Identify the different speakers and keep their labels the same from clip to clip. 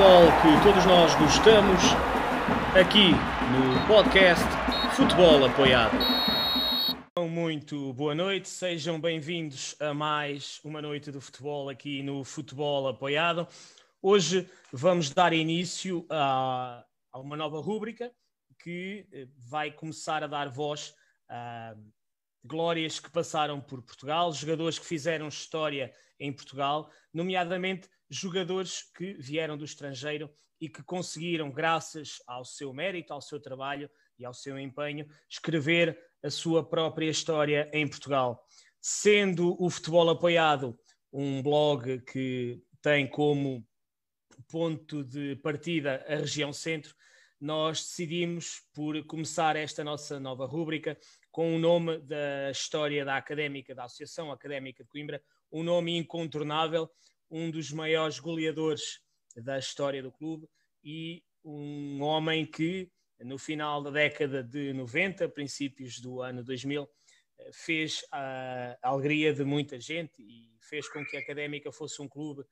Speaker 1: futebol que todos nós gostamos, aqui no podcast Futebol Apoiado. Muito boa noite, sejam bem-vindos a mais uma noite do futebol aqui no Futebol Apoiado. Hoje vamos dar início a, a uma nova rúbrica que eh, vai começar a dar voz a glórias que passaram por Portugal, jogadores que fizeram história em Portugal, nomeadamente jogadores que vieram do estrangeiro e que conseguiram, graças ao seu mérito, ao seu trabalho e ao seu empenho, escrever a sua própria história em Portugal. Sendo o futebol apoiado um blog que tem como ponto de partida a região centro, nós decidimos por começar esta nossa nova rúbrica com o nome da história da Académica, da Associação Académica de Coimbra, um nome incontornável, um dos maiores goleadores da história do clube e um homem que, no final da década de 90, princípios do ano 2000, fez a alegria de muita gente e fez com que a Académica fosse um clube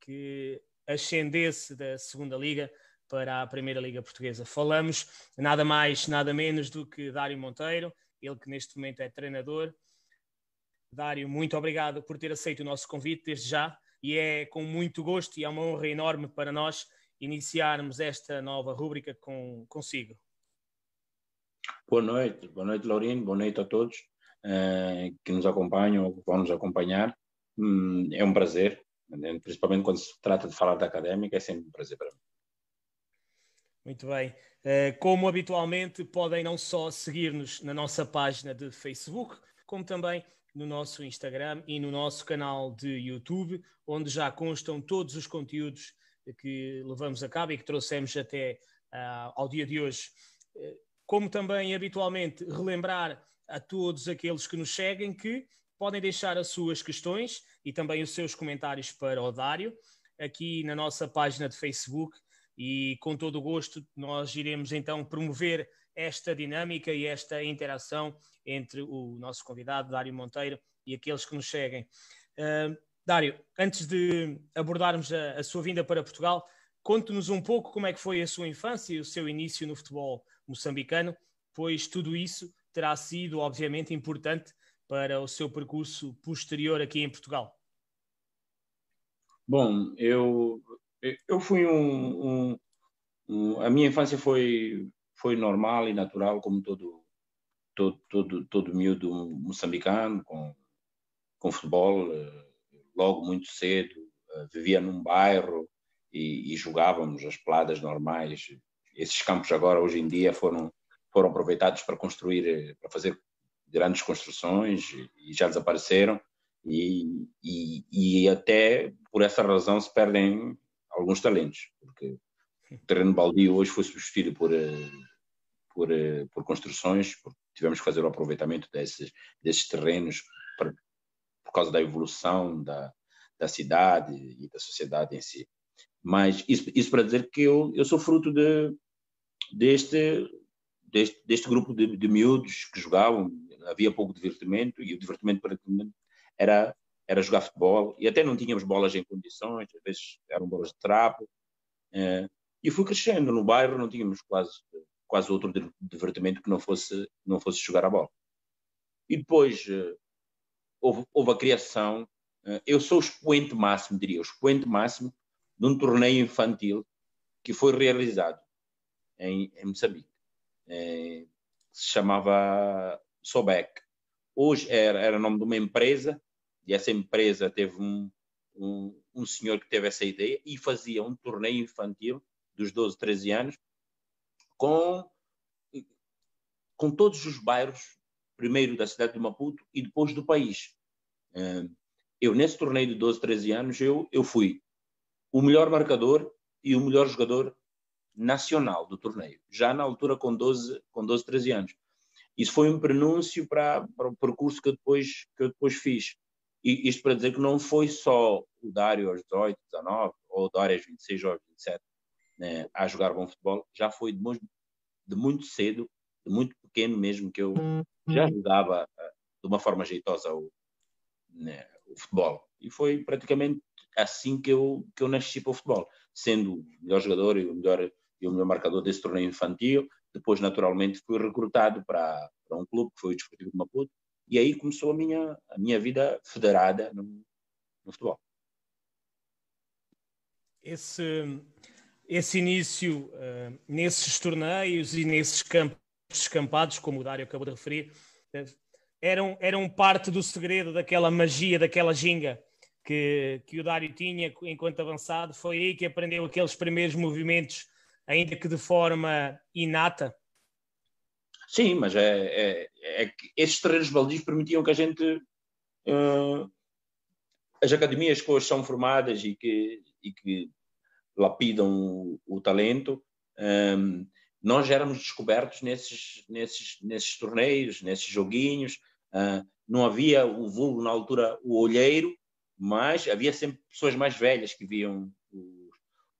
Speaker 1: que ascendesse da segunda liga para a Primeira Liga Portuguesa. Falamos nada mais, nada menos do que Dário Monteiro, ele que neste momento é treinador. Dário, muito obrigado por ter aceito o nosso convite desde já e é com muito gosto e é uma honra enorme para nós iniciarmos esta nova rúbrica com, consigo.
Speaker 2: Boa noite, boa noite Laurino, boa noite a todos uh, que nos acompanham ou vão nos acompanhar. Hum, é um prazer, principalmente quando se trata de falar da académica, é sempre um prazer para mim.
Speaker 1: Muito bem. Eh, como habitualmente, podem não só seguir-nos na nossa página de Facebook, como também no nosso Instagram e no nosso canal de YouTube, onde já constam todos os conteúdos que levamos a cabo e que trouxemos até uh, ao dia de hoje. Eh, como também habitualmente relembrar a todos aqueles que nos seguem que podem deixar as suas questões e também os seus comentários para o Dário aqui na nossa página de Facebook e com todo o gosto nós iremos então promover esta dinâmica e esta interação entre o nosso convidado, Dário Monteiro, e aqueles que nos seguem. Uh, Dário, antes de abordarmos a, a sua vinda para Portugal, conte-nos um pouco como é que foi a sua infância e o seu início no futebol moçambicano, pois tudo isso terá sido, obviamente, importante para o seu percurso posterior aqui em Portugal.
Speaker 2: Bom, eu, eu fui um, um, um a minha infância foi foi normal e natural, como todo, todo, todo, todo miúdo moçambicano, com, com futebol, eh, logo muito cedo. Eh, vivia num bairro e, e jogávamos as peladas normais. Esses campos agora, hoje em dia, foram, foram aproveitados para construir, eh, para fazer grandes construções e já desapareceram. E, e, e até por essa razão se perdem alguns talentos, porque o terreno baldio hoje foi substituído por por, eh, por construções, tivemos que fazer o aproveitamento desses, desses terrenos por causa da evolução da, da cidade e da sociedade em si. Mas isso, isso para dizer que eu, eu sou fruto de, deste, deste, deste grupo de, de miúdos que jogavam, havia pouco divertimento e o divertimento para era, era jogar futebol e até não tínhamos bolas em condições, às vezes eram bolas de trapo. Eh, e fui crescendo no bairro, não tínhamos quase quase outro divertimento que não fosse, não fosse jogar a bola. E depois uh, houve, houve, a criação, uh, eu sou o expoente máximo, diria, o expoente máximo de um torneio infantil que foi realizado em, em Moçambique. É, se chamava Sobec. Hoje era, era nome de uma empresa, e essa empresa teve um, um, um senhor que teve essa ideia e fazia um torneio infantil dos 12, 13 anos, com, com todos os bairros, primeiro da cidade de Maputo e depois do país. Eh, eu, nesse torneio de 12, 13 anos, eu, eu fui o melhor marcador e o melhor jogador nacional do torneio, já na altura com 12, com 12 13 anos. Isso foi um prenúncio para, para o percurso que eu, depois, que eu depois fiz. E isto para dizer que não foi só o Dário aos 18, 19, ou o Dário aos 26 aos 27, né, a jogar bom futebol, já foi de, de, muito cedo, de muito pequeno mesmo, que eu já uhum. jogava uh, de uma forma jeitosa o, né, o futebol. E foi praticamente assim que eu, que eu nasci para o futebol, sendo o melhor jogador e o melhor, e o melhor marcador desse torneio infantil. Depois, naturalmente, fui recrutado para, para um clube, que foi o Desportivo de Maputo, e aí começou a minha, a minha vida federada no, no futebol.
Speaker 1: Esse, esse início uh, nesses torneios e nesses campos descampados, como o Dário acabou de referir, uh, eram, eram parte do segredo daquela magia, daquela ginga que, que o Dário tinha enquanto avançado. Foi aí que aprendeu aqueles primeiros movimentos, ainda que de forma inata.
Speaker 2: Sim, mas é, é, é que estes terrenos baldios permitiam que a gente. Uh, as academias que hoje são formadas e que, e que lapidam o, talento, um, nós éramos descobertos nesses, nesses, nesses torneios, nesses joguinhos. Uh, não havia o vulgo na altura, o olheiro, mas havia sempre pessoas mais velhas que viam os,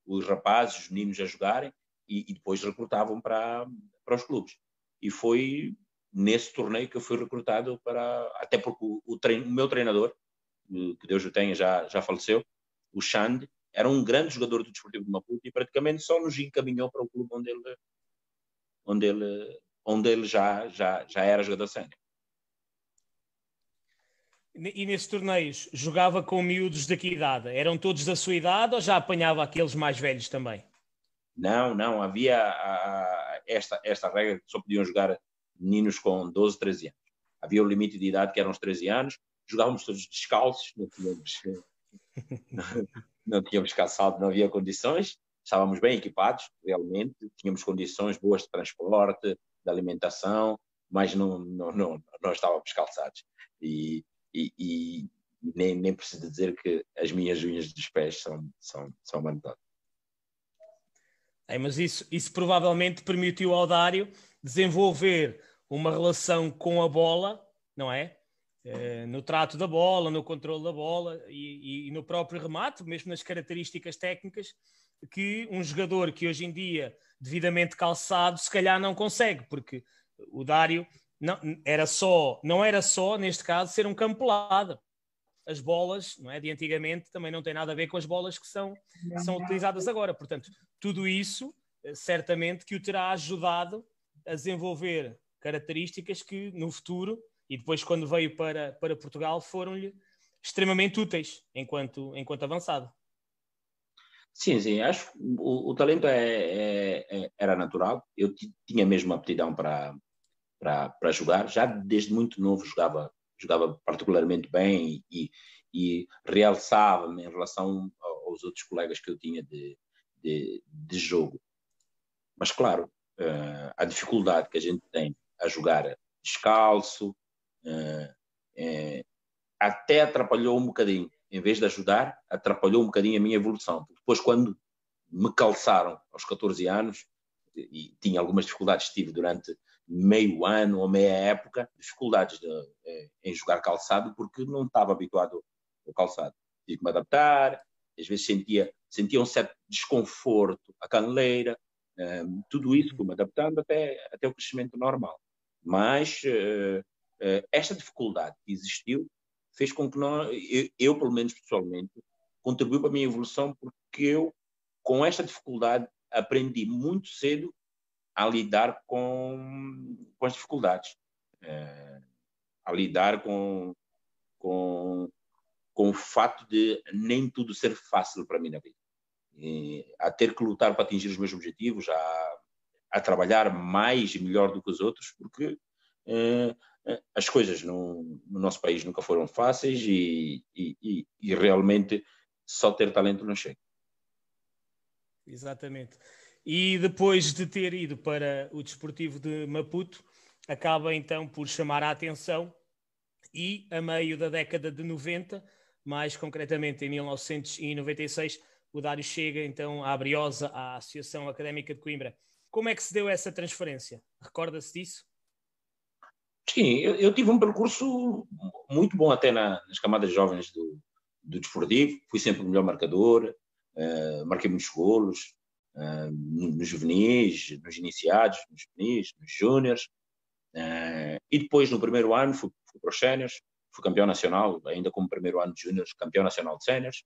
Speaker 2: os rapazes, os meninos a jogarem e, e, depois recrutavam para, para os clubes. E foi nesse torneio que eu fui recrutado para. Até porque o, o, o meu treinador, que Deus o tenha, já, já faleceu, o Xande, era um grande jogador do Desportivo de Maputo e praticamente só nos encaminhou para o clube onde ele, onde ele, onde ele já, já, já era jogador sénior.
Speaker 1: E nesses torneios jogava com miúdos de que idade? Eram todos da sua idade ou já apanhava aqueles mais velhos também?
Speaker 2: Não, não, havia a, esta, esta regra que só podiam jogar meninos com 12, 13 anos. Havia o limite de idade que eram os 13 anos, jogávamos todos descalços, não tínhamos, não tínhamos calçado, não havia condições, estávamos bem equipados, realmente, tínhamos condições boas de transporte, de alimentação, mas não, não, não, não estávamos calçados. E, e, e nem, nem preciso dizer que as minhas unhas dos pés são, são, são mandadas.
Speaker 1: É, mas isso, isso provavelmente permitiu ao Dário desenvolver uma relação com a bola, não é? Eh, no trato da bola, no controle da bola e, e, no próprio remate, mesmo nas características técnicas, que um jogador que hoje em dia, devidamente calçado, se calhar não consegue, porque o Dário não, era só, não era só, neste caso, ser um campo pelado. As bolas não é, de antigamente também não tem nada a ver com as bolas que são, que são utilizadas agora. Portanto, tudo isso eh, certamente que o terá ajudado a desenvolver características que no futuro e depois quando veio para, para Portugal foram-lhe extremamente úteis enquanto, enquanto avançado.
Speaker 2: Sim, sim, acho que o, o talento é, é, é, era natural. Eu tinha mesmo aptidão para, para, para jogar. Já desde muito novo jogava, jogava particularmente bem e, e realçava-me em relação aos outros colegas que eu tinha de, de, de jogo. Mas, claro, uh, a dificuldade que a gente tem a jogar descalço, uh, até atrapalhou um bocadinho. Em vez de ajudar, atrapalhou um bocadinho a minha evolução. Depois, quando me calçaram aos 14 anos, e tinha algumas dificuldades, tive durante meio ano ou meia época, dificuldades de, em jogar calçado, porque não estava habituado ao calçado. Tive que me adaptar, às vezes sentia, sentia um certo desconforto, a caneleira, tudo isso, como adaptando até, até o crescimento normal. Mas esta dificuldade que existiu fez com que nós, eu, eu, pelo menos pessoalmente, contribuiu para a minha evolução porque eu, com esta dificuldade, aprendi muito cedo a lidar com, com as dificuldades, uh, a lidar com, com, com o fato de nem tudo ser fácil para mim na vida. A ter que lutar para atingir os meus objetivos, a, a trabalhar mais e melhor do que os outros, porque uh, as coisas no, no, nosso país nunca foram fáceis e, e, e, realmente só ter talento não chega.
Speaker 1: Exatamente. E depois de ter ido para o Desportivo de Maputo, acaba então por chamar a atenção e, a meio da década de 90, mais concretamente em 1996, o Dário chega então à Briosa, à Associação Académica de Coimbra. Como é que se deu essa transferência? Recorda-se disso?
Speaker 2: Sim, eu, eu, tive um percurso muito bom até na, nas camadas jovens do, do desportivo. Fui sempre o melhor marcador, uh, marquei muitos golos uh, nos juvenis, nos iniciados, nos juvenis, nos júniores. Uh, e depois, no primeiro ano, fui, fui para os séniores, fui campeão nacional, ainda como primeiro ano de júniores, campeão nacional de séniores.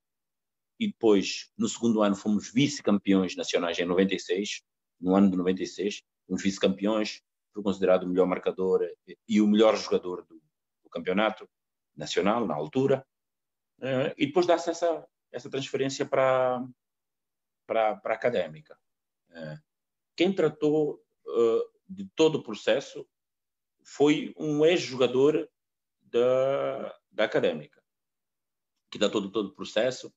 Speaker 2: e depois, no segundo ano, fomos vice-campeões nacionais em 96, no ano de 96, fomos vice-campeões, foi considerado o melhor marcador e o melhor jogador do, do campeonato nacional, na altura, uh, e depois dá-se essa, essa transferência para, para, para a académica. Uh, quem tratou uh, de todo o processo foi um ex-jogador da, da académica, que dá todo, todo o processo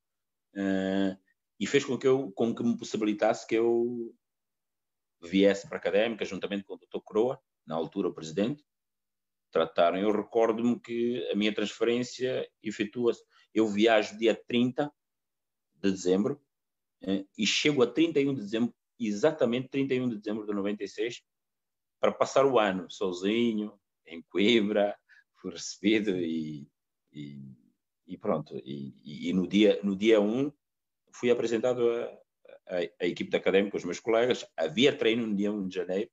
Speaker 2: e fez com que, eu, com que me possibilitasse que eu viesse para a académica, juntamente com o Dr. Croa, na altura o presidente, trataram. Eu recordo-me que a minha transferência efetua-se. Eu viajo dia 30 de dezembro uh, e chego a 31 de dezembro, exatamente 31 de dezembro de 96, para passar o ano sozinho, em Coimbra, fui recebido e, e, e pronto. E, e, no dia no dia 1 um, fui apresentado a, a, a, equipe da académica, os meus colegas. Havia treino no dia 1 de janeiro,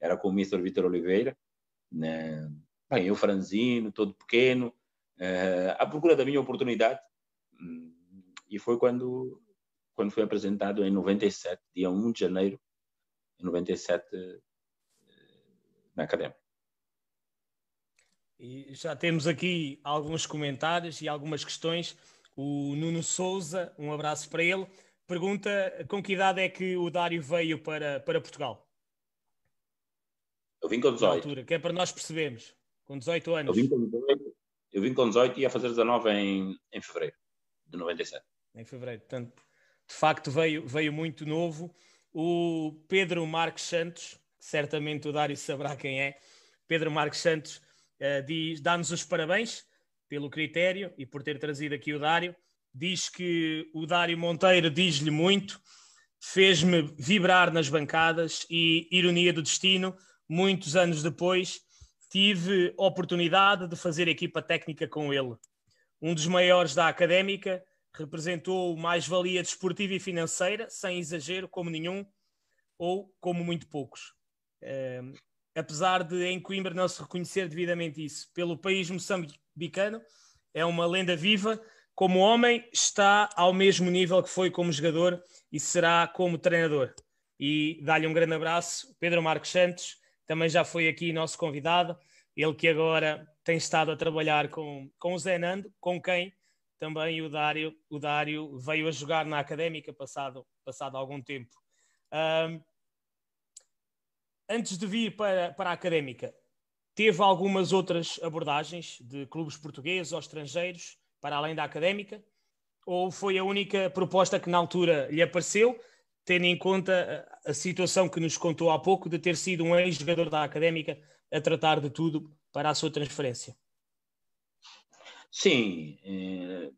Speaker 2: era com o Mr. Vitor Oliveira, né? bem, eu franzino, todo pequeno, uh, à procura da minha oportunidade. E foi quando, quando foi apresentado em 97, dia 1 de janeiro, em 97, na academia.
Speaker 1: E já temos aqui alguns comentários e algumas questões. O Nuno Souza, um abraço para ele, pergunta com que idade é que o Dário veio para, para Portugal?
Speaker 2: Eu vim com 18.
Speaker 1: Altura, que é para nós percebermos. Com 18 anos.
Speaker 2: Eu vim com 18, eu vim com 18 e ia fazer 19 em, em fevereiro de 97.
Speaker 1: Em fevereiro, portanto, de facto veio, veio muito novo. O Pedro Marques Santos certamente o Dário saberá quem é. Pedro Marques Santos uh, diz, dá-nos os parabéns pelo critério e por ter trazido aqui o Dário. Diz que o Dário Monteiro diz-lhe muito, fez-me vibrar nas bancadas e, ironia do destino, muitos anos depois, tive oportunidade de fazer equipa técnica com ele. Um dos maiores da académica, representou mais-valia desportiva e financeira, sem exagero como nenhum, ou como muito poucos. Uh, apesar de em Coimbra não se reconhecer devidamente isso pelo país moçambicano, é uma lenda viva. Como homem, está ao mesmo nível que foi como jogador e será como treinador. E dá-lhe um grande abraço, Pedro Marcos Santos, também já foi aqui nosso convidado, ele que agora tem estado a trabalhar com, com o Zé Nando, com quem também o Dário, o Dário veio a jogar na Académica passado, passado algum tempo. Um, antes de vir para, para a académica, teve algumas outras abordagens de clubes portugueses ou estrangeiros para além da académica? Ou foi a única proposta que na altura lhe apareceu, tendo em conta a situação que nos contou há pouco de ter sido um ex-jogador da académica a tratar de tudo para a sua transferência?
Speaker 2: Sim, eh,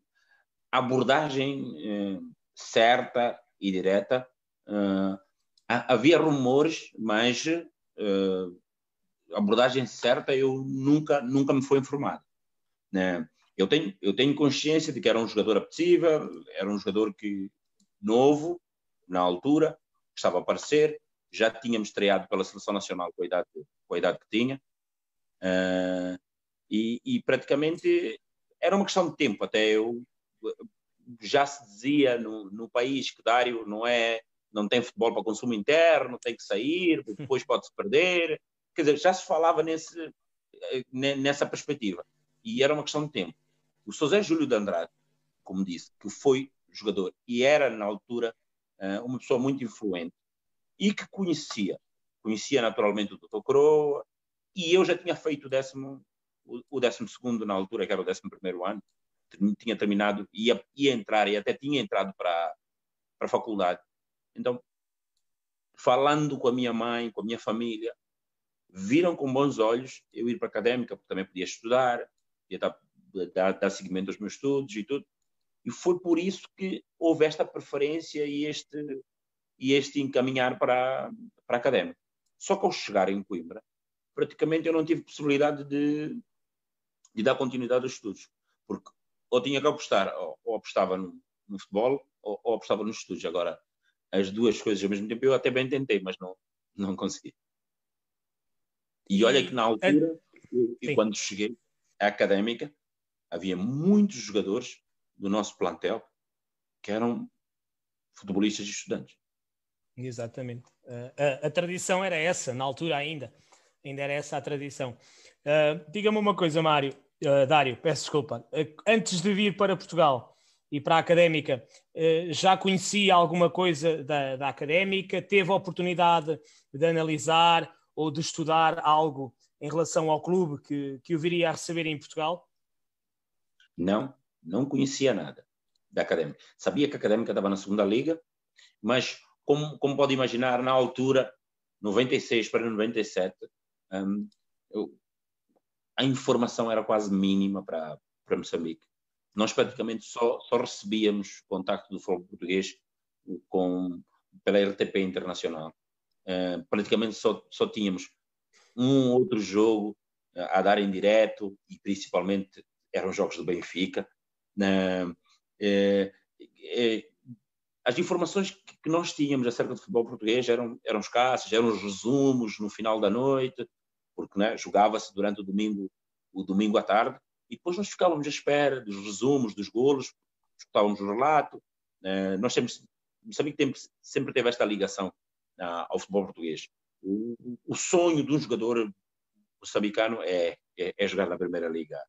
Speaker 2: abordagem eh, certa e direta eh, havia rumores, mas a abordagem certa eu nunca nunca me foi informado. Né? Eu tenho eu tenho consciência de que era um jogador apetecível, era um jogador que novo na altura, estava a aparecer, já tínhamos estreado pela seleção nacional com a idade com a idade que tinha uh, e, e praticamente era uma questão de tempo até eu já se dizia no, no país que Dário não é não tem futebol para consumo interno, tem que sair, depois pode-se perder. Quer dizer, já se falava nesse, eh, nessa perspectiva. E era uma questão de tempo. O José Júlio de Andrade, como disse, que foi jogador e era, na altura, eh, uma pessoa muito influente e que conhecia, conhecia naturalmente o Dr. Coroa, e eu já tinha feito o décimo, o décimo segundo na altura, que era o décimo primeiro ano, tinha terminado, ia, ia entrar e até tinha entrado para, para a faculdade então, falando com a minha mãe, com a minha família, viram com bons olhos eu ir para a académica, porque também podia estudar, podia dar, dar, dar seguimento aos meus estudos e tudo. E foi por isso que houve esta preferência e este, e este encaminhar para, para a académica. Só que ao chegar em Coimbra, praticamente eu não tive possibilidade de, de dar continuidade aos estudos, porque ou tinha que apostar, ou, ou apostava no, no futebol, ou, ou apostava nos estudos. Agora, as duas coisas ao mesmo tempo, eu até bem tentei, mas não, não consegui. E olha que na altura, eu, quando cheguei à académica, havia muitos jogadores do nosso plantel que eram futebolistas e estudantes.
Speaker 1: Exatamente. Uh, a, a, tradição era essa, na altura ainda. Ainda era essa a tradição. Uh, Diga-me uma coisa, Mário, uh, Dário, peço desculpa. antes de vir para Portugal e para a académica, já conhecia alguma coisa da, da académica? Teve a oportunidade de analisar ou de estudar algo em relação ao clube que, que o viria a receber em Portugal?
Speaker 2: Não, não conhecia nada da académica. Sabia que a académica estava na segunda liga, mas como, como pode imaginar, na altura, 96 para 97, um, eu, a informação era quase mínima para, para Moçambique. Nós praticamente só, só recebíamos contacto do futebol português com, pela RTP Internacional. Uh, praticamente só, só tínhamos um outro jogo uh, a dar em direto e principalmente eram jogos do Benfica. Uh, as informações que nós tínhamos acerca do futebol português eram, eram escassas, eram os resumos no final da noite, porque né, jogava-se durante o domingo, o domingo à tarde, e depois nós ficávamos à espera dos resumos, dos golos, escutávamos o relato. Uh, nós sempre, sabia que sempre teve esta ligação uh, ao futebol português. O, o, sonho de um jogador moçambicano é, é, é jogar na Primeira Liga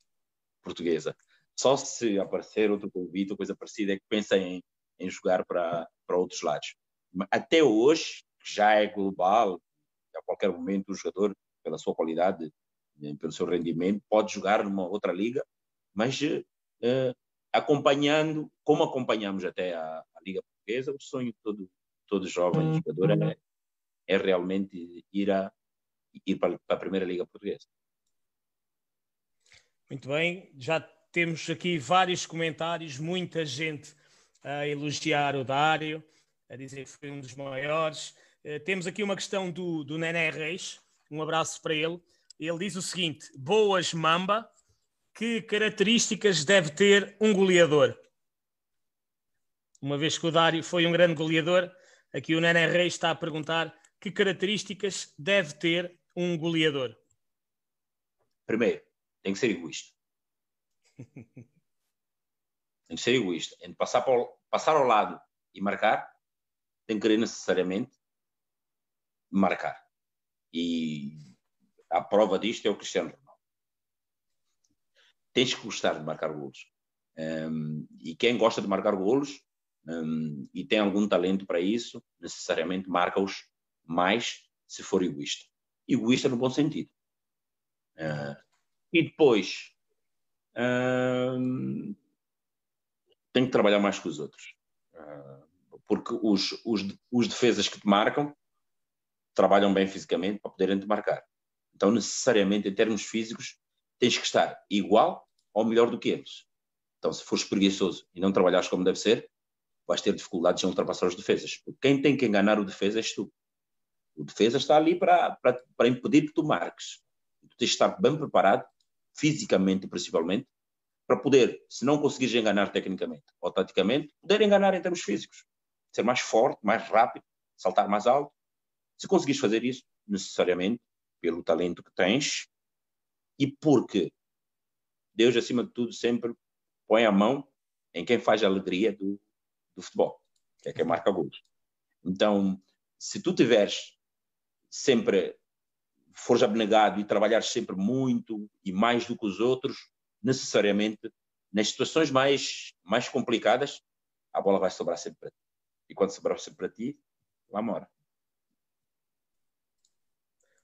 Speaker 2: portuguesa. Só se aparecer outro convite ou coisa parecida é que pensa em, em jogar para, para outros lados. Até hoje, já é global, a qualquer momento o jogador, pela sua qualidade, eh, pelo seu rendimento, pode jogar numa outra liga, mas eh, acompanhando, como acompanhamos até a, a, Liga Portuguesa, o sonho de todo, todo jovem uhum. jogador é, é realmente ir, a, ir para, para a Primeira Liga Portuguesa.
Speaker 1: Muito bem, já temos aqui vários comentários, muita gente a elogiar o Dário, a dizer que foi um dos maiores. Uh, temos aqui uma questão do, do Nené Reis, um abraço para ele. Ele diz o seguinte: Boas Mamba, que características deve ter um goleador? Uma vez que o Dário foi um grande goleador, aqui o Nené Reis está a perguntar que características deve ter um goleador?
Speaker 2: Primeiro, tem que ser egoísta. tem que ser egoísta. Entre passar, para, passar ao lado e marcar, tem que querer necessariamente marcar. E a prova disto é o Cristiano Ronaldo. Tens que gostar de marcar golos. Um, e quem gosta de marcar golos um, e tem algum talento para isso, necessariamente marca-os mais se for egoísta. Egoísta no bom sentido. Uh, e depois, um, tem que trabalhar mais que os outros. Ah, porque os, os, os defesas que te marcam trabalham bem fisicamente para poderem te marcar. Então, necessariamente, em termos físicos, tens que estar igual ou melhor do que eles. Então, se fores preguiçoso e não trabalhares como deve ser, vais ter dificuldades em ultrapassar os defesas. Quem tem que enganar o defesa és tu. O defesa está ali para, para, para impedir que tu marques. Tu tens que estar bem preparado, fisicamente principalmente, para poder, se não conseguires enganar tecnicamente ou taticamente, poder enganar em termos físicos. Ser mais forte, mais rápido, saltar mais alto. Se conseguires fazer isso, necessariamente, pelo talento que tens e porque Deus, acima de tudo, sempre põe a mão em quem faz a alegria do, do futebol, que é quem marca gols. Então, se tu tiveres sempre, fores abnegado e trabalhares sempre muito e mais do que os outros, necessariamente, nas situações mais, mais complicadas, a bola vai sobrar sempre para ti. E quando sobrar sempre para ti, lá mora.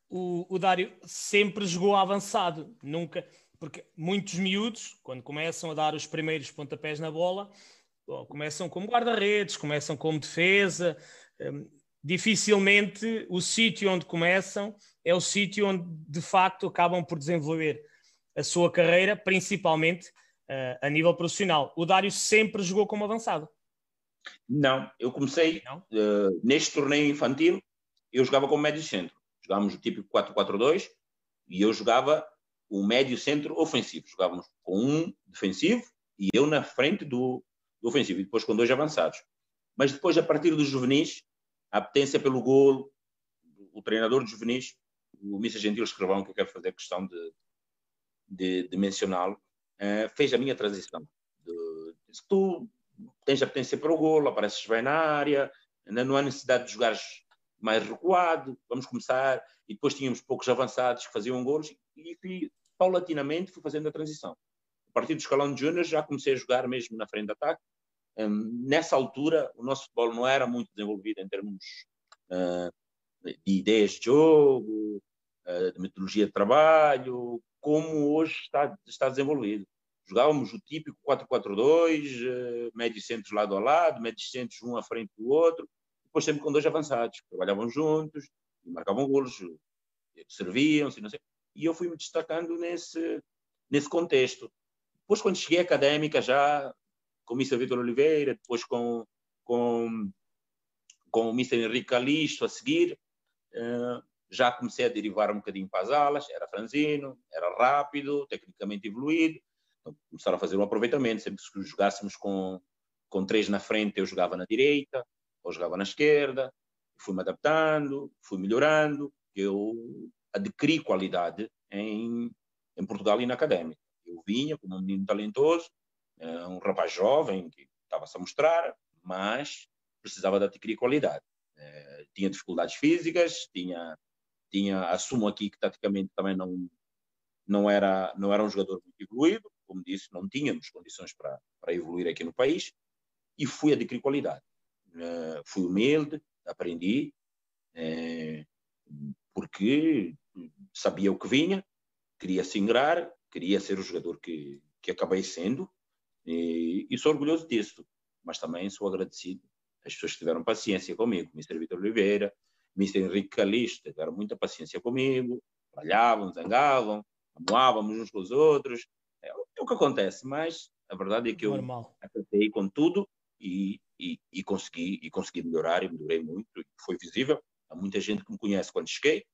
Speaker 1: O, o Dário sempre jogou avançado, nunca, porque muitos miúdos, quando começam a dar os primeiros pontapés na bola, bom, começam como guarda-redes, começam como defesa. Um, dificilmente o sítio onde começam é o sítio onde de facto acabam por desenvolver a sua carreira, principalmente uh, a nível profissional. O Dário sempre jogou como avançado.
Speaker 2: Não, eu comecei Não? Uh, neste torneio infantil, eu jogava como médio centro. Jogávamos o típico 4-4-2 e eu jogava o médio centro ofensivo. Jogávamos com um defensivo e eu na frente do, do ofensivo, e depois com dois avançados. Mas depois, a partir dos juvenis, a potência pelo golo, o treinador de juvenis, o Missa Gentil Escrevão, que eu quero fazer questão de, de, de mencioná-lo, uh, fez a minha transição. De, tu tens a potência para o golo, apareces bem na área, não há necessidade de jogares mais recuado, vamos começar, e depois tínhamos poucos avançados que faziam golos, e, e paulatinamente fui fazendo a transição. A partir do escalão de júnior já comecei a jogar mesmo na frente de ataque. Um, nessa altura, o nosso futebol não era muito desenvolvido em termos uh, de ideias de jogo, uh, de metodologia de trabalho, como hoje está, está desenvolvido. Jogávamos o típico 4-4-2, uh, médios centros lado a lado, médios centros um à frente do outro, depois sempre com dois avançados, trabalhavam juntos, marcavam golos, serviam-se, não sei. E eu fui-me destacando nesse, nesse contexto. Depois, quando cheguei à académica, já com o Mr. Vitor Oliveira, depois com, com, com o Mr. Henrique Calixto a seguir, já comecei a derivar um bocadinho para as alas, era franzino, era rápido, tecnicamente evoluído, então, começaram a fazer um aproveitamento, sempre que jogássemos com, com três na frente, eu jogava na direita, ou jogava na esquerda, fui-me adaptando, fui melhorando, eu adquiri qualidade em, em Portugal e na académica. Eu vinha como um menino talentoso, eh, um rapaz jovem que estava-se a mostrar, mas precisava de adquirir qualidade. É, tinha dificuldades físicas, tinha, tinha, assumo aqui que taticamente também não, não, era, não era um jogador muito evoluído, como disse, não tínhamos condições para, para evoluir aqui no país, e fui adquirir qualidade. É, fui humilde, aprendi, é, porque sabia o que vinha, queria se ingrar, queria ser o jogador que, que acabei sendo, e, e, sou orgulhoso disso, mas também sou agradecido às pessoas que tiveram paciência comigo, Mr. Vitor Oliveira, Mr. Henrique Calixto, tiveram muita paciência comigo, trabalhavam, zangavam, amoávamos uns com os outros, é, é, o que acontece, mas a verdade é que eu acertei com tudo e, e, e, consegui, e consegui melhorar, e melhorei muito, foi visível. Há muita gente que me conhece quando cheguei.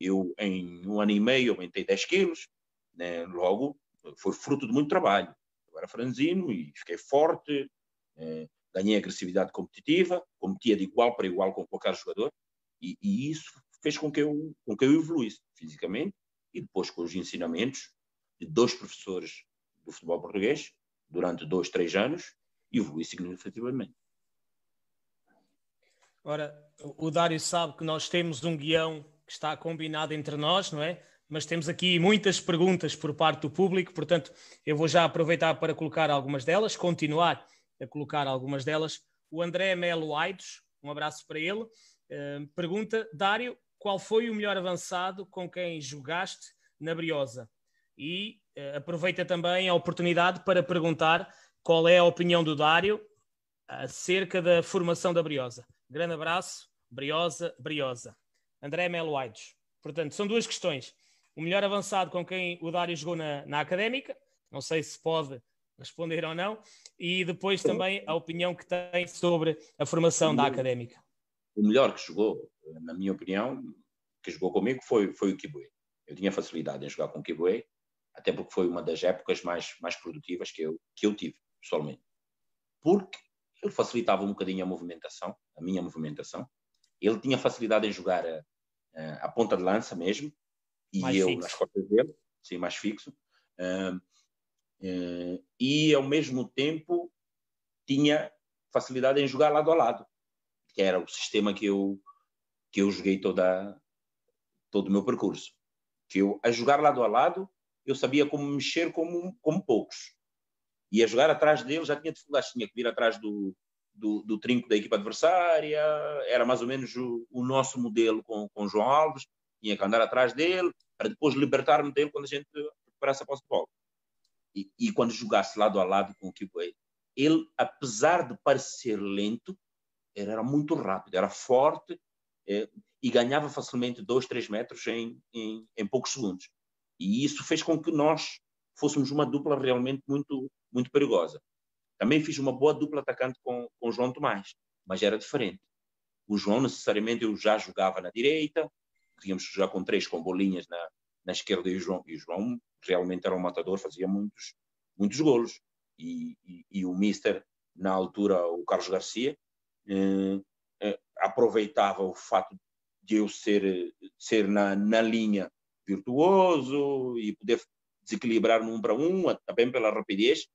Speaker 2: Eu, em um ano e meio, aumentei 10 quilos, né? logo foi fruto de muito trabalho eu era franzino e fiquei forte, eh, ganhei agressividade competitiva, competia de igual para igual com qualquer jogador, e, e, isso fez com que, eu, com que eu evoluísse fisicamente, e depois com os ensinamentos de dois professores do futebol português, durante dois, três anos, evolui significativamente.
Speaker 1: Ora, o Dário sabe que nós temos um guião que está combinado entre nós, não é? mas temos aqui muitas perguntas por parte do público, portanto, eu vou já aproveitar para colocar algumas delas, continuar a colocar algumas delas. O André Melo Aidos, um abraço para ele, uh, pergunta: Dário, qual foi o melhor avançado com quem jogaste na Briosa? E uh, aproveita também a oportunidade para perguntar qual é a opinião do Dário acerca da formação da Briosa. Grande abraço, Briosa, Briosa. André Melo Aidos. Portanto, são duas questões o melhor avançado com quem o Dário jogou na, na académica, não sei se pode responder ou não, e depois também a opinião que tem sobre a formação da académica.
Speaker 2: O melhor que jogou, na minha opinião, que jogou comigo foi, foi o Kibué. Eu tinha facilidade em jogar com o Kibué, até porque foi uma das épocas mais, mais produtivas que eu, que eu tive, pessoalmente. Porque ele facilitava um bocadinho a movimentação, a minha movimentação. Ele tinha facilidade em jogar a, a ponta de lança mesmo, e mais eu fixo. nas costas dele, sim, mais fixo. E ao mesmo tempo tinha facilidade em jogar lado a lado, que era o sistema que eu que eu joguei toda todo o meu percurso. Que eu a jogar lado a lado eu sabia como mexer como como poucos. E a jogar atrás dele já tinha dificuldades, tinha que vir atrás do, do, do, trinco da equipa adversária, era mais ou menos o, o nosso modelo com, com João Alves, tinha que andar atrás dele, para depois libertar-me dele quando a gente recuperasse a posse de bola. E, e, quando jogasse lado a lado com o Kibué, ele, apesar de parecer lento, era muito rápido, era forte é, e ganhava facilmente 2, 3 metros em, em, em, poucos segundos. E isso fez com que nós fôssemos uma dupla realmente muito, muito perigosa. Também fiz uma boa dupla atacante com, com o João Tomás, mas era diferente. O João, necessariamente, eu já jogava na direita, podíamos jogar com três, com bolinhas na, na esquerda e o João, e o João realmente era um matador, fazia muitos, muitos golos. E, e, e o Mister, na altura, o Carlos Garcia, eh, eh, aproveitava o fato de eu ser, ser na, na linha virtuoso e poder desequilibrar no um para um, também pela rapidez,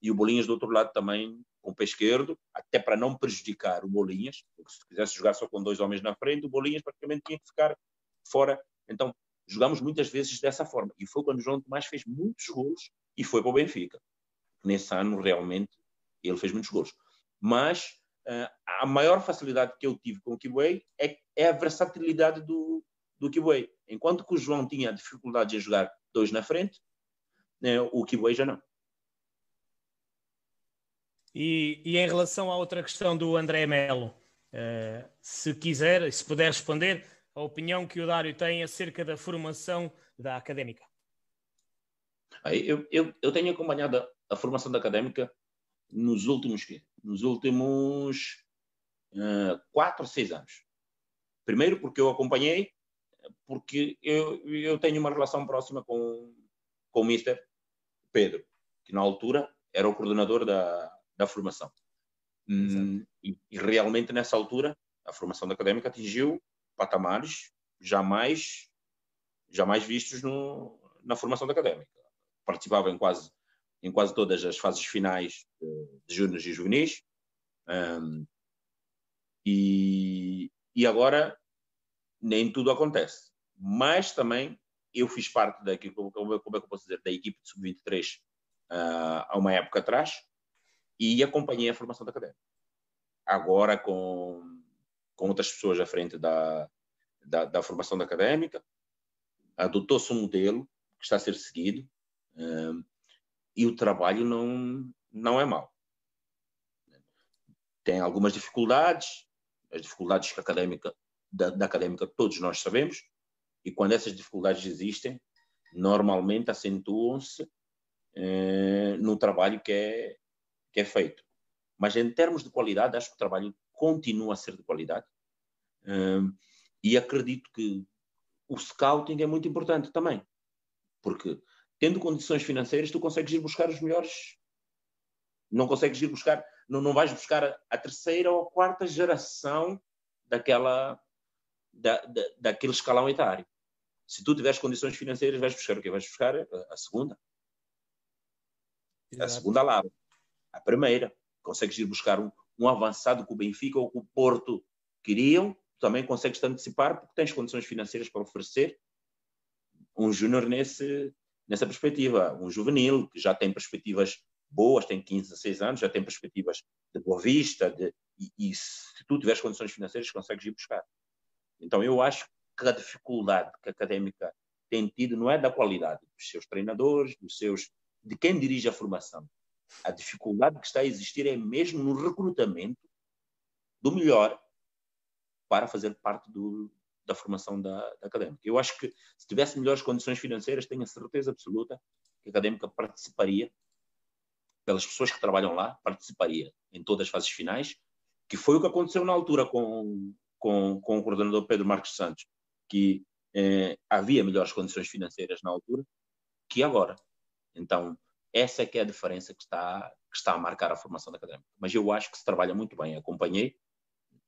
Speaker 2: e o Bolinhas do outro lado também com o pé esquerdo, até para não prejudicar o Bolinhas, porque se quisesse jogar só com dois homens na frente, o Bolinhas praticamente tinha que ficar fora. Então, jogamos muitas vezes dessa forma. E foi quando João Tomás fez muitos gols e foi para o Benfica. Nesse ano, realmente, ele fez muitos gols. Mas uh, a maior facilidade que eu tive com o Kibuei é, é a versatilidade do, do Kibuei. Enquanto que o João tinha dificuldade em jogar dois na frente, né, o Kibuei já não.
Speaker 1: E, e, em relação à outra questão do André Melo, uh, se quiser, se puder responder, a opinião que o Dário tem acerca da formação da académica.
Speaker 2: Eu, eu, eu tenho acompanhado a, a formação da académica nos últimos nos últimos uh, quatro, seis anos. Primeiro porque eu acompanhei, porque eu, eu tenho uma relação próxima com, com o Mister Pedro, que na altura era o coordenador da, da formação. Hum, e, e, realmente nessa altura a formação da académica atingiu patamares jamais jamais vistos no, na formação da académica. Participava em quase em quase todas as fases finais de, de júniores e juvenis. Um, e, e agora nem tudo acontece. Mas também eu fiz parte daquilo, como, é que eu posso dizer, da equipe de sub-23 uh, há uma época atrás e acompanhei a formação da académica. Agora, com, com outras pessoas à frente da, da, da formação da académica, adotou-se um modelo que está a ser seguido um, e o trabalho não, não é mau. Tem algumas dificuldades, as dificuldades que académica, da, da académica todos nós sabemos, e quando essas dificuldades existem, normalmente acentuam-se eh, no trabalho que é, que é feito. Mas em termos de qualidade, acho que o trabalho continua a ser de qualidade. Um, e acredito que o scouting é muito importante também. Porque tendo condições financeiras, tu consegues ir buscar os melhores. Não consegues ir buscar, não, não vais buscar a, a terceira ou a quarta geração daquela, da, da, daquele escalão etário. Se tu tiveres condições financeiras, vais buscar o quê? Vais buscar a, a segunda. Exato. A segunda lava a primeira. Consegues ir buscar um, um avançado que o Benfica ou que o Porto queriam, também consegues te antecipar porque tens condições financeiras para oferecer um júnior nessa perspectiva. Um juvenil que já tem perspectivas boas, tem 15, 16 anos, já tem perspectivas de boa vista, de, e, e, se tu tiveres condições financeiras, consegues ir buscar. Então, eu acho que a dificuldade que a académica tem tido não é da qualidade dos seus treinadores, dos seus, de quem dirige a formação, a dificuldade que está a existir é mesmo no recrutamento do melhor para fazer parte do, da formação da, da, académica. Eu acho que se tivesse melhores condições financeiras, tenho a certeza absoluta que a académica participaria, pelas pessoas que trabalham lá, participaria em todas as fases finais, que foi o que aconteceu na altura com, com, com o coordenador Pedro Marques Santos, que eh, havia melhores condições financeiras na altura que agora. Então, essa é que é a diferença que está, que está a marcar a formação da académica. Mas eu acho que se trabalha muito bem. Acompanhei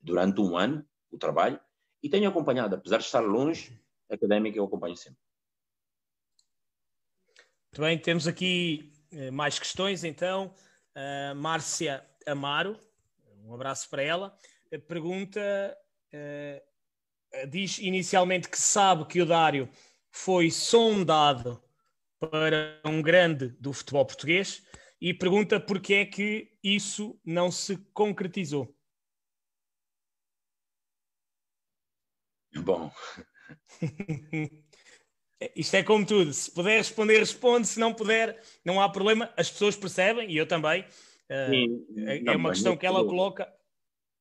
Speaker 2: durante um ano o trabalho e tenho acompanhado, apesar de estar longe, a académica eu acompanho sempre.
Speaker 1: Muito bem, temos aqui eh, mais questões então. Uh, Márcia Amaro, um abraço para ela. A pergunta diz inicialmente que sabe que o Dário foi sondado para um grande do futebol português e pergunta porque é que isso não se concretizou.
Speaker 2: Bom.
Speaker 1: Isto é como tudo. Se puder responder, responde. Se não puder, não há problema. As pessoas percebem, e eu também. Uh, Sim, é, é uma questão que ela coloca.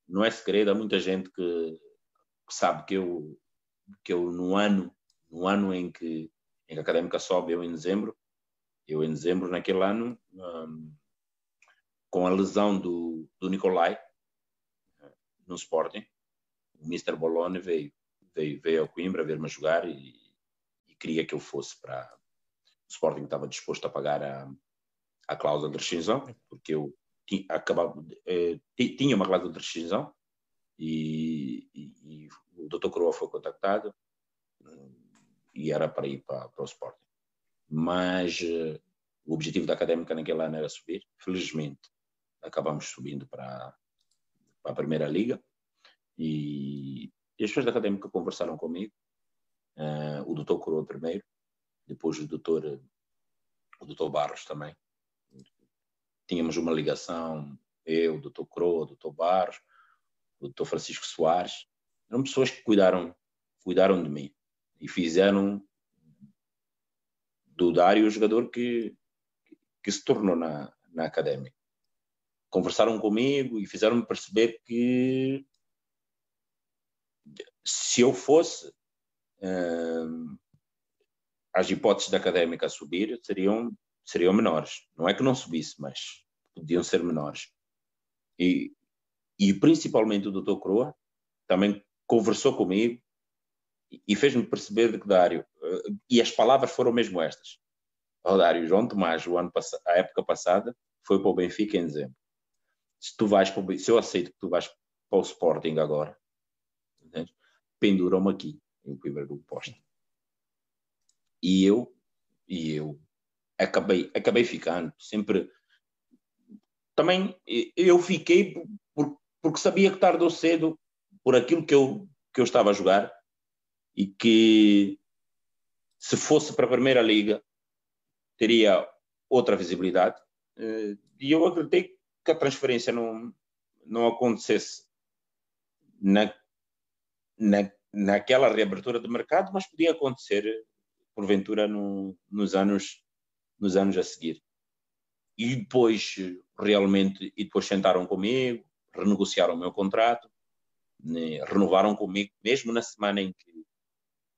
Speaker 2: Não é segredo, há muita gente que, que sabe que eu, que eu no ano, no ano em que em académica sobe eu em dezembro. Eu em dezembro, naquele ano, um, com a lesão do, do Nicolai no Sporting, o Mr. Bologna veio, veio, veio ao Coimbra ver-me jogar e, e, queria que eu fosse para. O Sporting estava disposto a pagar a, a cláusula de rescisão, porque eu tinha, acabava, eh, tinha uma cláusula de rescisão e, e, e o Dr. Coroa foi contactado e era para ir para, para o Sporting. Mas uh, o objetivo da Académica naquele ano era subir. Felizmente, acabamos subindo para, para a Primeira Liga. E, e as pessoas da Académica conversaram comigo. Uh, o doutor Coroa primeiro, depois o doutor, o doutor Barros também. Tínhamos uma ligação, eu, o doutor Coroa, o doutor Barros, o doutor Francisco Soares. Eram pessoas que cuidaram, cuidaram de mim e fizeram do Dário o jogador que, que se tornou na, na académica. Conversaram comigo e fizeram-me perceber que se eu fosse, hum, as hipóteses da académica subir seriam, seriam menores. Não é que não subisse, mas podiam ser menores. E, e principalmente o doutor Croa também conversou comigo e fez-me perceber que Dário, eh, e as palavras foram mesmo estas. O oh, Dário, João Tomás, o ano a época passada, foi para o Benfica em dezembro. Se tu vais para o, se eu aceito que tu vais para o Sporting agora, penduram-me aqui, em primeiro posto. E eu, e eu acabei, acabei ficando, sempre. Também eu fiquei por, porque sabia que tarde ou cedo, por aquilo que eu, que eu estava a jogar, e que se fosse para a Primeira Liga teria outra visibilidade. Eh, e eu acreditei que a transferência não, não acontecesse na, na, naquela reabertura de mercado, mas podia acontecer porventura no, nos anos nos anos a seguir. E depois realmente e depois sentaram comigo, renegociaram o meu contrato, né, renovaram comigo mesmo na semana em que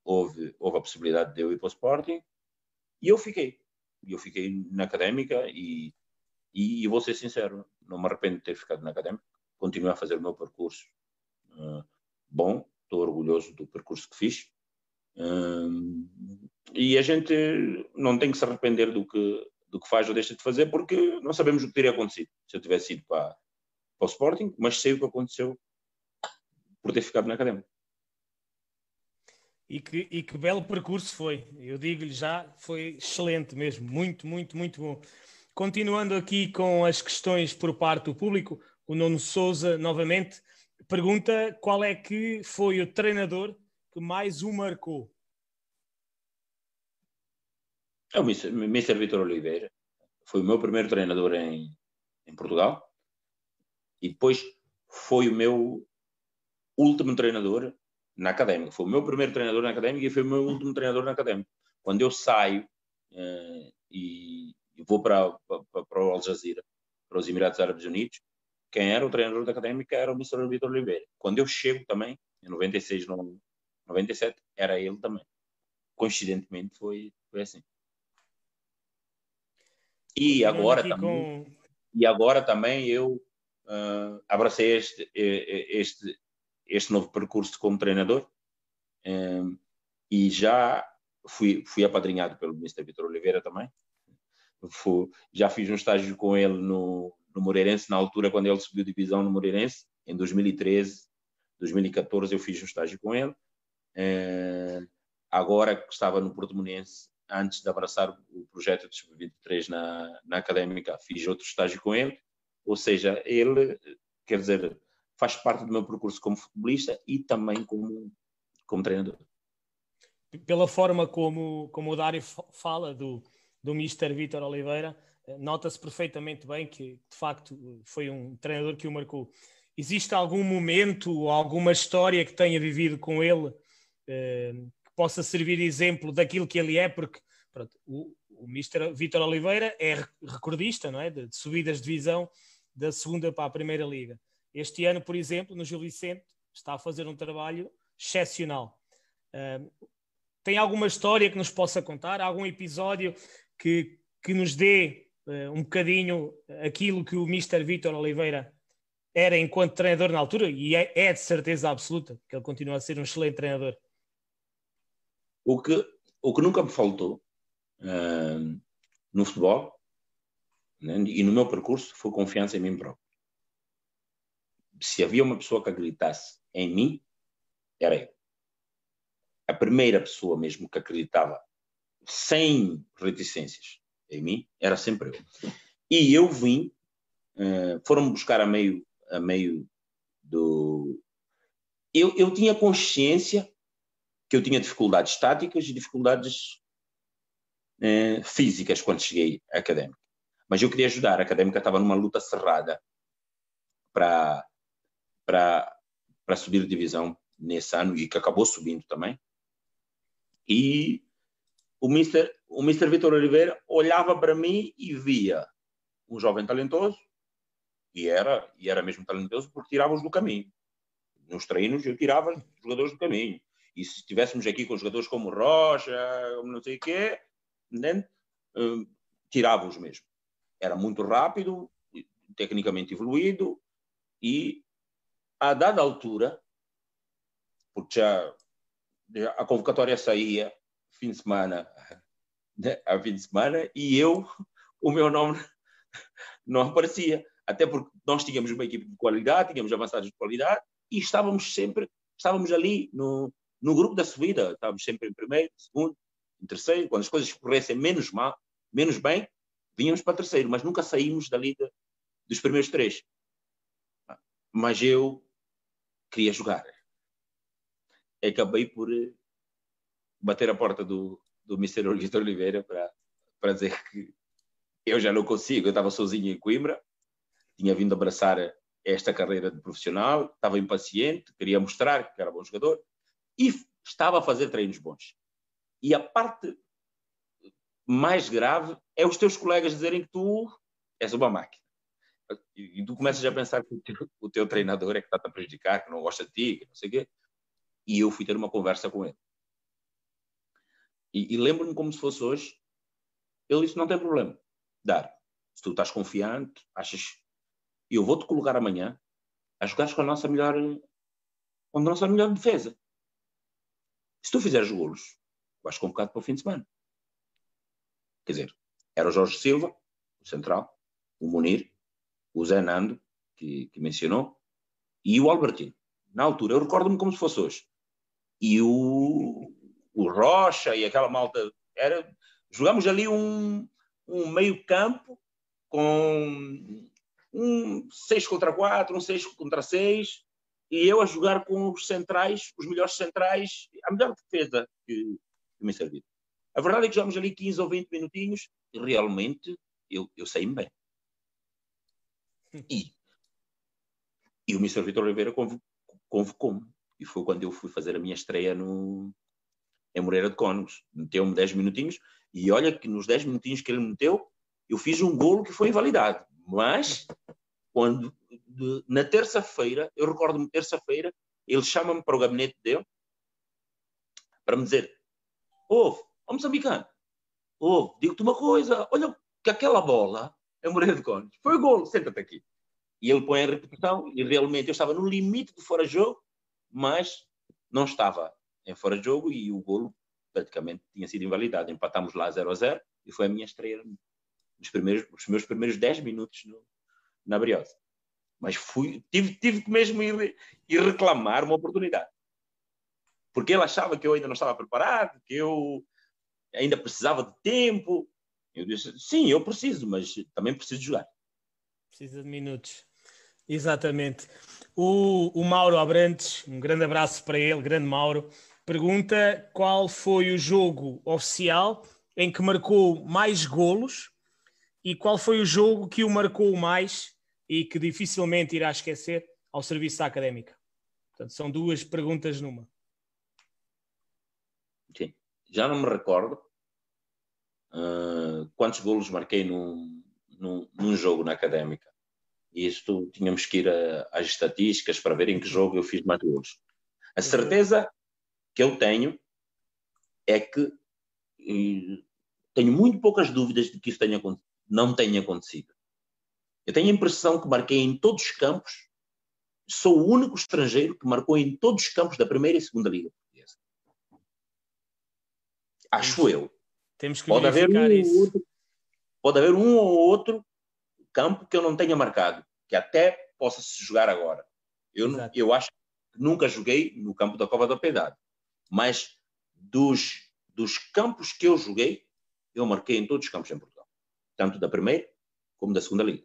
Speaker 2: houve, houve a possibilidade de eu ir para o Sporting e eu fiquei. Eu fiquei na académica e, e, e vou ser sincero, não me arrependo de ter ficado na académica. Continuo a fazer o meu percurso uh, bom, estou orgulhoso do percurso que fiz. Uh, e a gente não tem que se arrepender do que, do que faz ou deixa de fazer, porque não sabemos o que teria acontecido se eu tivesse ido para, para o Sporting, mas sei o que aconteceu por ter ficado na académica.
Speaker 1: E que, e que belo percurso foi. Eu digo-lhe já, foi excelente mesmo. Muito, muito, muito bom. Continuando aqui com as questões por parte do público, o Nuno Souza novamente pergunta qual é que foi o treinador que mais o marcou.
Speaker 2: É o Mr. Vitor Oliveira. Foi o meu primeiro treinador em, em Portugal. E depois foi o meu último treinador na académica. Foi o meu primeiro treinador na académica e foi o meu último treinador na académica. Quando eu saio uh, e, e, vou para, para, para o Al Jazeera, para os Emirados Árabes Unidos, quem era o treinador da académica era o Mr. Vitor Oliveira. Quando eu chego também, em 96, 97, era ele também. Coincidentemente foi, foi assim. E agora também, com... e agora também eu uh, abracei este, este, este novo percurso como treinador um, e já fui, fui apadrinhado pelo Mr. Vitor Oliveira também. Fui, já fiz um estágio com ele no, no Moreirense, na altura quando ele subiu divisão no Moreirense, em 2013, 2014 eu fiz um estágio com ele. Uh, agora que estava no Porto Monense, antes de abraçar o projeto de Sub-23 na, na Académica, fiz outro estágio com ele. Ou seja, ele, quer dizer, faz parte do meu percurso como futebolista e também como, como treinador.
Speaker 1: Pela forma como, como o Dário fala do, do Mister Vítor Oliveira, eh, nota-se perfeitamente bem que, de facto, foi um treinador que o marcou. Existe algum momento, alguma história que tenha vivido com ele eh, que possa servir de exemplo daquilo que ele é? Porque pronto, o, o Mister Vítor Oliveira é recordista não é? de, de subidas de divisão da segunda para a primeira liga. Este ano, por exemplo, no Gil Vicente, está a fazer um trabalho excepcional. Uh, tem alguma história que nos possa contar? Algum episódio que, que nos dê uh, um bocadinho aquilo que o Mr. Vítor Oliveira era enquanto treinador na altura? E é, é, de certeza absoluta que ele continua a ser um excelente treinador.
Speaker 2: O que, o que nunca me faltou uh, no futebol né, e no meu percurso foi confiança em mim próprio se havia uma pessoa que acreditasse em mim, era eu. A primeira pessoa mesmo que acreditava sem reticências em mim era sempre eu. E eu vim uh, foram buscar a meio, a meio do. Eu, eu tinha consciência que eu tinha dificuldades táticas e dificuldades uh, físicas quando cheguei à académica. Mas eu queria ajudar. A académica estava numa luta cerrada para, para, subir de divisão nesse ano e que acabou subindo também. E o Mr. O Mr. Vitor Oliveira olhava para mim e via um jovem talentoso e era e era mesmo talentoso porque tirava-os do caminho. Nos treinos eu tirava os jogadores do caminho. E se estivéssemos aqui com jogadores como Rocha, não sei o quê, né? Uh, tirava-os mesmo. Era muito rápido, tecnicamente evoluído e a dada altura, porque já, já a convocatória saía fim de semana né, a fim de semana e eu, o meu nome não aparecia. Até porque nós tínhamos uma equipe de qualidade, tínhamos avançados de qualidade e estávamos sempre, estávamos ali no, no grupo da subida, estávamos sempre em primeiro, segundo, em terceiro. Quando as coisas corressem menos mal, menos bem, vínhamos para terceiro, mas nunca saímos dali de, dos primeiros três. Mas eu queria jogar. Acabei por eh, bater a porta do, do Mr. Vitor Oliveira para, para dizer que eu já não consigo, eu estava sozinho em Coimbra, tinha vindo abraçar esta carreira de profissional, estava impaciente, queria mostrar que era bom jogador e estava a fazer treinos bons. E a parte mais grave é os teus colegas dizerem que tu és uma máquina. E, tu começas a pensar que o teu, o teu treinador é que está-te a prejudicar, que não gosta de ti, que não sei o quê. E eu fui ter uma conversa com ele. E, e lembro-me como se fosse hoje. Ele disse: não tem problema, dar. Se tu estás confiante, achas. Eu vou-te colocar amanhã a jogar com a nossa melhor. com a nossa melhor defesa. Se tu fizeres golos, vais convocado para o fim de semana. Quer dizer, era o Jorge Silva, o central, o Munir, o Zé Nando, que, que mencionou, e o Albertino. Na altura, eu recordo-me como se fosse hoje. E o, o Rocha e aquela malta. Era, jogamos ali um, um meio campo com um 6 contra 4, um 6 contra 6, e eu a jogar com os centrais, os melhores centrais, a melhor defesa que, que me serviu. A verdade é que jogamos ali 15 ou 20 minutinhos e realmente eu, eu saí-me bem. E, e o Mr. Vitor Oliveira convocou-me. E foi quando eu fui fazer a minha estreia no, em Moreira de Cónegos. Meteu-me 10 minutinhos e olha que nos 10 minutinhos que ele meteu, eu fiz um golo que foi invalidado. Mas, quando de, na terça-feira, eu recordo-me, terça-feira, ele chama-me para o gabinete dele para me dizer: Ouve, ó Moçambicano, ouve, digo-te uma coisa, olha que aquela bola é Moreira de Cónegos, foi golo, senta-te aqui. E ele põe a repetição e realmente eu estava no limite de fora-jogo, mas não estava em fora de jogo e o golo praticamente tinha sido invalidado. Empatámos lá 0 a 0 e foi a minha estreia nos primeiros, os meus primeiros 10 minutos no, na Briosa. Mas fui, tive, tive que mesmo ir, ir reclamar uma oportunidade. Porque ele achava que eu ainda não estava preparado, que eu ainda precisava de tempo. Eu disse, sim, eu preciso, mas também preciso jogar.
Speaker 1: Precisa de minutos. Exatamente. O, o Mauro Abrantes, um grande abraço para ele, grande Mauro, pergunta qual foi o jogo oficial em que marcou mais golos e qual foi o jogo que o marcou mais e que dificilmente irá esquecer ao serviço da académica. Portanto, são duas perguntas numa.
Speaker 2: Sim. Já não me recordo uh, quantos golos marquei num, num, num, jogo na académica. E isto tínhamos que ir às estatísticas para ver em que jogo eu fiz mais golos. A certeza que eu tenho é que tenho muito poucas dúvidas de que isso tenha, não tenha acontecido. Eu tenho a impressão que marquei em todos os campos, sou o único estrangeiro que marcou em todos os campos da primeira e segunda liga portuguesa. Acho eu.
Speaker 1: Temos que pode haver um isso.
Speaker 2: Outro, pode haver um ou outro campo que eu não tenha marcado, que até possa se jogar agora. Eu, eu acho que nunca joguei no campo da Cova da Piedade mas dos, dos campos que eu joguei, eu marquei em todos os campos em Portugal, tanto da primeira como da segunda liga.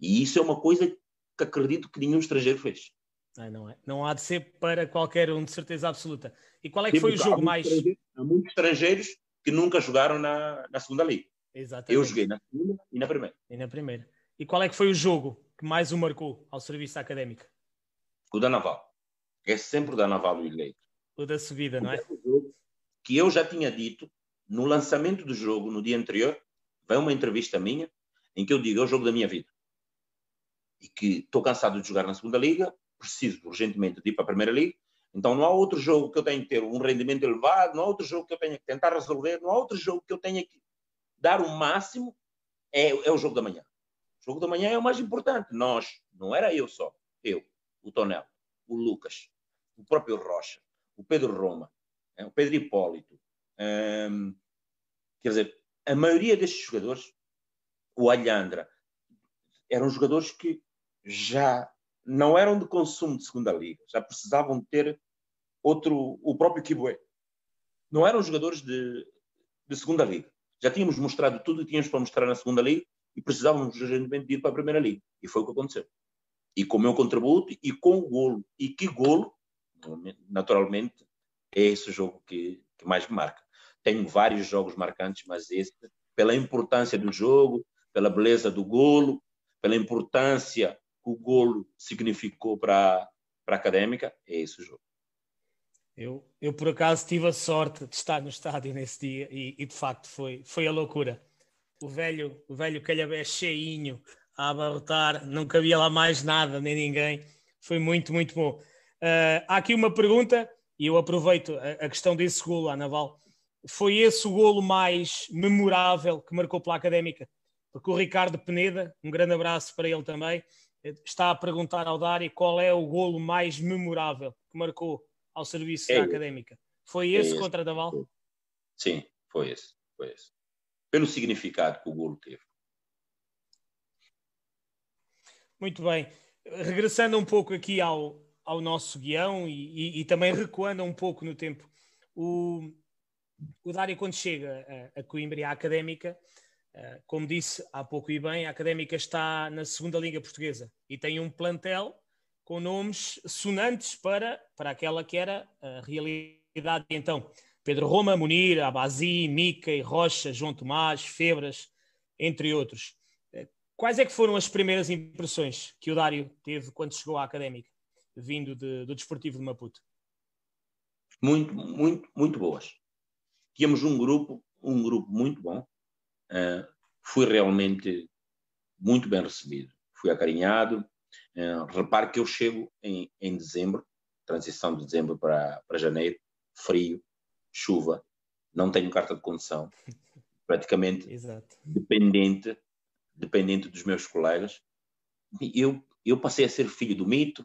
Speaker 2: E isso é uma coisa que acredito que nenhum estrangeiro fez.
Speaker 1: Ah, não, é. não há de ser para qualquer um, de certeza absoluta. E qual é que foi o jogo mais.
Speaker 2: Há muitos estrangeiros que nunca jogaram na, na segunda liga.
Speaker 1: Exatamente.
Speaker 2: Eu joguei na segunda e na primeira.
Speaker 1: E na primeira. E qual é que foi o jogo que mais o marcou ao serviço académico?
Speaker 2: O da Naval. É sempre o da Naval o eleito.
Speaker 1: O da subida, não é?
Speaker 2: Que eu já tinha dito no lançamento do jogo, no dia anterior, vem uma entrevista minha em que eu digo: é o jogo da minha vida. E que estou cansado de jogar na segunda liga, preciso urgentemente de ir para a primeira liga. Então não há outro jogo que eu tenha que ter um rendimento elevado, não há outro jogo que eu tenha que tentar resolver, não há outro jogo que eu tenha que dar o máximo. É, é o jogo da manhã. O jogo da manhã é o mais importante. Nós, não era eu só, eu, o Tonel, o Lucas, o próprio Rocha, o Pedro Roma, é, o Pedro Hipólito. Hum, quer dizer, a maioria destes jogadores, o Alhandra, eram jogadores que já não eram de consumo de segunda liga, já precisavam ter outro, o próprio Kibué. Não eram jogadores de, de segunda liga. Já tínhamos mostrado tudo que tínhamos para mostrar na segunda liga e precisávamos urgentemente de ir para a primeira liga. E foi o que aconteceu. E com o meu contributo e com o golo. E que golo, naturalmente, é esse jogo que, que mais me marca. Tenho vários jogos marcantes, mas esse, pela importância do jogo, pela beleza do golo, pela importância que o golo significou para, para a académica, é esse o jogo.
Speaker 1: Eu, eu, por acaso, tive a sorte de estar no estádio nesse dia e, e de facto foi, foi a loucura. O velho, o velho calhabé cheinho a abarrotar, não cabia lá mais nada, nem ninguém. Foi muito, muito bom. Uh, há aqui uma pergunta, e eu aproveito a, a questão desse golo Naval. Foi esse o golo mais memorável que marcou pela Académica? Porque o Ricardo Peneda, um grande abraço para ele também, está a perguntar ao Dário qual é o golo mais memorável que marcou ao serviço é da académica. Foi esse, é esse contra a Daval?
Speaker 2: Sim, foi esse, foi esse. Pelo significado que o golo teve.
Speaker 1: Muito bem. Regressando um pouco aqui ao, ao nosso guião e, e, e também recuando um pouco no tempo, o, o Dário, quando chega a, a Coimbra e à Académica, uh, como disse há pouco e bem, a Académica está na segunda Liga Portuguesa e tem um plantel com nomes sonantes para, para aquela que era a realidade então. Pedro Roma, Munir, Abazi, Mickey, Rocha, João Tomás, Febras, entre outros. Eh, quais é que foram as primeiras impressões que o Dário teve quando chegou à Académica, vindo de, do Desportivo de Maputo?
Speaker 2: Muito, muito, muito boas. Tínhamos um grupo, um grupo muito bom. Uh, fui realmente muito bem recebido. Fui acarinhado, repare que eu chego em, em dezembro, transição de dezembro para, para janeiro, frio, chuva, não tenho carta de condução, praticamente Exato. dependente dependente dos meus colegas. Eu, eu passei a ser filho do mito,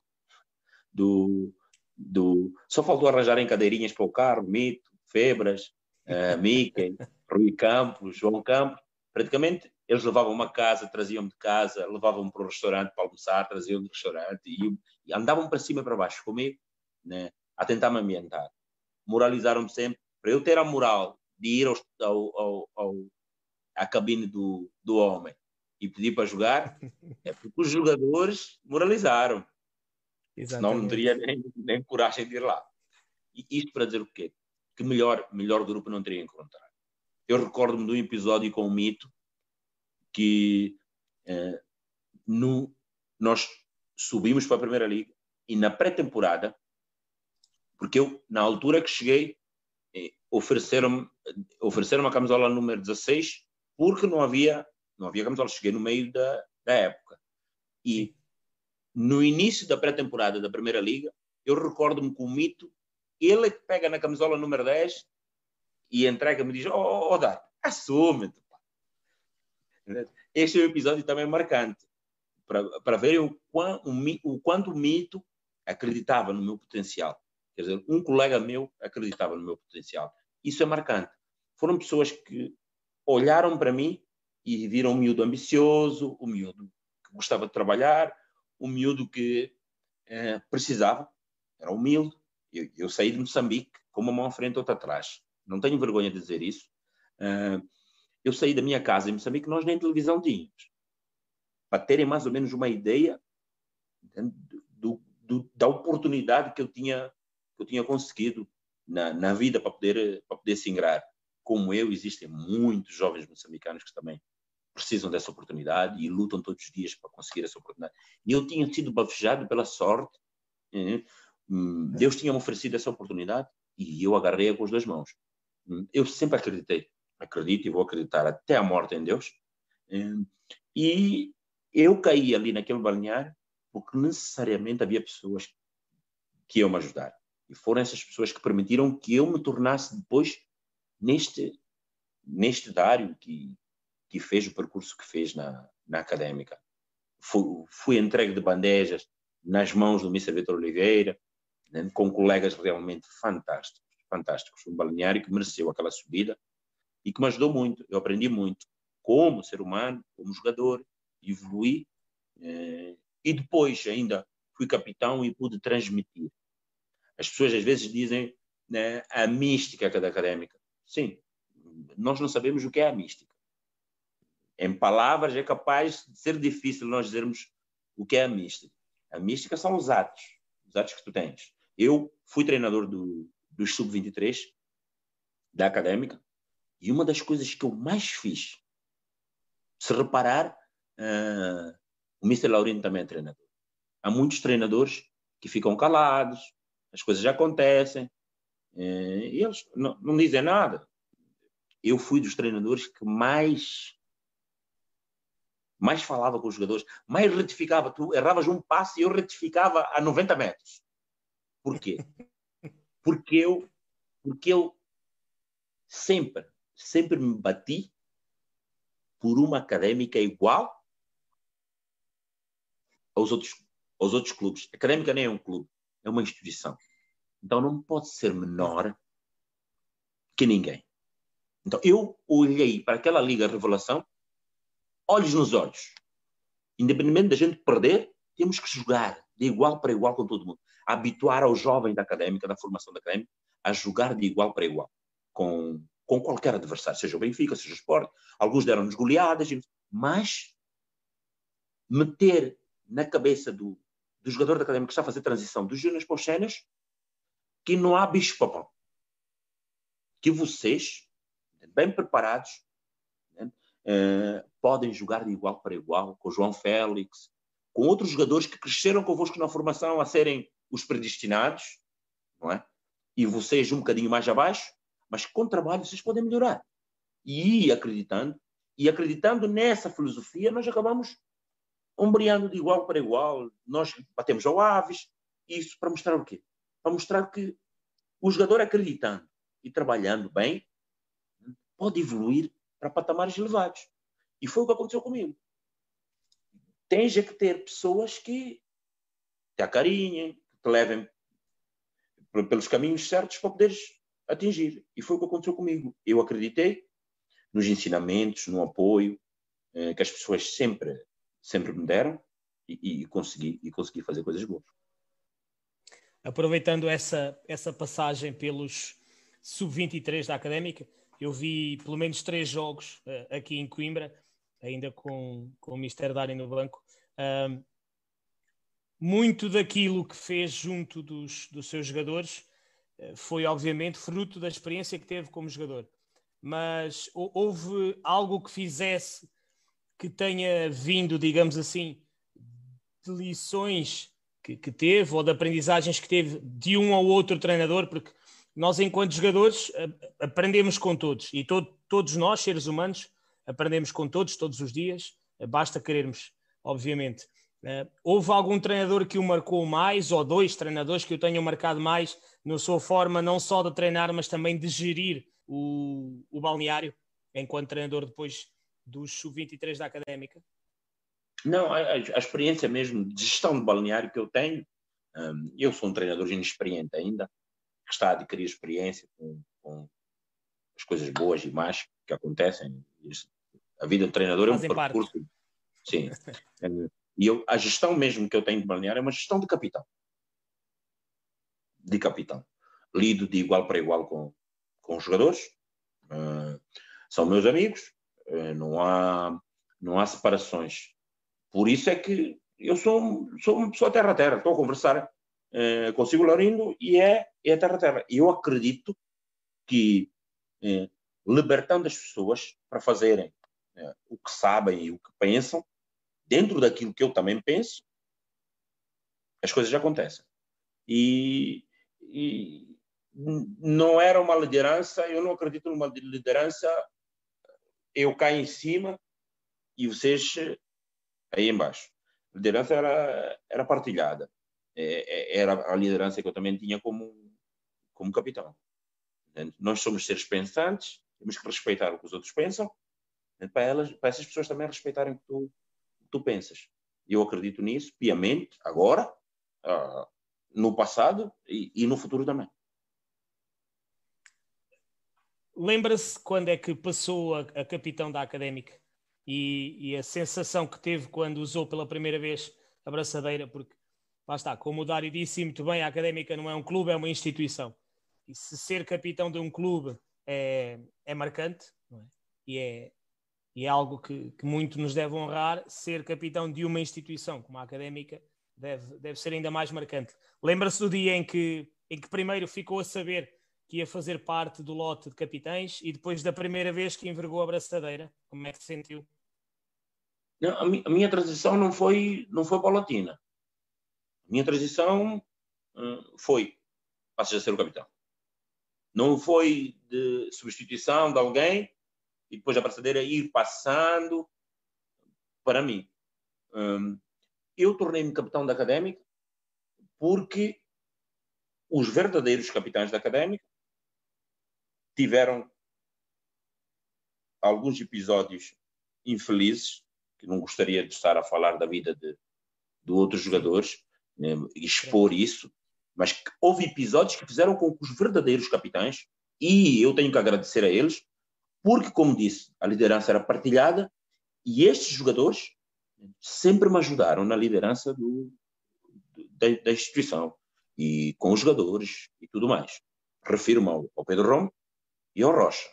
Speaker 2: do, do só faltou arranjarem cadeirinhas para o carro, mito, Febras, uh, Mickey, Rui Campos, João Campos, praticamente eles levavam uma casa, traziam-me de casa, levavam-me para o restaurante para almoçar, traziam-me do restaurante e, e, andavam para cima e para baixo comigo, né, a tentar me ambientar. Moralizaram-me sempre para eu ter a moral de ir ao, ao, ao, ao à cabine do, do homem e pedir para jogar, é porque os jogadores moralizaram. Exatamente. Senão não teria nem, nem coragem de ir lá. E isto para dizer o quê? Que melhor, melhor grupo não teria encontrado. Eu recordo-me de um episódio com o Mito, que eh, no, nós subimos para a Primeira Liga e na pré-temporada, porque eu, na altura que cheguei, eh, ofereceram-me ofereceram a camisola número 16 porque não havia, não havia camisola. Cheguei no meio da, da época. E no início da pré-temporada da Primeira Liga, eu recordo-me com o Mito, ele é que pega na camisola número 10 e entrega-me e diz: Oh, oh, oh Dá, assume-te. Este é um episódio também marcante para, para ver o, quão, o, o quanto o mito acreditava no meu potencial. Quer dizer, um colega meu acreditava no meu potencial. Isso é marcante. Foram pessoas que olharam para mim e viram um miúdo ambicioso, um miúdo que gostava de trabalhar, um miúdo que eh, precisava, era humilde. Eu, eu, saí de Moçambique com uma mão à frente e outra atrás. Não tenho vergonha de dizer isso. Uh, eu saí da minha casa em Moçambique, nós nem televisão tínhamos. para terem mais ou menos uma ideia do, do, da oportunidade que eu tinha que eu tinha conseguido na, na vida para poder para poder se ingrar. Como eu, existem muitos jovens moçambicanos que também precisam dessa oportunidade e lutam todos os dias para conseguir essa oportunidade. E eu tinha sido bafejado pela sorte. Hum, Deus tinha me oferecido essa oportunidade e eu agarrei-a com as duas mãos. Hum, eu sempre acreditei, acredito e vou acreditar até a morte em Deus. Hum, e eu caí ali naquele balneário porque necessariamente havia pessoas que iam me ajudar. E foram essas pessoas que permitiram que eu me tornasse depois neste, neste dário que, que fez o percurso que fez na, na académica. Fui, fui entregue de bandejas nas mãos do Mr. Vitor Oliveira, né, com colegas realmente fantásticos, fantásticos. Um balneário que mereceu aquela subida e que me ajudou muito. Eu aprendi muito como ser humano, como jogador, evoluí eh, e depois ainda fui capitão e pude transmitir. As pessoas às vezes dizem né, a mística da académica. Sim, nós não sabemos o que é a mística em palavras, é capaz de ser difícil nós dizermos o que é a mística. A mística são os atos, os atos que tu tens. Eu fui treinador do, dos sub-23 da académica e uma das coisas que eu mais fiz, se reparar, uh, o Mr. Laurino também é treinador. Há muitos treinadores que ficam calados, as coisas já acontecem, uh, e eles não, não dizem nada. Eu fui dos treinadores que mais mais falava com os jogadores, mais retificava. Tu erravas um passe e eu retificava a 90 metros. Por quê? Porque eu, porque eu sempre, sempre me bati por uma académica igual aos outros, aos outros clubes. A académica nem é um clube, é uma instituição. Então não pode ser menor que ninguém. Então eu olhei para aquela Liga Revelação olhos nos olhos. Independentemente da gente perder, temos que jogar de igual para igual com todo mundo. Habituar ao jovem da académica, da formação da académica, a jogar de igual para igual com, com qualquer adversário, seja o Benfica, seja o Sport. Alguns deram-nos goleadas, mas meter na cabeça do, do jogador da académica que está a fazer transição dos júniores para os sénios que não há bicho papão. Que vocês, bem preparados, uh, podem jogar de igual para igual com o João Félix, com outros jogadores que cresceram convosco na formação a serem os predestinados, não é? E vocês um bocadinho mais abaixo, mas com trabalho vocês podem melhorar. E acreditando, e acreditando nessa filosofia, nós acabamos ombreando de igual para igual. Nós batemos ao Aves, isso para mostrar o quê? Para mostrar que o jogador acreditando e trabalhando bem pode evoluir para patamares elevados. E foi o que aconteceu comigo. Tens é que ter pessoas que te acarinhem, que te levem pelos caminhos certos para poderes atingir. E foi o que aconteceu comigo. Eu acreditei nos ensinamentos, no apoio eh, que as pessoas sempre, sempre me deram e, e, consegui, e consegui fazer coisas boas.
Speaker 1: Aproveitando essa, essa passagem pelos sub-23 da Académica, eu vi pelo menos três jogos uh, aqui em Coimbra, ainda com, com o Mister Dari no banco. Muito daquilo que fez junto dos, dos seus jogadores foi, obviamente, fruto da experiência que teve como jogador. Mas houve algo que fizesse que tenha vindo, digamos assim, de lições que, que, teve ou de aprendizagens que teve de um ou outro treinador, porque nós, enquanto jogadores, aprendemos com todos e todos nós, seres humanos, aprendemos com todos, todos os dias, basta querermos, obviamente. Uh, houve algum treinador que o marcou mais, ou dois treinadores que o tenham marcado mais na sua forma, não só de treinar, mas também de gerir o, o balneário, enquanto treinador depois dos sub-23 da académica?
Speaker 2: Não, a, a, experiência mesmo de gestão de balneário que eu tenho, um, eu sou um treinador inexperiente ainda, que está a adquirir experiência com, com as coisas boas e más que acontecem. A vida de treinador Fazem é um percurso. Parte. Sim. e eu, a gestão mesmo que eu tenho de balneário é uma gestão de capitão. De capitão. Lido de igual para igual com, com os jogadores. Uh, são meus amigos. Uh, não, há, não há separações. Por isso é que eu sou, sou uma pessoa terra terra. Estou a conversar uh, consigo, Laurindo, e é, é terra terra. Eu acredito que libertando as pessoas para fazerem o que sabem e o que pensam, dentro daquilo que eu também penso, as coisas já acontecem. E, e não era uma liderança, eu não acredito numa liderança, eu caio em cima e vocês aí embaixo. A liderança era, era partilhada. É, é, era a liderança que eu também tinha como, como capitão. Nós somos seres pensantes, temos que respeitar o que os outros pensam, para, elas, para essas pessoas também respeitarem o que tu, tu pensas. Eu acredito nisso piamente, agora, uh, no passado e, e no futuro também.
Speaker 1: Lembra-se quando é que passou a, a capitão da Académica e, e, a sensação que teve quando usou pela primeira vez a braçadeira? Porque, lá está, como o Dário disse muito bem, a Académica não é um clube, é uma instituição. E se ser capitão de um clube é, é marcante é? E, é, e é algo que, que muito nos deve honrar, ser capitão de uma instituição como a Académica deve, deve ser ainda mais marcante. Lembra-se do dia em que, em que primeiro ficou a saber que ia fazer parte do lote de capitães e depois da primeira vez que envergou a braçadeira? Como é que se sentiu?
Speaker 2: Não, a, mi, a, minha transição não foi, não foi paulatina. A minha transição uh, foi, passas a ser o capitão. Não foi de substituição de alguém e depois a braçadeira ir passando para mim. Um, eu tornei-me capitão da Académica porque os verdadeiros capitães da Académica tiveram alguns episódios infelizes, que não gostaria de estar a falar da vida de, de outros jogadores, né, expor isso, mas houve episódios que fizeram com que os verdadeiros capitães, e eu tenho que agradecer a eles, porque, como disse, a liderança era partilhada e estes jogadores sempre me ajudaram na liderança do, da, da, instituição e com os jogadores e tudo mais. Refiro-me ao, ao, Pedro Romo e ao Rocha.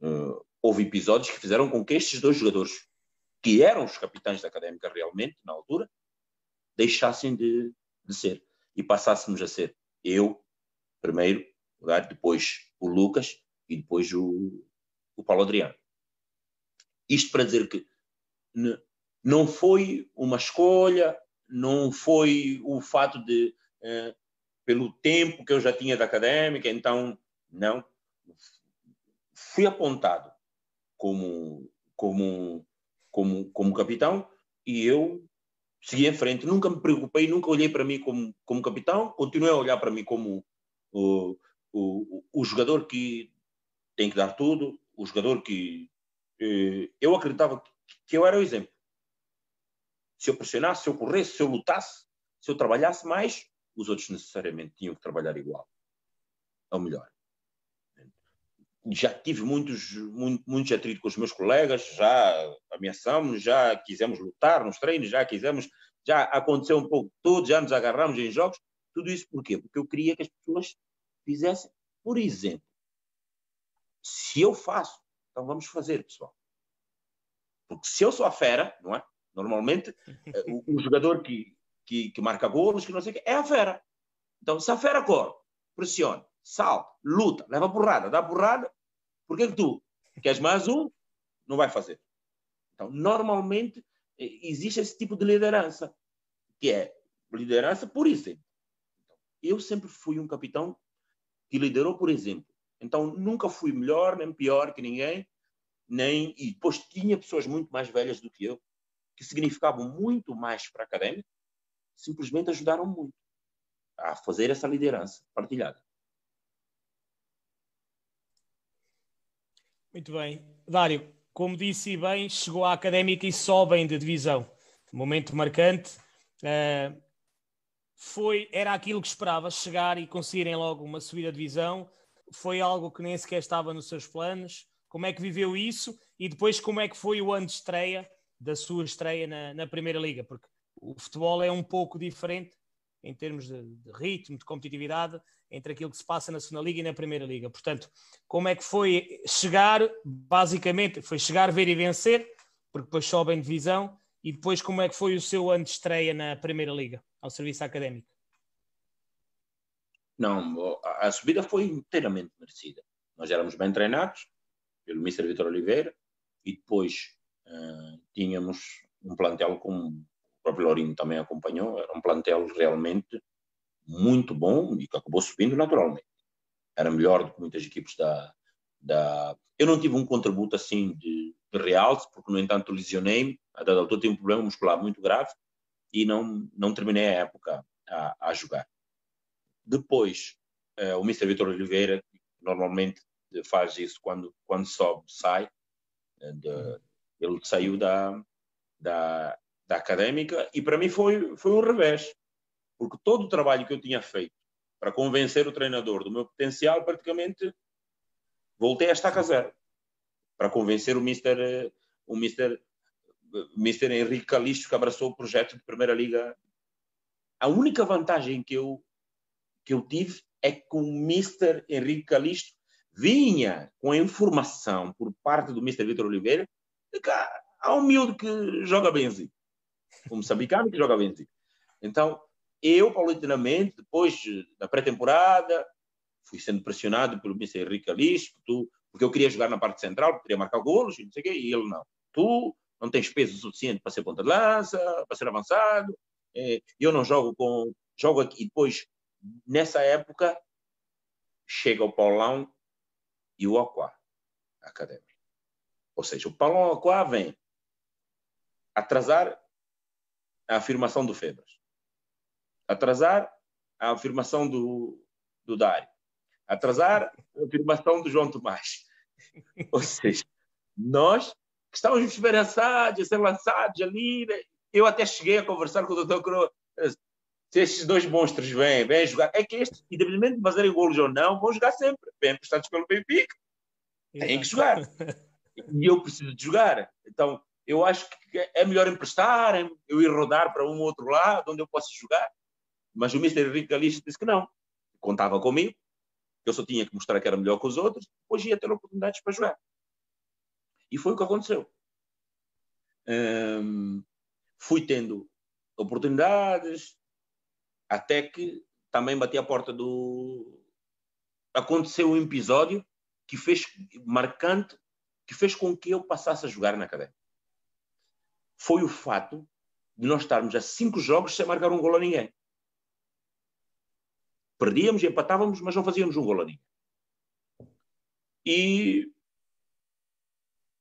Speaker 2: Uh, houve episódios que fizeram com que estes dois jogadores, que eram os capitães da Académica realmente, na altura, deixassem de, de ser e passássemos a ser eu, primeiro, depois o Lucas e depois o, o Paulo Adriano. Isto para dizer que não foi uma escolha, não foi o fato de, eh, pelo tempo que eu já tinha da académica, então, não. Fui apontado como, como, como, como capitão e eu segui em frente. Nunca me preocupei, nunca olhei para mim como, como capitão, continuei a olhar para mim como o, o, o jogador que tem que dar tudo, o jogador que. Eh, eu acreditava que eu era o exemplo. Se eu pressionasse, se eu corresse, se eu lutasse, se eu trabalhasse mais, os outros necessariamente tinham que trabalhar igual. Ou melhor. Já tive muitos, muito, muitos atritos com os meus colegas, já ameaçamos, já quisemos lutar nos treinos, já quisemos, já aconteceu um pouco tudo, já nos agarramos em jogos. Tudo isso por quê? Porque eu queria que as pessoas fizessem, por exemplo, se eu faço, então vamos fazer, pessoal. Porque se eu sou a fera, não é? Normalmente, eh, o, o jogador que, que, que, marca golos, que não sei o que, é a fera. Então, se a fera corre, pressiona, salta, luta, leva porrada, dá porrada, por que tu queres mais um? Não vai fazer. Então, normalmente, eh, existe esse tipo de liderança, que é liderança por exemplo. Eu sempre fui um capitão que liderou por exemplo. Então, nunca fui melhor nem pior que ninguém, nem e depois tinha pessoas muito mais velhas do que eu que significavam muito mais para a académica, simplesmente ajudaram muito a fazer essa liderança partilhada.
Speaker 1: Muito bem. Dário, como disse bem, chegou à académica e sobem de divisão. Momento marcante. Uh, foi, era aquilo que esperava, chegar e conseguirem logo uma subida de divisão. Foi algo que nem sequer estava nos seus planos como é que viveu isso e depois como é que foi o ano de estreia, da sua estreia na, na Primeira Liga, porque o futebol é um pouco diferente em termos de, de, ritmo, de competitividade, entre aquilo que se passa na Segunda Liga e na Primeira Liga. Portanto, como é que foi chegar, basicamente, foi chegar, ver e vencer, porque depois sobem divisão, E depois, como é que foi o seu ano de estreia na Primeira Liga, ao serviço académico?
Speaker 2: Não, a subida foi inteiramente merecida. Nós éramos bem treinados pelo Mr. Vitor Oliveira e depois uh, tínhamos um plantel como o próprio Lourinho também acompanhou, era um plantel realmente muito bom e que acabou subindo naturalmente. Era melhor do que muitas equipes da, da... Eu não tive um contributo assim de, de realce, porque no entanto lesionei-me, a dada altura tive um problema muscular muito grave e não, não terminei a época a, a jogar. Depois, uh, o Mr. Vitor Oliveira normalmente faz isso quando, quando sobe, sai. Eh, de, ele saiu da, da, da académica e para mim foi, foi um revés, porque todo o trabalho que eu tinha feito para convencer o treinador do meu potencial, praticamente voltei a estaca zero para convencer o Mr. O Mr. Mr. Henrique Calixto que abraçou o projeto de Primeira Liga. A única vantagem que eu que eu tive é que o Mr. Henrique Calixto vinha com a informação por parte do Mr. Vitor Oliveira de que há um miúdo que joga benzinho. Um moçambicano que joga benzinho. Então, eu, paulatinamente, depois da pré-temporada, fui sendo pressionado pelo Mr. Henrique Calixto, porque eu queria jogar na parte central, queria marcar golos, não sei o quê, e ele não. Tu não tens peso suficiente para ser ponta de lança, para ser avançado, eh, eu não jogo com... Jogo aqui, e depois nessa época, chega o Paulão e o Aquá, académico. Ou seja, o Paulão Aquá vem atrasar a afirmação do Febras, atrasar a afirmação do, do Dário, atrasar a afirmação do João Tomás. Ou seja, nós que estávamos esperançados a ser lançados ali, né? eu até cheguei a conversar com o Dr. Cro se esses dois monstros vêm, vêm jogar, é que estes, independente de fazerem golos ou não, vão jogar sempre. Vêm emprestados pelo Benfica, têm que jogar. E eu preciso de jogar. Então, eu acho que é melhor emprestar, eu ir rodar para um ou outro lado, onde eu possa jogar. Mas o Mr. Henrique Galista disse que não. Contava comigo, eu só tinha que mostrar que era melhor que os outros, depois ia ter oportunidades para jogar. E foi o que aconteceu. Hum, fui tendo oportunidades, até que também bati a porta do. Aconteceu um episódio que fez marcante, que fez com que eu passasse a jogar na academia. Foi o fato de nós estarmos a cinco jogos sem marcar um gol a ninguém. Perdíamos empatávamos, mas não fazíamos um gol a ninguém. E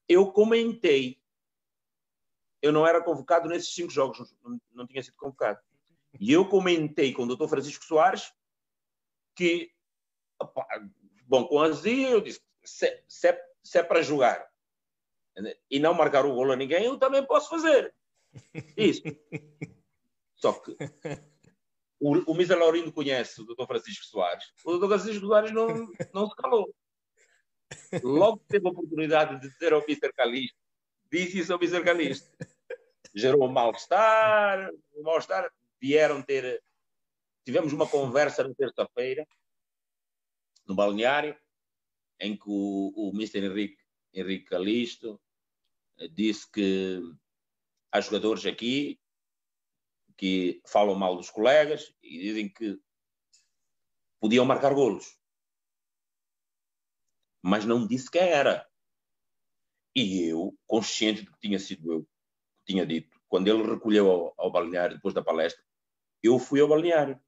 Speaker 2: eu comentei. Eu não era convocado nesses cinco jogos, não, não tinha sido convocado. E eu comentei com o doutor Francisco Soares que, opa, bom, com a Zia, eu disse: se, se, é, se é para jogar e não marcar o gol a ninguém, eu também posso fazer. Isso. Só que o, o Misa Laurindo conhece o doutor Francisco Soares. O doutor Francisco Soares não, não se calou. Logo que teve a oportunidade de dizer ao Mr. Calixto, disse isso ao Mr. Calixto. Gerou um mal-estar, um mal-estar vieram ter. Tivemos uma conversa na terça-feira, no balneário, em que o, o Mr. Henrique, Henrique Calisto eh, disse que há jogadores aqui que falam mal dos colegas e dizem que podiam marcar golos. Mas não disse quem era. E eu, consciente de que tinha sido eu que tinha dito, quando ele recolheu ao, ao balneário depois da palestra, eu fui ao balneário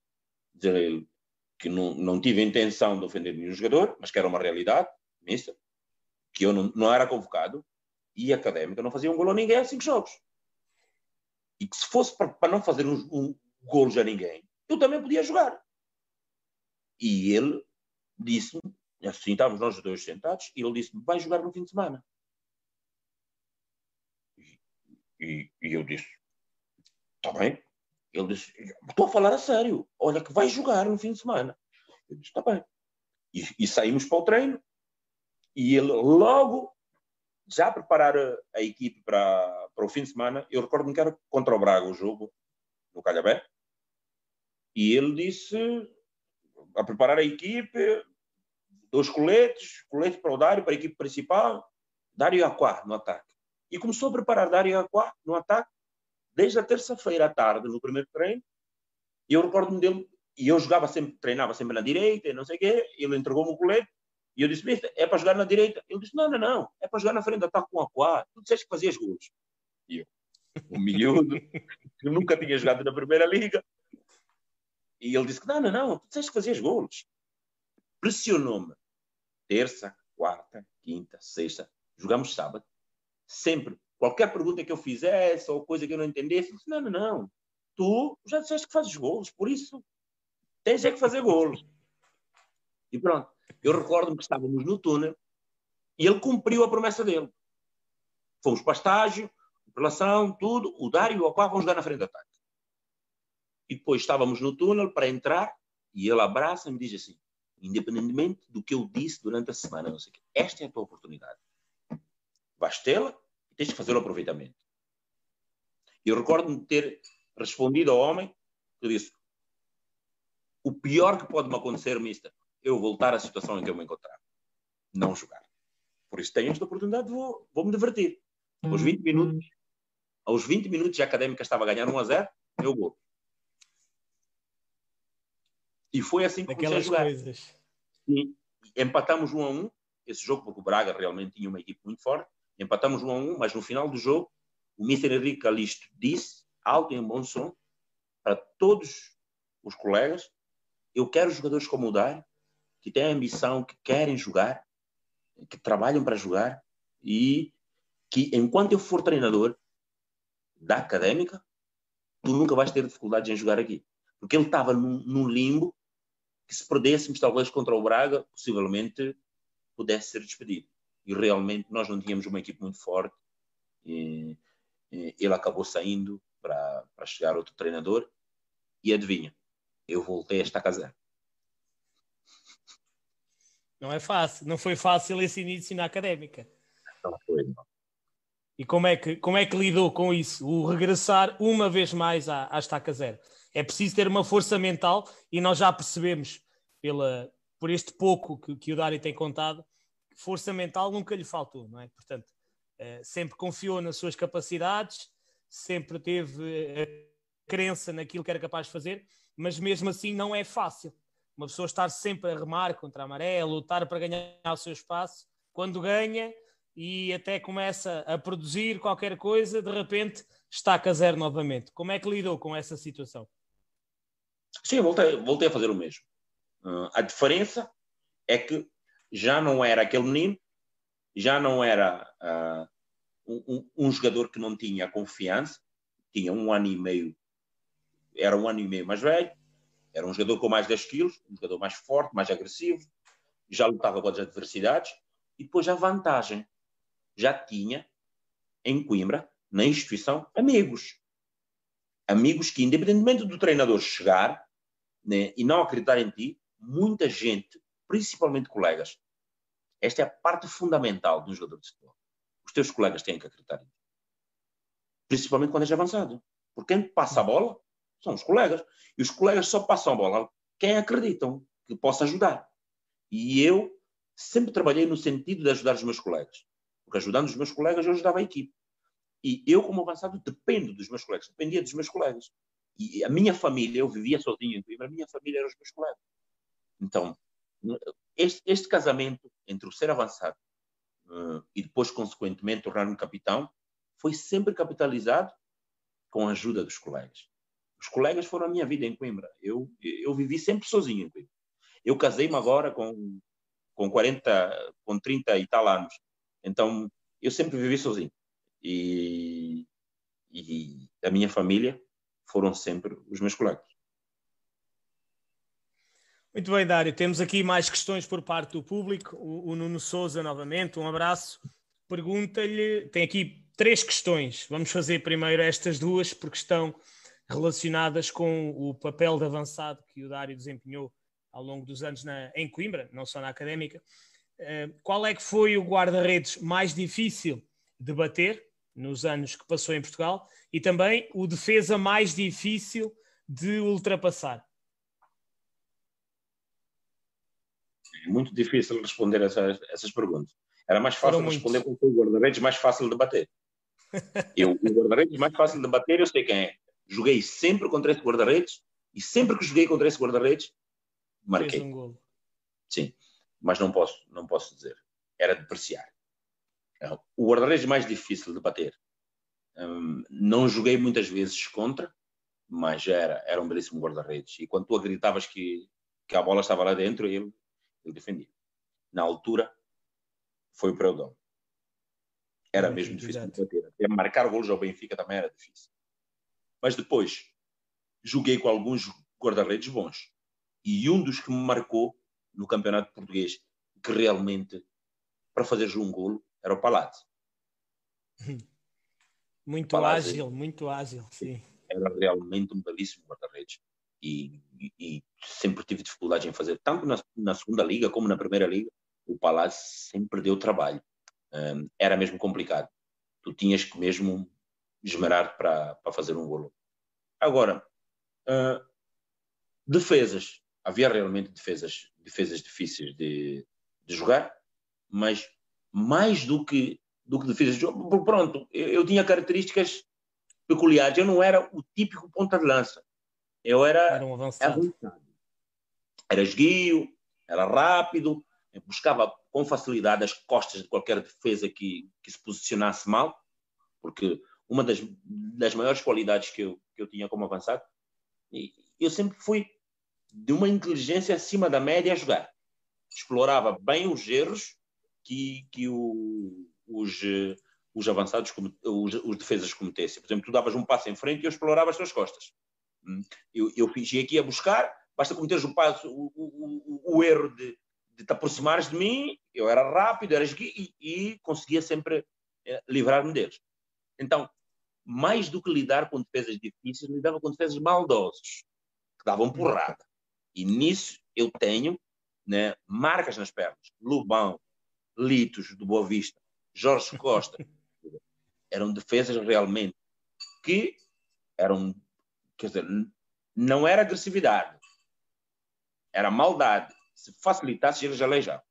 Speaker 2: dizer a ele que não, não tive a intenção de ofender nenhum jogador, mas que era uma realidade mista, que eu não, não era convocado e a académica não fazia um gol a ninguém a cinco jogos. E que se fosse para, para não fazer um, um gol a ninguém, eu também podia jogar. E ele disse-me, assim estávamos nós dois sentados, e ele disse-me: vai jogar no fim de semana. E, e, e eu disse: está bem. Ele disse: Estou a falar a sério. Olha, que vai jogar no fim de semana. Eu disse: Está bem. E, e, saímos para o treino. E ele logo, já a preparar a, equipe para, para o fim de semana, eu recordo-me que era contra o Braga o jogo, no Calhabé. E ele disse: a preparar a equipe, dois coletes, colete para o Dário, para a equipe principal, Dário e Aquá no ataque. E começou a preparar Dário e Aquá no ataque desde a terça-feira à tarde, no primeiro treino, e eu recordo-me dele, e eu jogava sempre, treinava sempre na direita, não sei o quê, ele entregou-me o colete, e eu disse, Mister, é para jogar na direita? Ele disse, não, não, não, é para jogar na frente, ataque com a quá, tu disseste que fazias gols. E eu, um miúdo, que nunca tinha jogado na Primeira Liga, e ele disse não, não, não, tu disseste que fazias gols. Pressionou-me. Terça, quarta, quinta, sexta, jogamos sábado. Sempre. Qualquer pergunta que eu fizesse ou coisa que eu não entendesse, eu disse, não, não, não. Tu já disseste que fazes gols, por isso tens é que fazer gols. E pronto. Eu recordo-me que estávamos no túnel e ele cumpriu a promessa dele. Fomos para estágio, relação, tudo. O Dário e o Aquá vão jogar na frente do ataque. E depois estávamos no túnel para entrar e ele abraça-me e diz assim: independentemente do que eu disse durante a semana, não sei o quê, esta é a tua oportunidade. Vais tê-la e tens de fazer o aproveitamento. E eu recordo-me de ter respondido ao homem que disse: o pior que pode me acontecer, mister, eu voltar à situação em que eu me encontrava. Não jogar. Por isso tenho esta oportunidade, vou, vou me divertir. Aos 20 minutos, aos 20 minutos a académica estava a ganhar 1 a 0, eu vou. E foi assim que comecei a jogar. Coisas. Sim. Empatamos 1 a 1, esse jogo, porque o Braga realmente tinha uma equipe muito forte. Empatamos 1 a 1, mas no final do jogo, o Mr. Henrique Calisto disse, alto e em bom som, para todos os colegas, eu quero jogadores como o Dário, que têm ambição, que querem jogar, que trabalham para jogar e que, enquanto eu for treinador da académica, tu nunca vais ter dificuldades em jogar aqui. Porque ele estava num, limbo que se perdêssemos talvez contra o Braga, possivelmente pudesse ser despedido. E realmente nós não tínhamos uma equipe muito forte. E, e ele acabou saindo para, para chegar outro treinador. E adivinha, eu voltei a esta casa.
Speaker 1: Não é fácil, não foi fácil esse início na académica.
Speaker 2: Não foi, não.
Speaker 1: E como é, que, como é que lidou com isso? O regressar uma vez mais à, à estaca zero? É preciso ter uma força mental e nós já percebemos pela, por este pouco que, que o Dário tem contado, força mental nunca lhe faltou, não é? Portanto, uh, sempre confiou nas suas capacidades, sempre teve a crença naquilo que era capaz de fazer, mas mesmo assim não é fácil. Uma pessoa estar sempre a remar contra a maré, a lutar para ganhar o seu espaço, quando ganha e até começa a produzir qualquer coisa, de repente está a zero novamente. Como é que lidou com essa situação?
Speaker 2: Sim, voltei, voltei a fazer o mesmo. Uh, a diferença é que já não era aquele menino, já não era uh, um, um, jogador que não tinha confiança, tinha um ano e meio, era um ano e meio mais velho, era um jogador com mais 10 quilos, um jogador mais forte, mais agressivo, já lutava com as adversidades, e depois a vantagem, já tinha em Coimbra, na instituição, amigos. Amigos que, independentemente do treinador chegar, né, e não acreditar em ti, muita gente, principalmente colegas, esta é a parte fundamental de um jogador de futebol. Os teus colegas têm que acreditar em ti. Principalmente quando és avançado. Porque quem passa a bola são os colegas. E os colegas só passam a bola quem acreditam que possa ajudar. E eu sempre trabalhei no sentido de ajudar os meus colegas. Porque ajudando os meus colegas, eu ajudava a equipe. E eu, como avançado, dependo dos meus colegas, dependia dos meus colegas. E a minha família, eu vivia sozinho em Coimbra, a minha família eram os meus colegas. Então, este, este casamento entre o ser avançado uh, e depois, consequentemente, tornar-me capitão, foi sempre capitalizado com a ajuda dos colegas. Os colegas foram a minha vida em Coimbra. Eu, eu vivi sempre sozinho em Coimbra. Eu casei-me agora com, com 40, com 30 e tal anos. Então, eu sempre vivi sozinho. E, e a minha família foram sempre os meus colegas.
Speaker 1: Muito bem, Dário. Temos aqui mais questões por parte do público. O, o Nuno Souza, novamente, um abraço. Pergunta-lhe, tem aqui três questões. Vamos fazer primeiro estas duas, porque estão relacionadas com o papel de avançado que o Dário desempenhou ao longo dos anos na, em Coimbra, não só na académica. Uh, qual é que foi o guarda-redes mais difícil de bater nos anos que passou em Portugal e também o defesa mais difícil de ultrapassar?
Speaker 2: É muito difícil responder essas, essas perguntas. Era mais fácil Foram responder com o guarda-redes mais fácil de bater. Eu, o guarda-redes mais fácil de bater, eu sei quem é. Joguei sempre contra esse guarda-redes e sempre que joguei contra esse guarda-redes, marquei.
Speaker 1: Um golo.
Speaker 2: Sim, mas não posso, não posso dizer. Era depreciar. O guarda-redes mais difícil de bater. Um, não joguei muitas vezes contra, mas era, era um belíssimo guarda-redes. E quando tu acreditavas que, que a bola estava lá dentro, ele, ele defendia. Na altura, foi o Preudão. Era mesmo difícil Exato. de bater. Até marcar golos ao Benfica também era difícil. Mas depois, joguei com alguns guarda-redes bons. E um dos que me marcou no campeonato português, que realmente, para fazer um golo, era o Palazzo.
Speaker 1: Muito Palazzo, ágil, muito ágil, sim.
Speaker 2: Era realmente um belíssimo guarda-redes. E, e, sempre tive dificuldade em fazer, tanto na, na, segunda liga como na primeira liga, o Palazzo sempre deu trabalho. Um, era mesmo complicado. Tu tinhas que mesmo esmerar para, para fazer um golo. Agora, uh, defesas. Havia realmente defesas, defesas difíceis de, de jogar, mas mais do que, do que defesas de jogo, pronto, eu, eu tinha características peculiares. Eu não era o típico ponta de lança. Eu era,
Speaker 1: era um avançado.
Speaker 2: Era esguio, era rápido, buscava com facilidade as costas de qualquer defesa que, que se posicionasse mal, porque uma das, das maiores qualidades que eu, que eu tinha como avançado, e eu sempre fui de uma inteligência acima da média a jogar. Explorava bem os erros que, que o, os, os avançados, os, os defesas cometessem. Por exemplo, tu davas um passo em frente e eu explorava as tuas costas. Eu, eu fingia que ia buscar, basta cometeres o, passo, o, o, o erro de, de te aproximares de mim, eu era rápido, era e, e conseguia sempre eh, livrar-me deles. Então, mais do que lidar com defesas difíceis, lidava com defesas maldosos, que davam porrada. E nisso eu tenho né, marcas nas pernas. Lubão, Litos, do Boa Vista, Jorge Costa. eram defesas realmente que eram, quer dizer, não era agressividade, era maldade. Se facilitasse, eles aleijavam.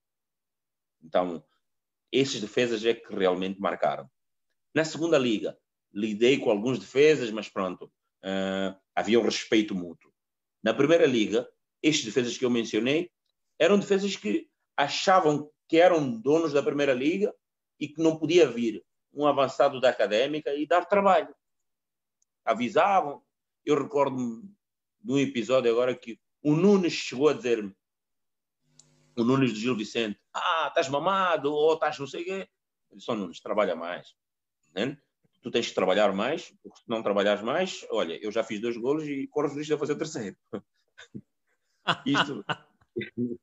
Speaker 2: Então, esses defesas é que realmente marcaram. Na segunda liga, lidei com alguns defesas, mas pronto, uh, havia um respeito mútuo. Na primeira liga, estes defesas que eu mencionei eram defesas que achavam que eram donos da primeira liga e que não podia vir um avançado da académica e dar trabalho. Avisavam. Eu recordo-me de um episódio agora que o Nunes chegou a dizer-me, o Nunes do Gil Vicente, ah, estás mamado, ou estás não sei o quê. Eu disse, oh, Nunes, trabalha mais. Né? tu tens que trabalhar mais, porque se não trabalhares mais, olha, eu já fiz dois golos e corres risco de fazer o terceiro. isto,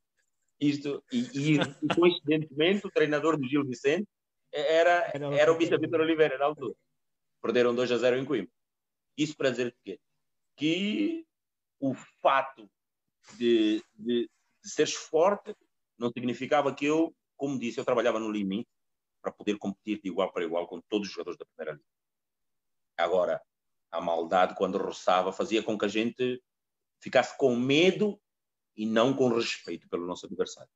Speaker 2: isto e, e, coincidentemente o treinador do Gil Vicente era, era o. Vitor Oliveira na altura. Perderam 2 a 0 em Coimbra. Isso para dizer que, que o fato de, de, de seres forte não significava que eu, como disse, eu trabalhava no limite para poder competir de igual para igual com todos os jogadores da primeira liga. Agora, a maldade, quando roçava, fazia com que a gente ficasse com medo e não com respeito pelo nosso adversário.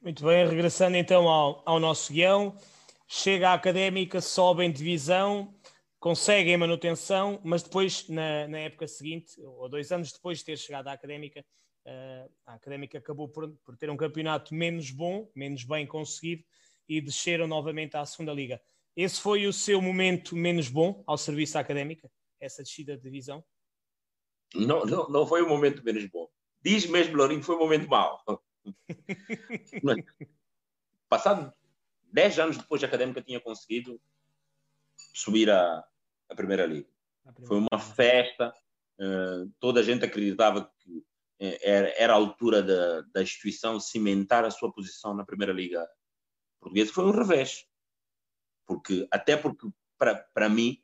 Speaker 1: Muito bem, regressando então ao, ao nosso guião, chega à académica, sobe em divisão, consegue a manutenção, mas depois, na, na, época seguinte, ou dois anos depois de ter chegado à académica, uh, a académica acabou por, por, ter um campeonato menos bom, menos bem conseguido, e desceram novamente à segunda liga. Esse foi o seu momento menos bom ao serviço académica, essa descida de divisão?
Speaker 2: Não, não, não foi o momento menos bom. Diz mesmo, Lourinho, foi o momento mau. Passado 10 anos depois, a Académica tinha conseguido subir à, à Primeira Liga. Primeira foi uma festa, uh, toda a gente acreditava que uh, era, era, a altura da, da instituição cimentar a sua posição na Primeira Liga Portuguesa. Foi um revés porque até porque para mim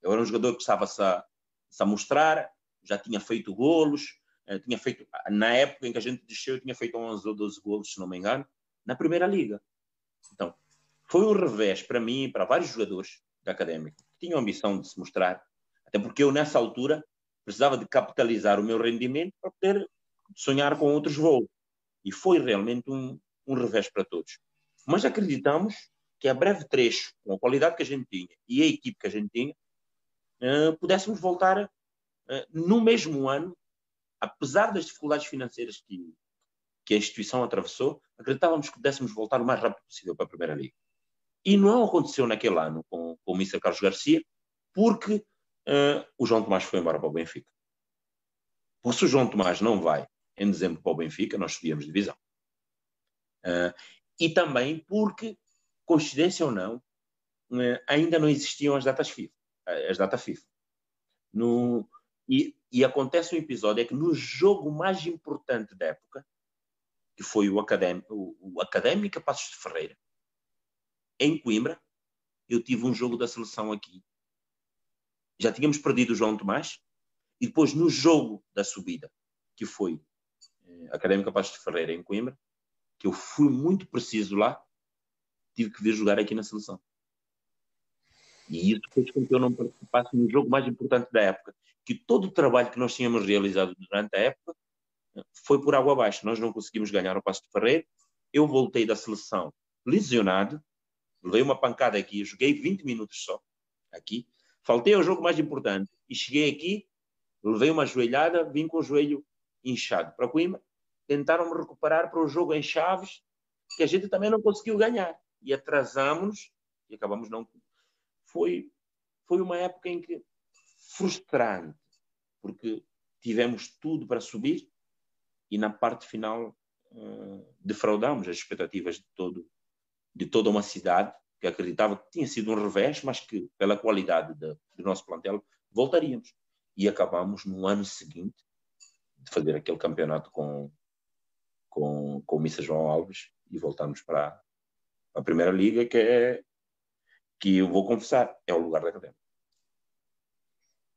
Speaker 2: eu era um jogador que estava-se a, a, mostrar, já tinha feito golos, eh, tinha feito na época em que a gente desceu, eu tinha feito 11 ou 12 golos, se não me engano, na primeira liga. Então, foi um revés para mim e para vários jogadores da Académica tinham a ambição de se mostrar, até porque eu nessa altura precisava de capitalizar o meu rendimento para poder sonhar com outros voos. E foi realmente um, um revés para todos. Mas acreditamos que a breve trecho, com a qualidade que a gente tinha e a equipe que a gente tinha, uh, pudéssemos voltar uh, no mesmo ano, apesar das dificuldades financeiras que, que a instituição atravessou, acreditávamos que pudéssemos voltar o mais rápido possível para a Primeira Liga. E não aconteceu naquele ano com, com o Mr. Carlos Garcia, porque uh, o João Tomás foi embora para o Benfica. Porque se o João Tomás não vai em dezembro para o Benfica, nós subíamos divisão. Uh, e também porque, coincidência ou não, uh, ainda não existiam as datas FIFA. As datas FIFA. No, e, e, acontece um episódio é que no jogo mais importante da época, que foi o, Académ, o, o Académica Passos de Ferreira, em Coimbra, eu tive um jogo da seleção aqui. Já tínhamos perdido o João Tomás, e depois no jogo da subida, que foi eh, Académica Passos de Ferreira em Coimbra, que eu fui muito preciso lá, tive que vir jogar aqui na seleção. E isso fez com que eu não participasse no jogo mais importante da época. Que todo o trabalho que nós tínhamos realizado durante a época foi por água abaixo. Nós não conseguimos ganhar o Passo de Ferreira. Eu voltei da seleção lesionado, levei uma pancada aqui, joguei 20 minutos só aqui. Faltei ao jogo mais importante e cheguei aqui, levei uma joelhada, vim com o joelho inchado para Coimbra tentaram me recuperar para o jogo em Chaves, que a gente também não conseguiu ganhar. E atrasamos e acabamos não. Foi, foi uma época em que frustrante, porque tivemos tudo para subir e na parte final uh, defraudamos as expectativas de, todo, de toda uma cidade que acreditava que tinha sido um revés, mas que pela qualidade de, do nosso plantel voltaríamos. E acabamos no ano seguinte de fazer aquele campeonato com, com, com o Missa João Alves e voltamos para a Primeira Liga, que é que eu vou confessar, é o lugar da academia.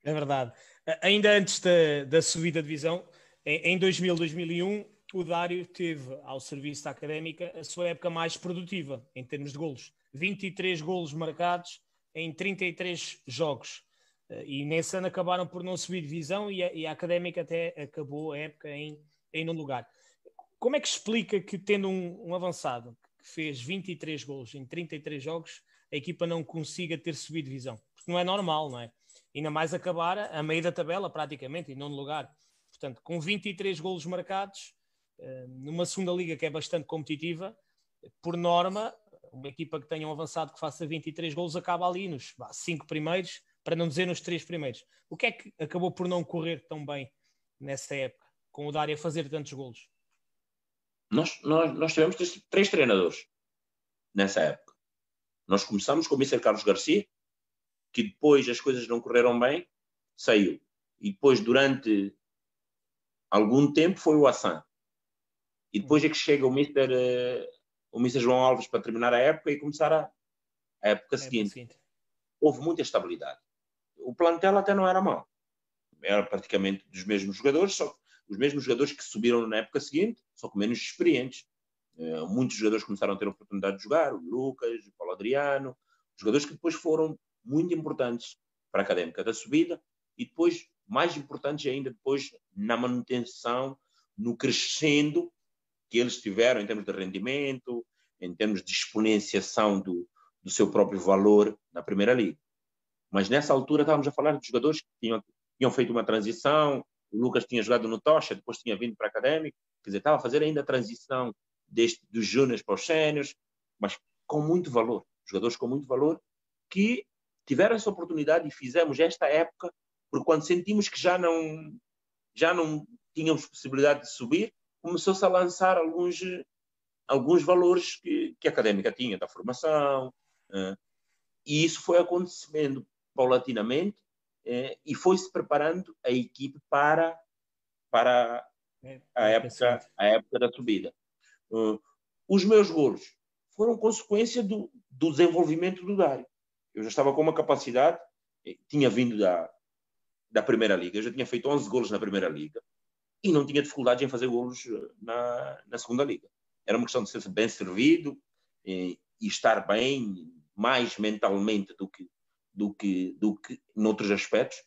Speaker 1: É verdade. Ainda antes da, da subida de divisão, em, em 2000, 2001, o Dário teve ao serviço da académica a sua época mais produtiva em termos de golos. 23 golos marcados em 33 jogos. E nesse ano acabaram por não subir divisão e a, e a académica até acabou a época em, em lugar como é que explica que, tendo um, um, avançado que fez 23 gols em 33 jogos, a equipa não consiga ter subido divisão? Porque não é normal, não é? Ainda mais acabar a meio da tabela, praticamente, em nono lugar. Portanto, com 23 golos marcados, eh, numa segunda liga que é bastante competitiva, por norma, uma equipa que tenha um avançado que faça 23 golos acaba ali nos cinco primeiros, para não dizer nos três primeiros. O que é que acabou por não correr tão bem nessa época, com o Dário a fazer tantos golos?
Speaker 2: Nós, nós, nós tivemos três, três treinadores nessa época. Nós começamos com o Mr. Carlos Garcia, que depois as coisas não correram bem, saiu. E depois, durante algum tempo, foi o Assan. E depois é que chega o Mr. Uh, o Mr. João Alves para terminar a época e começar a, a época é seguinte. seguinte. Houve muita estabilidade. O plantel até não era mau. Era praticamente dos mesmos jogadores, só os mesmos jogadores que subiram na época seguinte, só com menos experientes. Uh, muitos jogadores começaram a ter a oportunidade de jogar, o Lucas, o Paulo Adriano, jogadores que depois foram muito importantes para a académica da subida e depois, mais importantes ainda, depois na manutenção, no crescendo que eles tiveram em termos de rendimento, em termos de exponenciação do, do seu próprio valor na Primeira Liga. Mas nessa altura estávamos a falar de jogadores que tinham, tinham feito uma transição, o Lucas tinha jogado no Tocha, depois tinha vindo para a Académico, quer dizer, estava a fazer ainda a transição deste, dos júniores para os séniores, mas com muito valor, jogadores com muito valor, que tiveram essa oportunidade e fizemos esta época, porque quando sentimos que já não, já não tínhamos possibilidade de subir, começou-se a lançar alguns, alguns valores que, que a Académica tinha, da formação, e isso foi acontecendo paulatinamente, é, e foi-se preparando a equipe para, para é, a, época, a época da subida. Os meus golos foram consequência do, do desenvolvimento do Dário. Eu já estava com uma capacidade, eh, tinha vindo da, da Primeira Liga, eu já tinha feito 11 golos na Primeira Liga e não tinha dificuldade em fazer golos eh, na, na Segunda Liga. Era uma questão de ser bem servido e, eh, e estar bem, mais mentalmente do que do que, do que noutros aspectos,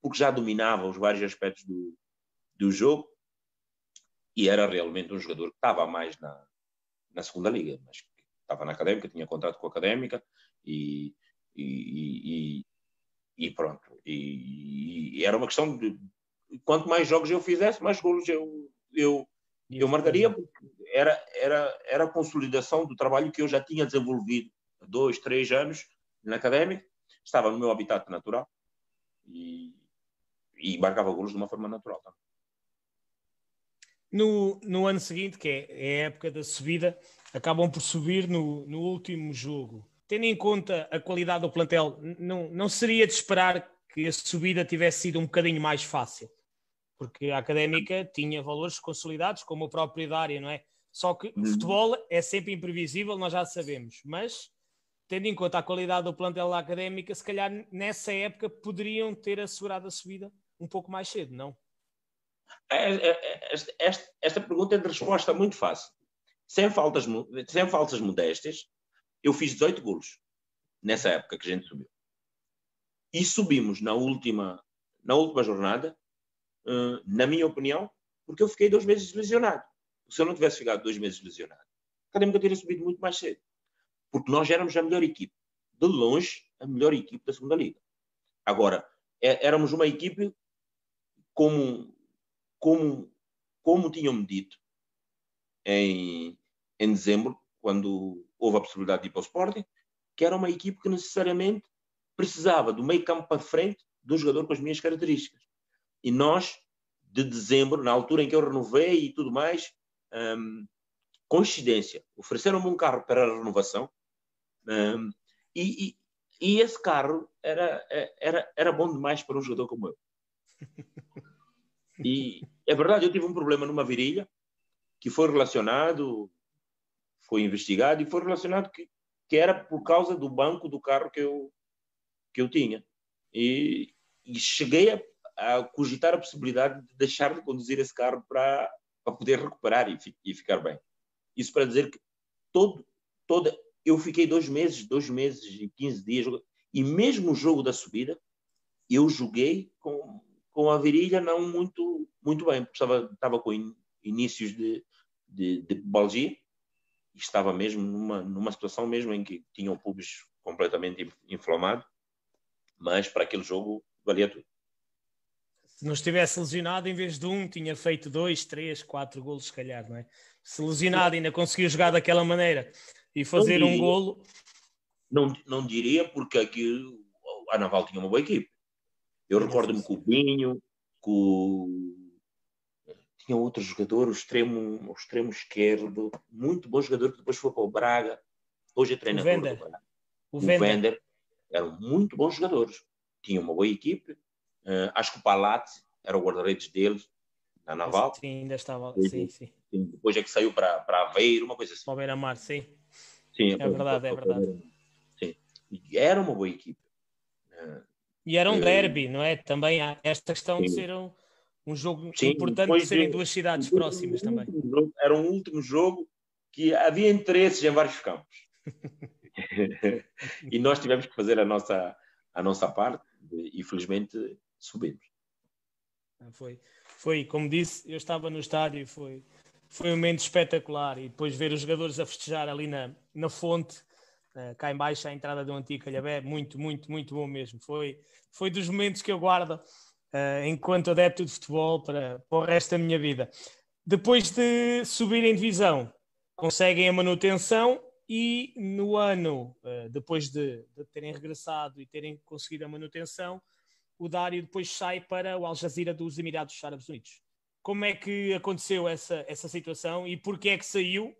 Speaker 2: porque já dominava os vários aspectos do, do jogo e era realmente um jogador que estava mais na, na segunda liga, mas estava na académica, tinha contrato com a académica e, e, e, e pronto. E, era uma questão de quanto mais jogos eu fizesse, mais golos eu, eu, eu marcaria, porque era, era, era a consolidação do trabalho que eu já tinha desenvolvido há dois, três anos na académica, estava no meu habitat natural e, e marcava golos de uma forma natural também.
Speaker 1: No, no ano seguinte, que é, é a época da subida, acabam por subir no, no último jogo. Tendo em conta a qualidade do plantel, não, não seria de esperar que a subida tivesse sido um bocadinho mais fácil, porque a académica tinha valores consolidados, como a própria Dária, não é? Só que o futebol é sempre imprevisível, nós já sabemos, mas tendo em conta a qualidade do plantel da académica, se calhar nessa época poderiam ter assegurado a subida um pouco mais cedo, não?
Speaker 2: É, é, é, esta, esta pergunta é de resposta muito fácil. Sem, faltas, sem falsas modéstias, eu fiz 18 golos nessa época que a gente subiu. E subimos na última, na última jornada, na minha opinião, porque eu fiquei dois meses lesionado. Se eu não tivesse ficado dois meses lesionado, a Académica teria subido muito mais cedo. Porque nós éramos a melhor equipe. De longe, a melhor equipe da segunda Liga. Agora, é, éramos uma equipe como como, como tinham-me dito em, em dezembro, quando houve a possibilidade de ir para o Sporting, que era uma equipe que necessariamente precisava do meio campo para frente de um jogador com as minhas características. E nós, de dezembro, na altura em que eu renovei e tudo mais, um, coincidência, ofereceram-me um carro para a renovação um, e, e, e, esse carro era, era, era bom demais para um jogador como eu. E é verdade, eu tive um problema numa virilha que foi relacionado, foi investigado e foi relacionado que, que era por causa do banco do carro que eu, que eu tinha. E, e cheguei a, a cogitar a possibilidade de deixar de conduzir esse carro para, para poder recuperar e, e ficar bem. Isso para dizer que todo, toda, eu fiquei dois meses, dois meses e 15 dias, e mesmo o jogo da subida, eu joguei com com a virilha não muito, muito bem, porque estava, estava com in, inícios de, de, de e estava mesmo numa, numa situação mesmo em que tinha o pubis completamente inflamado, mas para aquele jogo valia tudo.
Speaker 1: Se não estivesse lesionado, em vez de um, tinha feito dois, três, quatro golos, se calhar, não é? Se lesionado ainda conseguiu jogar daquela maneira e fazer diria, um golo.
Speaker 2: Não, não diria, porque aqui a Naval tinha uma boa equipe. Eu recordo-me com o Binho, com tinha outro jogador, o extremo, o extremo esquerdo, muito bom jogador que depois foi para o Braga, hoje é treinador. O Vender. O Vender. Eram muito bons jogadores. Tinha uma boa equipe. Uh, acho que o Palazzi era o guarda-redes deles, na Naval.
Speaker 1: Sim, ainda estava. Sim, sim.
Speaker 2: Depois é que saiu para, para Aveiro, uma coisa assim.
Speaker 1: Para o Beira-Mar, sim.
Speaker 2: Sim,
Speaker 1: é verdade, é verdade.
Speaker 2: Sim. Era uma boa equipe.
Speaker 1: Uh, e era um eh, derby, não é? Também há esta questão Sim. de ser um, um jogo Sim, importante de serem duas cidades próximas também.
Speaker 2: Jogo, era um último jogo que havia interesses em vários campos. e nós tivemos que fazer a nossa, a nossa parte e felizmente subimos.
Speaker 1: Ah, foi, foi, como disse, eu estava no estádio, foi, foi um momento espetacular e depois ver os jogadores a festejar ali na, na fonte Uh, cá embaixo a entrada do antigo Calhabé, muito, muito, muito bom mesmo. Foi, foi dos momentos que eu guardo uh, enquanto adepto de futebol para, para o resto da minha vida. Depois de subir em divisão, conseguem a manutenção e no ano, uh, depois de, de, terem regressado e terem conseguido a manutenção, o Dário depois sai para o Al Jazeera dos Emirados Árabes Unidos. Como é que aconteceu essa, essa situação e porquê é que saiu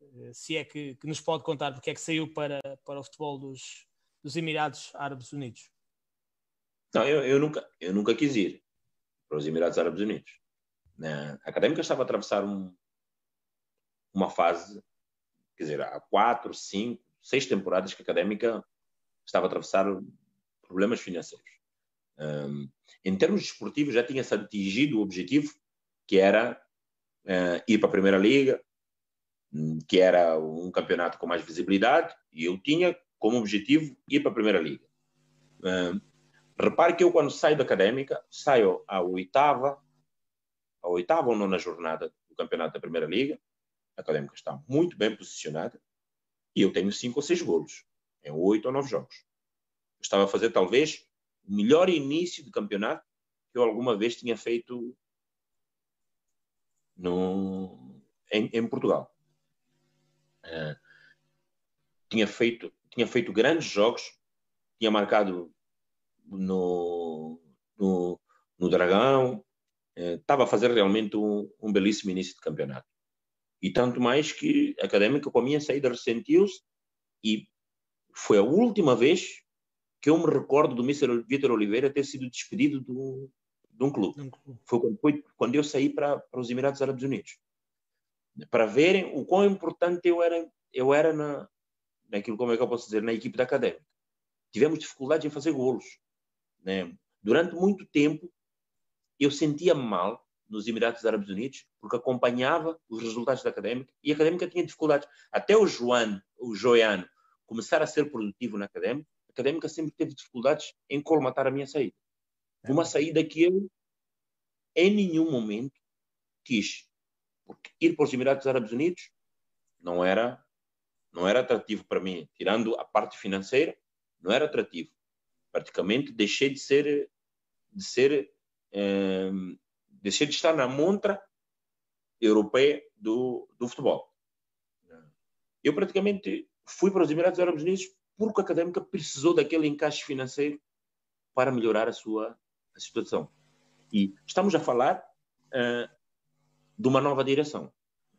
Speaker 1: eh, se é que, que, nos pode contar porque é que saiu para, para o futebol dos, dos Emirados Árabes Unidos.
Speaker 2: Não, eu, eu, nunca, eu nunca quis ir para os Emirados Árabes Unidos. A Académica estava a atravessar um, uma fase, quer dizer, há quatro, cinco, seis temporadas que a Académica estava a atravessar problemas financeiros. Um, em termos desportivos, já tinha-se atingido o objetivo, que era uh, ir para a Primeira Liga, que era um campeonato com mais visibilidade, e eu tinha como objetivo ir para a Primeira Liga. Repare que eu, quando saio da académica, saio à oitava, à oitava ou nona jornada do campeonato da Primeira Liga. A académica está muito bem posicionada. E eu tenho cinco ou seis golos em oito ou nove jogos. Eu estava a fazer talvez o melhor início de campeonato que eu alguma vez tinha feito no, em, em Portugal. Uh, tinha feito tinha feito grandes jogos, tinha marcado no, no, no Dragão, uh, estava a fazer realmente um, um belíssimo início de campeonato. E tanto mais que a Académica, com a minha saída, ressentiu-se e foi a última vez que eu me recordo do Mr. Vitor Oliveira ter sido despedido do, de um clube. Um clube. Foi, quando, foi quando eu saí para, para os Emirados Árabes Unidos. Para verem o quão importante eu era, eu era na, naquilo, como é que eu posso dizer, na equipe da Académica. Tivemos dificuldades em fazer golos. Né? Durante muito tempo, eu sentia mal nos Emirados Árabes Unidos, porque acompanhava os resultados da Académica e a Académica tinha dificuldades. Até o Joan, o Joiano, começar a ser produtivo na Académica, Académica sempre teve dificuldades em colmatar a minha saída. É. Uma saída que eu, em nenhum momento, quis. Porque ir para os Emirados Árabes Unidos não era, não era atrativo para mim. Tirando a parte financeira, não era atrativo. Praticamente deixei de ser, de ser eh, deixei de estar na montra europeia do, do futebol. Eu praticamente fui para os Emirados Árabes Unidos porque a Académica precisou daquele encaixe financeiro para melhorar a sua a situação. E estamos a falar uh, de uma nova direção.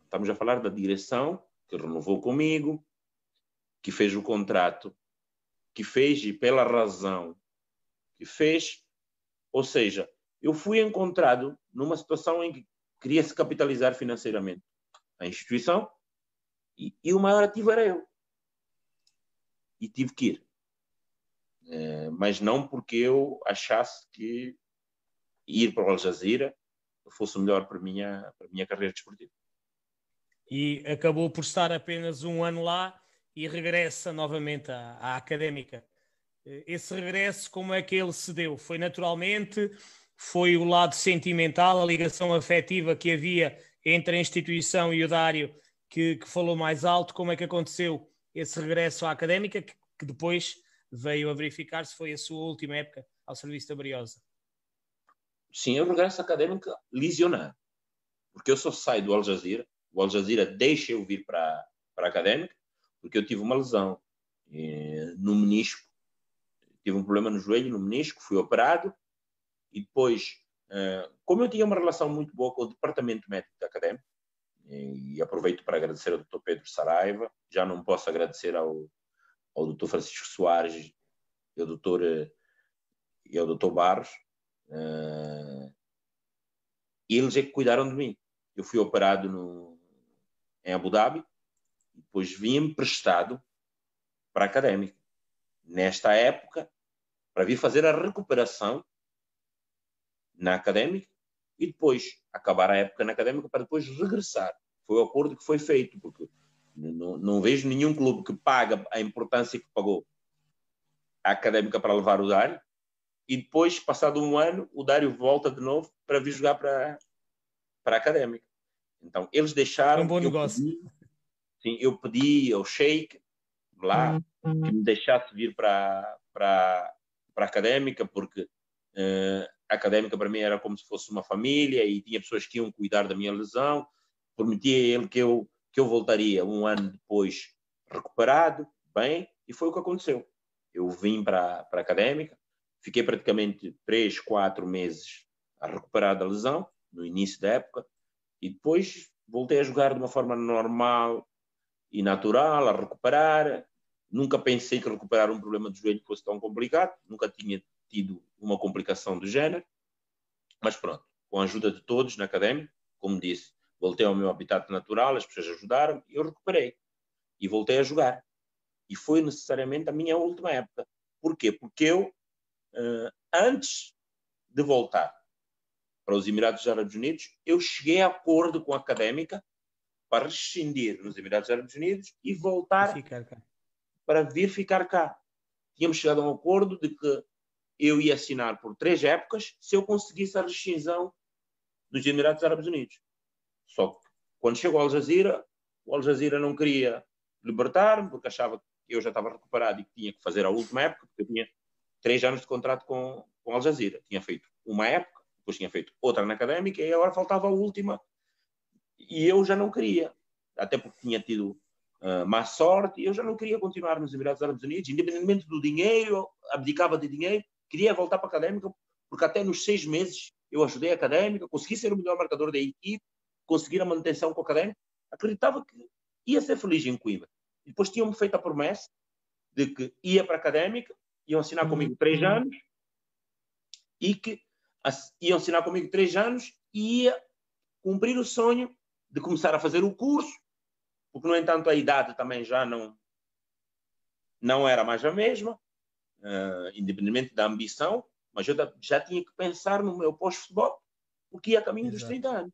Speaker 2: Estamos a falar da direção que renovou comigo, que fez o contrato, que fez e pela razão que fez, ou seja, eu fui encontrado numa situação em que queria se capitalizar financeiramente a instituição e, e o maior ativo era eu. E tive que ir. É, mas não porque eu achasse que ir para o Al Jazeera fosse o melhor para a minha, para a minha carreira desportiva.
Speaker 1: E acabou por estar apenas um ano lá e regressa novamente à, à académica. Esse regresso, como é que ele se deu? Foi naturalmente? foi o lado sentimental, a ligação afetiva que havia entre a instituição e o Dário que, que falou mais alto. Como é que aconteceu esse regresso à académica, que, que depois veio a verificar se foi a sua última época ao serviço da Briosa?
Speaker 2: Sim, eu regresso à académica lesionado, porque eu só saio do Al Jazeera, o Al Jazeera deixa eu vir para, para a académica, porque eu tive uma lesão eh, no menisco, tive um problema no joelho, no menisco, fui operado, e depois, eh, como eu tinha uma relação muito boa com o departamento médico da Académica, e aproveito para agradecer ao Dr. Pedro Saraiva, já não posso agradecer ao, ao Dr. Francisco Soares e ao Dr. E ao Dr. Barros, uh, eles é que cuidaram de mim. Eu fui operado no, em Abu Dhabi, depois vim emprestado para a Académica. Nesta época, para vir fazer a recuperação na académica e depois acabar a época na académica para depois regressar. Foi o acordo que foi feito, porque não, não vejo nenhum clube que paga a importância que pagou a académica para levar o Dário e depois, passado um ano, o Dário volta de novo para vir jogar para, para a académica. Então, eles deixaram.
Speaker 1: É um bom negócio.
Speaker 2: Pedi, sim, eu pedi ao Sheik lá uhum. que me deixasse vir para, para, para a académica, porque uh, académica para mim era como se fosse uma família e tinha pessoas que iam cuidar da minha lesão. Prometi a ele que eu, que eu voltaria um ano depois recuperado, bem, e foi o que aconteceu. Eu vim para, para a académica, fiquei praticamente três, quatro meses a recuperar da lesão, no início da época, e depois voltei a jogar de uma forma normal e natural, a recuperar. Nunca pensei que recuperar um problema de joelho fosse tão complicado, nunca tinha tido uma complicação do género, mas pronto, com a ajuda de todos na académica, como disse, voltei ao meu habitat natural, as pessoas ajudaram e eu recuperei. E voltei a jogar. E foi necessariamente a minha última época. Porquê? Porque eu, eh, antes de voltar para os Emirados Árabes Unidos, eu cheguei a acordo com a académica para rescindir nos Emirados Árabes Unidos e voltar para vir ficar cá. Tínhamos chegado a um acordo de que eu ia assinar por três épocas se eu conseguisse a rescisão dos Emirados Árabes Unidos. Só que quando chegou ao Al Jazeera, o Al Jazeera não queria libertar-me, porque achava que eu já estava recuperado e que tinha que fazer a última época, porque eu tinha três anos de contrato com, com Al Jazeera. Tinha feito uma época, depois tinha feito outra na académica e agora faltava a última. E eu já não queria, até porque tinha tido uh, má sorte, e eu já não queria continuar nos Emirados Árabes Unidos, independentemente do dinheiro, abdicava de dinheiro, queria voltar para a académica, porque até nos seis meses eu ajudei a académica, consegui ser o melhor marcador da equipe, conseguir a manutenção com a académica, acreditava que ia ser feliz em Coimbra. E depois tinham-me feito a promessa de que ia para a académica, iam assinar comigo três anos, e que iam assinar comigo três anos e ia cumprir o sonho de começar a fazer o curso, porque, no entanto, a idade também já não, não era mais a mesma, uh, independentemente da ambição, mas eu já tinha que pensar no meu pós-futebol, porque ia a caminho Exato. dos 30 anos.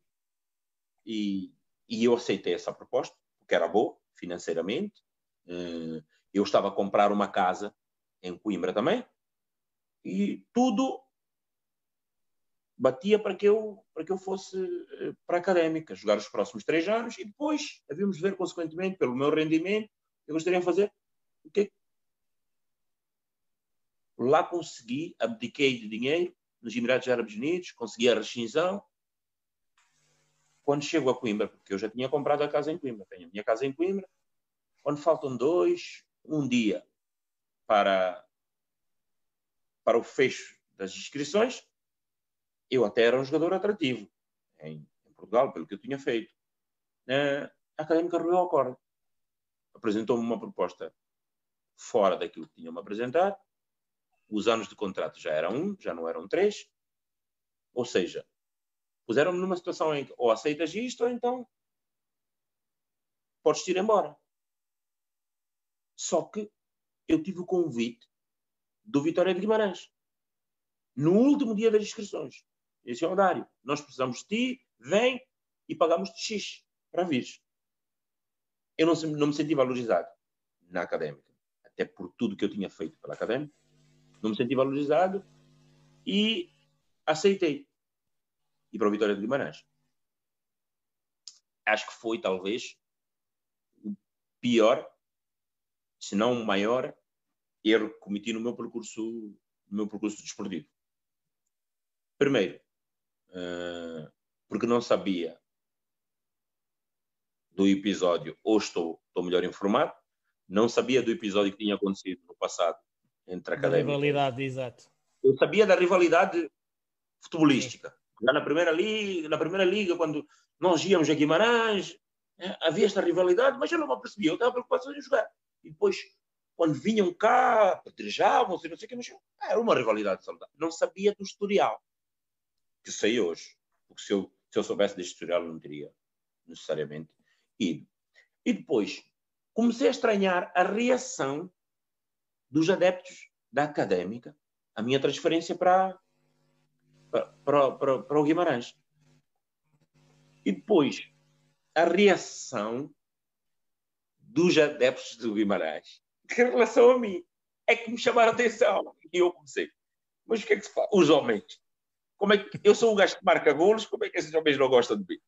Speaker 2: E, e eu aceitei essa proposta, porque era boa financeiramente. Uh, eu estava a comprar uma casa em Coimbra também, e tudo batia para que eu para que eu fosse eh, para a académica jogar os próximos três anos e depois havíamos de ver consequentemente pelo meu rendimento eu gostaria de fazer o que lá consegui abdiquei de dinheiro nos Emirados Árabes Unidos consegui a rescisão quando chego a Coimbra porque eu já tinha comprado a casa em Coimbra tenho a minha casa em Coimbra quando faltam dois um dia para para o fecho das inscrições eu até era um jogador atrativo em, em Portugal, pelo que eu tinha feito. Uh, a Académica roeu a corda. Apresentou-me uma proposta fora daquilo que tinham-me apresentar. Os anos de contrato já eram um, já não eram três. Ou seja, puseram-me numa situação em que ou aceitas isto ou então podes ir embora. Só que eu tive o convite do Vitória de Guimarães no último dia das inscrições. Esse é o Dário. Nós precisamos de ti, vem e pagamos de X para vir. Eu não, não me senti valorizado na académica, até por tudo que eu tinha feito pela académica. Não me senti valorizado e aceitei. E para o Vitória de Guimarães. Acho que foi, talvez, o pior, se não o maior, erro que cometi no meu percurso, no meu percurso desportivo. Primeiro, uh, porque não sabia do episódio, ou estou, estou melhor informado, não sabia do episódio que tinha acontecido no passado entre a académica.
Speaker 1: rivalidade, exato.
Speaker 2: Eu sabia da rivalidade futebolística. Sim. Já na primeira liga, na primeira liga, quando nós íamos a Guimarães, é, havia esta rivalidade, mas eu não me percebia, eu estava preocupado em jogar. E depois, quando vinham cá, apedrejavam-se, não sei o que, mas era uma rivalidade saudável. Não sabia do historial que sei hoje. Porque se eu, se eu soubesse deste historial, não teria necessariamente ido. E depois comecei a estranhar a reação dos adeptos da académica, a minha transferência para, para, para, para o Guimarães. E depois a reação dos adeptos do Guimarães em relação a mim é que me chamaram a atenção. E eu comecei. Mas o que é que se faz? Os homens como é que eu sou um gajo que marca golos, como é que esses homens não gostam de mim?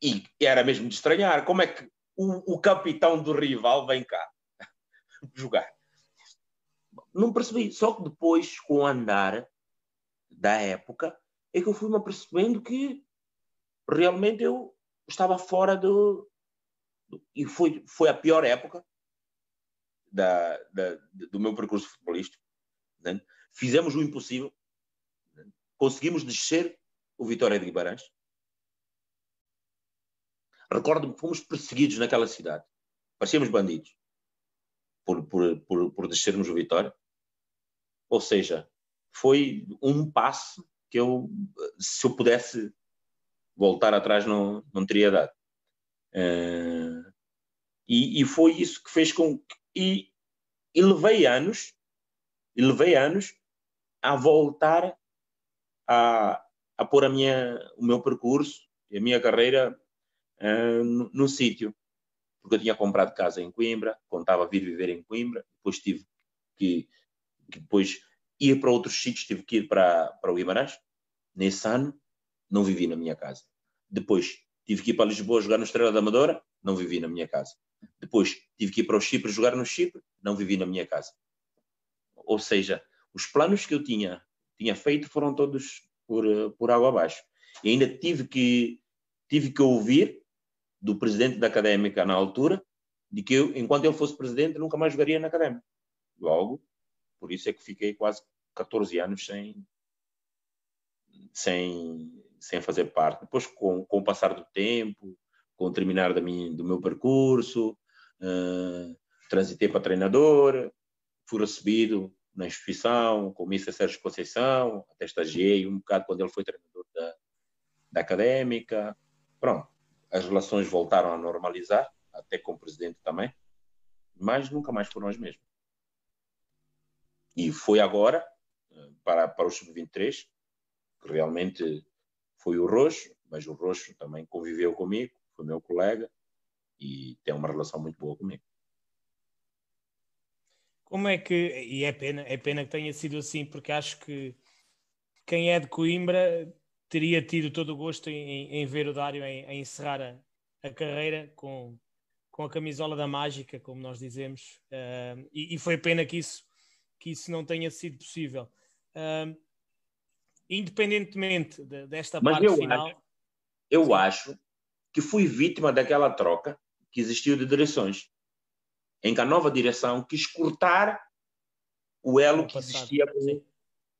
Speaker 2: E, era mesmo de estranhar, como é que o, o capitão do rival vem cá jogar? Não percebi, só que depois, com o andar da época, é que eu fui-me apercebendo que realmente eu estava fora do. do e foi, foi a pior época da, da, do meu percurso futebolístico. Né? Fizemos o impossível conseguimos descer o Vitória de Guimarães. Recordo-me que fomos perseguidos naquela cidade. Parecíamos bandidos por, por, por, por descermos o Vitória. Ou seja, foi um passo que eu, se eu pudesse voltar atrás, não, não teria dado. Uh, e, e, foi isso que fez com que. E, e levei anos, e levei anos a voltar a, a pôr a minha, o meu percurso e a minha carreira uh, no, no sítio. Porque eu tinha comprado casa em Coimbra, contava vir viver em Coimbra, depois tive que, que depois ir para outros sítios, tive que ir para, para o Guimarães. Nesse ano, não vivi na minha casa. Depois tive que ir para Lisboa jogar no Estrela da Amadora, não vivi na minha casa. Depois tive que ir para o Chipre jogar no Chipre, não vivi na minha casa. Ou seja, os planos que eu tinha, tinha feito foram todos por, por água abaixo. E ainda tive que, tive que ouvir do presidente da académica na altura de que eu, enquanto ele fosse presidente, nunca mais jogaria na académica. Logo, por isso é que fiquei quase 14 anos sem, sem, sem fazer parte. Depois, com, com o passar do tempo, com o terminar da minha, do meu percurso, uh, transitei para treinador, fui recebido na instituição, com o Mr. Sérgio Conceição, até estagiei um bocado quando ele foi treinador da, da académica. Pronto, as relações voltaram a normalizar, até com o presidente também, mas nunca mais foram as mesmas. E foi agora, eh, para, para o Sub-23, que realmente foi o Roxo, mas o Roxo também conviveu comigo, foi meu colega e tem uma relação muito boa comigo.
Speaker 1: Como é que, e é pena, é pena que tenha sido assim, porque acho que quem é de Coimbra teria tido todo o gosto em, em ver o Dário em, em encerrar a, a, carreira com, com a camisola da mágica, como nós dizemos, uh, e, e, foi pena que isso, que isso não tenha sido possível. Uh, independentemente de, desta Mas parte
Speaker 2: eu
Speaker 1: final.
Speaker 2: Acho, eu sim. acho que fui vítima daquela troca que existiu de direções, em que a nova direção quis cortar o elo que existia com,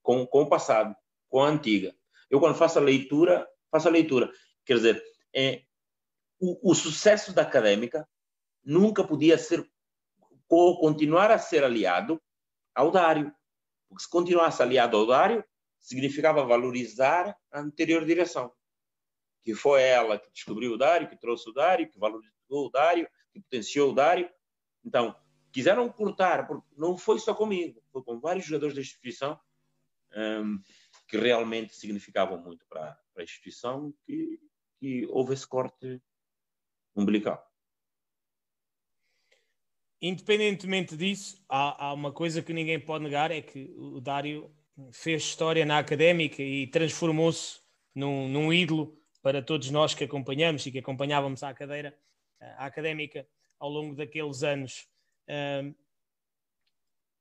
Speaker 2: com, com o passado, com a antiga. Eu, quando faço a leitura, faço a leitura. Quer dizer, é, o, o sucesso da académica nunca podia ser ou continuar a ser aliado ao Dário. Porque se continuasse aliado ao Dário, significava valorizar a anterior direção. Que foi ela que descobriu o Dário, que trouxe o Dário, que valorizou o Dário, que potenciou o Dário. Então, quiseram cortar, porque não foi só comigo, foi com vários jogadores da instituição. Um, que realmente significavam muito para, para a instituição, que, que houve esse corte umbilical.
Speaker 1: Independentemente disso, há, há, uma coisa que ninguém pode negar: é que o Dário fez história na académica e transformou-se num, num ídolo para todos nós que acompanhamos e que acompanhávamos a cadeira, a académica ao longo daqueles anos.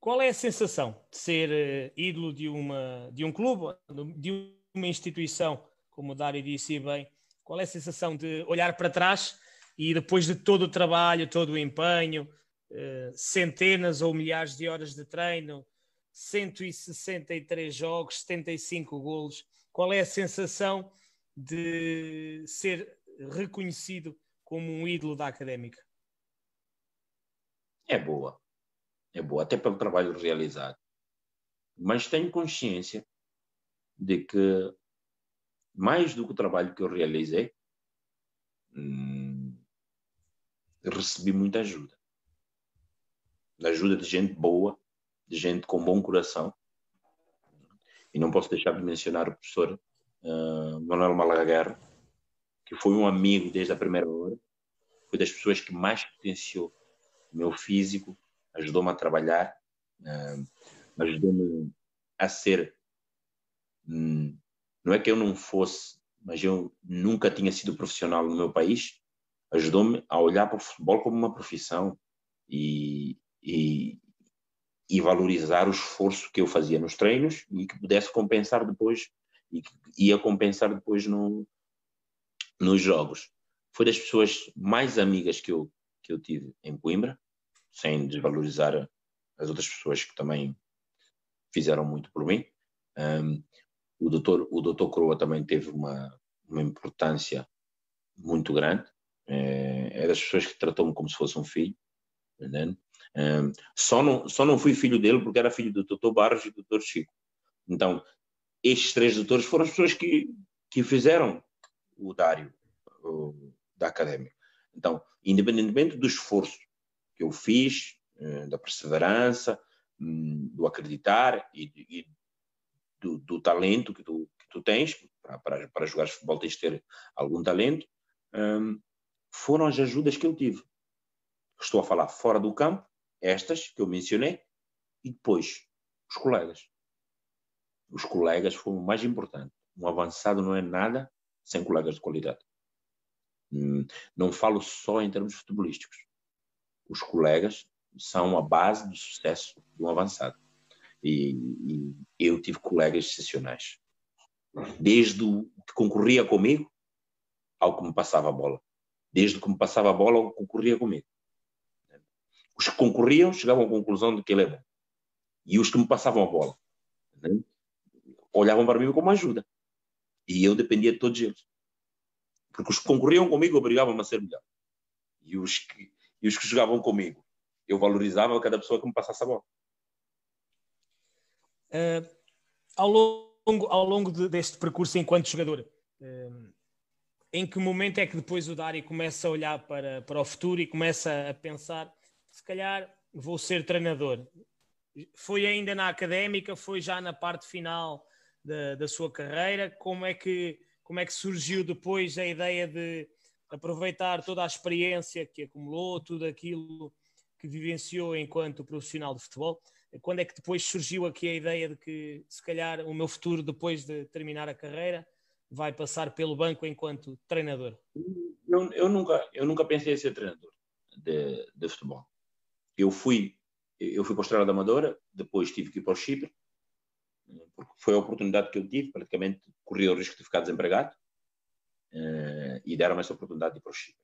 Speaker 1: Qual é a sensação de ser uh, ídolo de, uma, de um clube, de uma instituição, como o Dário disse bem? Qual é a sensação de olhar para trás e depois de todo o trabalho, todo o empenho, centenas ou milhares de horas de treino, 163 jogos, 75 golos, qual é a sensação de ser reconhecido como um ídolo da académica?
Speaker 2: É boa é boa, até pelo trabalho realizado. Mas tenho consciência de que, mais do que o trabalho que eu realizei, hum, recebi muita ajuda. Ajuda de gente boa, de gente com bom coração. E não posso deixar de mencionar o professor uh, Manuel Malaguerra, que foi um amigo desde a primeira hora, foi das pessoas que mais potenciou o meu físico, ajudou-me a trabalhar, uh, ajudou-me a ser. Um, não é que eu não fosse, mas eu nunca tinha sido profissional no meu país. Ajudou-me a olhar para o futebol como uma profissão e, e, e, valorizar o esforço que eu fazia nos treinos e que pudesse compensar depois e que ia compensar depois no, nos jogos. Foi das pessoas mais amigas que eu, que eu tive em Coimbra sem desvalorizar as outras pessoas que também fizeram muito por mim. Um, o doutor o doutor Croa também teve uma uma importância muito grande. É, é das pessoas que tratou-me como se fosse um filho. Um, só não só não fui filho dele porque era filho do doutor Barros e do doutor Chico. Então estes três doutores foram as pessoas que que fizeram o Dário o, da academia. Então, independentemente do esforço que eu fiz, eh, da perseverança, hum, do acreditar e, e do, do, talento que tu, que tu tens, para, para, para jogar futebol tens de ter algum talento, um, foram as ajudas que eu tive. Estou a falar fora do campo, estas que eu mencionei, e depois os colegas. Os colegas foram o mais importante. Um avançado não é nada sem colegas de qualidade. Hum, não falo só em termos futebolísticos. Os colegas são a base do sucesso de um avançado. E, e eu tive colegas excepcionais. Desde o que concorria comigo ao que me passava a bola. Desde que me passava a bola ao que concorria comigo. Os que concorriam chegavam à conclusão de que ele é bom. E os que me passavam a bola né, olhavam para mim como ajuda. E eu dependia de todos eles. Porque os que concorriam comigo obrigavam-me a ser melhor. E os que, e os que jogavam comigo, eu valorizava cada pessoa que me passasse a bola.
Speaker 1: Uh, ao longo, ao longo de, deste percurso enquanto jogador, uh, em que momento é que depois o Dari começa a olhar para, para o futuro e começa a pensar se calhar vou ser treinador? Foi ainda na académica, foi já na parte final da, da sua carreira? Como é, que, como é que surgiu depois a ideia de aproveitar toda a experiência que acumulou, tudo aquilo que vivenciou enquanto profissional de futebol? Quando é que depois surgiu aqui a ideia de que, se calhar, o meu futuro, depois de terminar a carreira, vai passar pelo banco enquanto treinador?
Speaker 2: Eu, eu nunca, eu nunca pensei em ser treinador de, de futebol eu fui eu fui para a Estrela da Amadora, depois tive que ir para o Chipre, porque foi a oportunidade que eu tive, praticamente corria o risco de ficar desempregado, uh, e deram-me essa oportunidade de ir para o Chipre.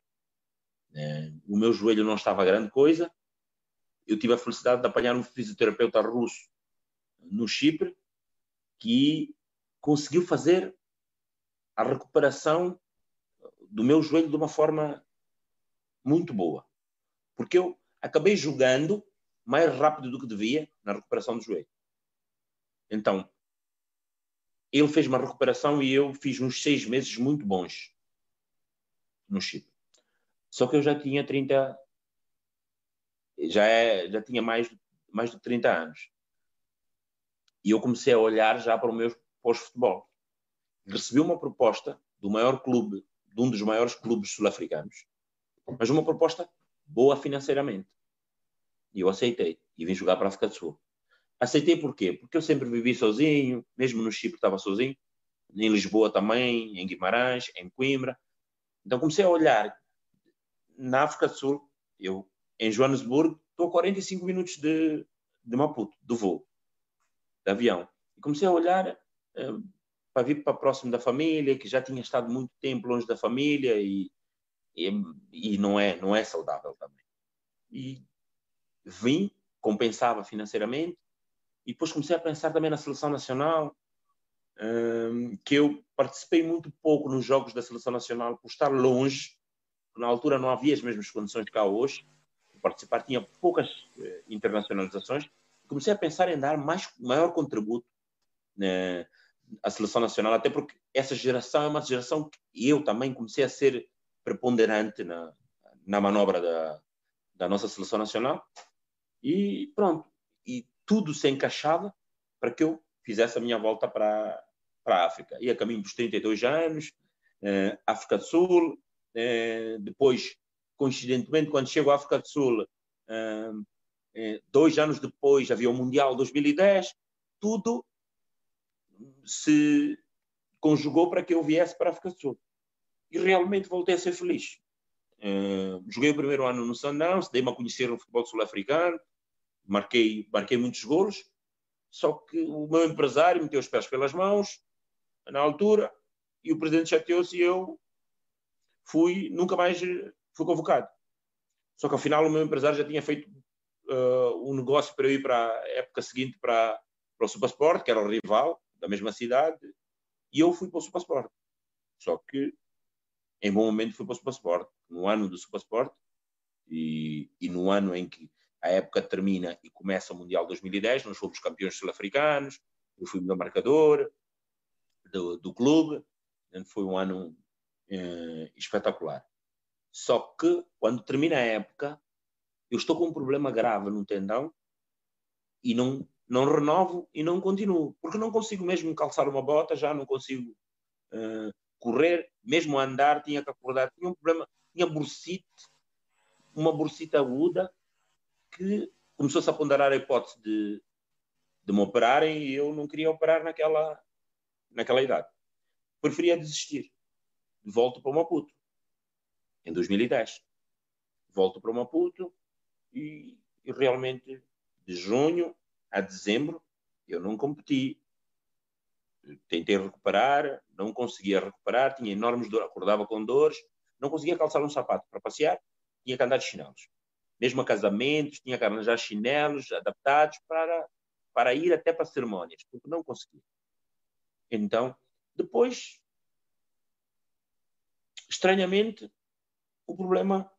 Speaker 2: Uh, o meu joelho não estava grande coisa, eu tive a felicidade de apanhar um fisioterapeuta russo no Chipre, que conseguiu fazer a recuperação do meu joelho de uma forma muito boa. Porque eu acabei jogando mais rápido do que devia na recuperação do joelho. Então, ele fez uma recuperação e eu fiz uns seis meses muito bons no Chipre. Só que eu já tinha 30, já, é, já tinha mais, mais de 30 anos. E eu comecei a olhar já para o meu pós-futebol. Recebi uma proposta do maior clube, de um dos maiores clubes sul-africanos, mas uma proposta boa financeiramente. E eu aceitei e vim jogar para a África do Sul. Aceitei por quê? Porque eu sempre vivi sozinho, mesmo no Chipre estava sozinho, em Lisboa também, em Guimarães, em Coimbra. Então comecei a olhar na África do Sul, eu em Joanesburgo estou a 45 minutos de, de Maputo, do voo, de avião. E comecei a olhar uh, para vir para próximo da família, que já tinha estado muito tempo longe da família e, e, e não é não é saudável também. E vim, compensava financeiramente, e depois comecei a pensar também na seleção nacional, um, que eu participei muito pouco nos jogos da seleção nacional por estar longe, na altura não havia as mesmas condições que há hoje, participar tinha poucas uh, internacionalizações, comecei a pensar em dar mais maior contributo né, à seleção nacional, até porque essa geração é uma geração que eu também comecei a ser preponderante na, na manobra da, da nossa seleção nacional e pronto. E tudo se encaixava para que eu fizesse a minha volta para, para a África. E a caminho dos 32 anos, eh, África do Sul, eh, depois, coincidentemente, quando chego à África do Sul, eh, eh dois anos depois havia o Mundial 2010, tudo se conjugou para que eu viesse para a África do Sul. E realmente voltei a ser feliz. Uh, joguei o primeiro ano no Sundowns, dei-me a conhecer o futebol sul-africano, marquei, marquei muitos golos, só que o meu empresário meteu os pés pelas mãos na altura e o presidente chateou-se e eu fui, nunca mais fui convocado. Só que ao final o meu empresário já tinha feito uh, um negócio para eu ir para a época seguinte para, para o Supersport, que era o rival da mesma cidade, e eu fui para o Supersport. Só que em bom momento fui para o Supersport, no ano do Supersport e, e no ano em que a época termina e começa o Mundial 2010, nós fomos campeões sul-africanos, eu fui melhor marcador do, do clube, foi um ano eh, espetacular. Só que, quando termina a época, eu estou com um problema grave no tendão e não, não renovo e não continuo, porque não consigo mesmo calçar uma bota, já não consigo uh, correr, mesmo andar, tinha que acordar, tinha um problema, tinha bursite, uma bursite aguda, que começou-se a ponderar a hipótese de, de me operarem e eu não queria operar naquela, naquela idade. Preferia desistir. De volta para Maputo. em 2010. Volto para Maputo e, e realmente de junho a dezembro eu não competi. Tentei recuperar, não conseguia recuperar, tinha enormes dores, acordava com dores, não conseguia calçar um sapato para passear, tinha que andar de chinelos. Mesmo a casamentos, tinha que arranjar chinelos adaptados para, para ir até para cerimônias, porque não conseguia. Então, depois, estranhamente, o problema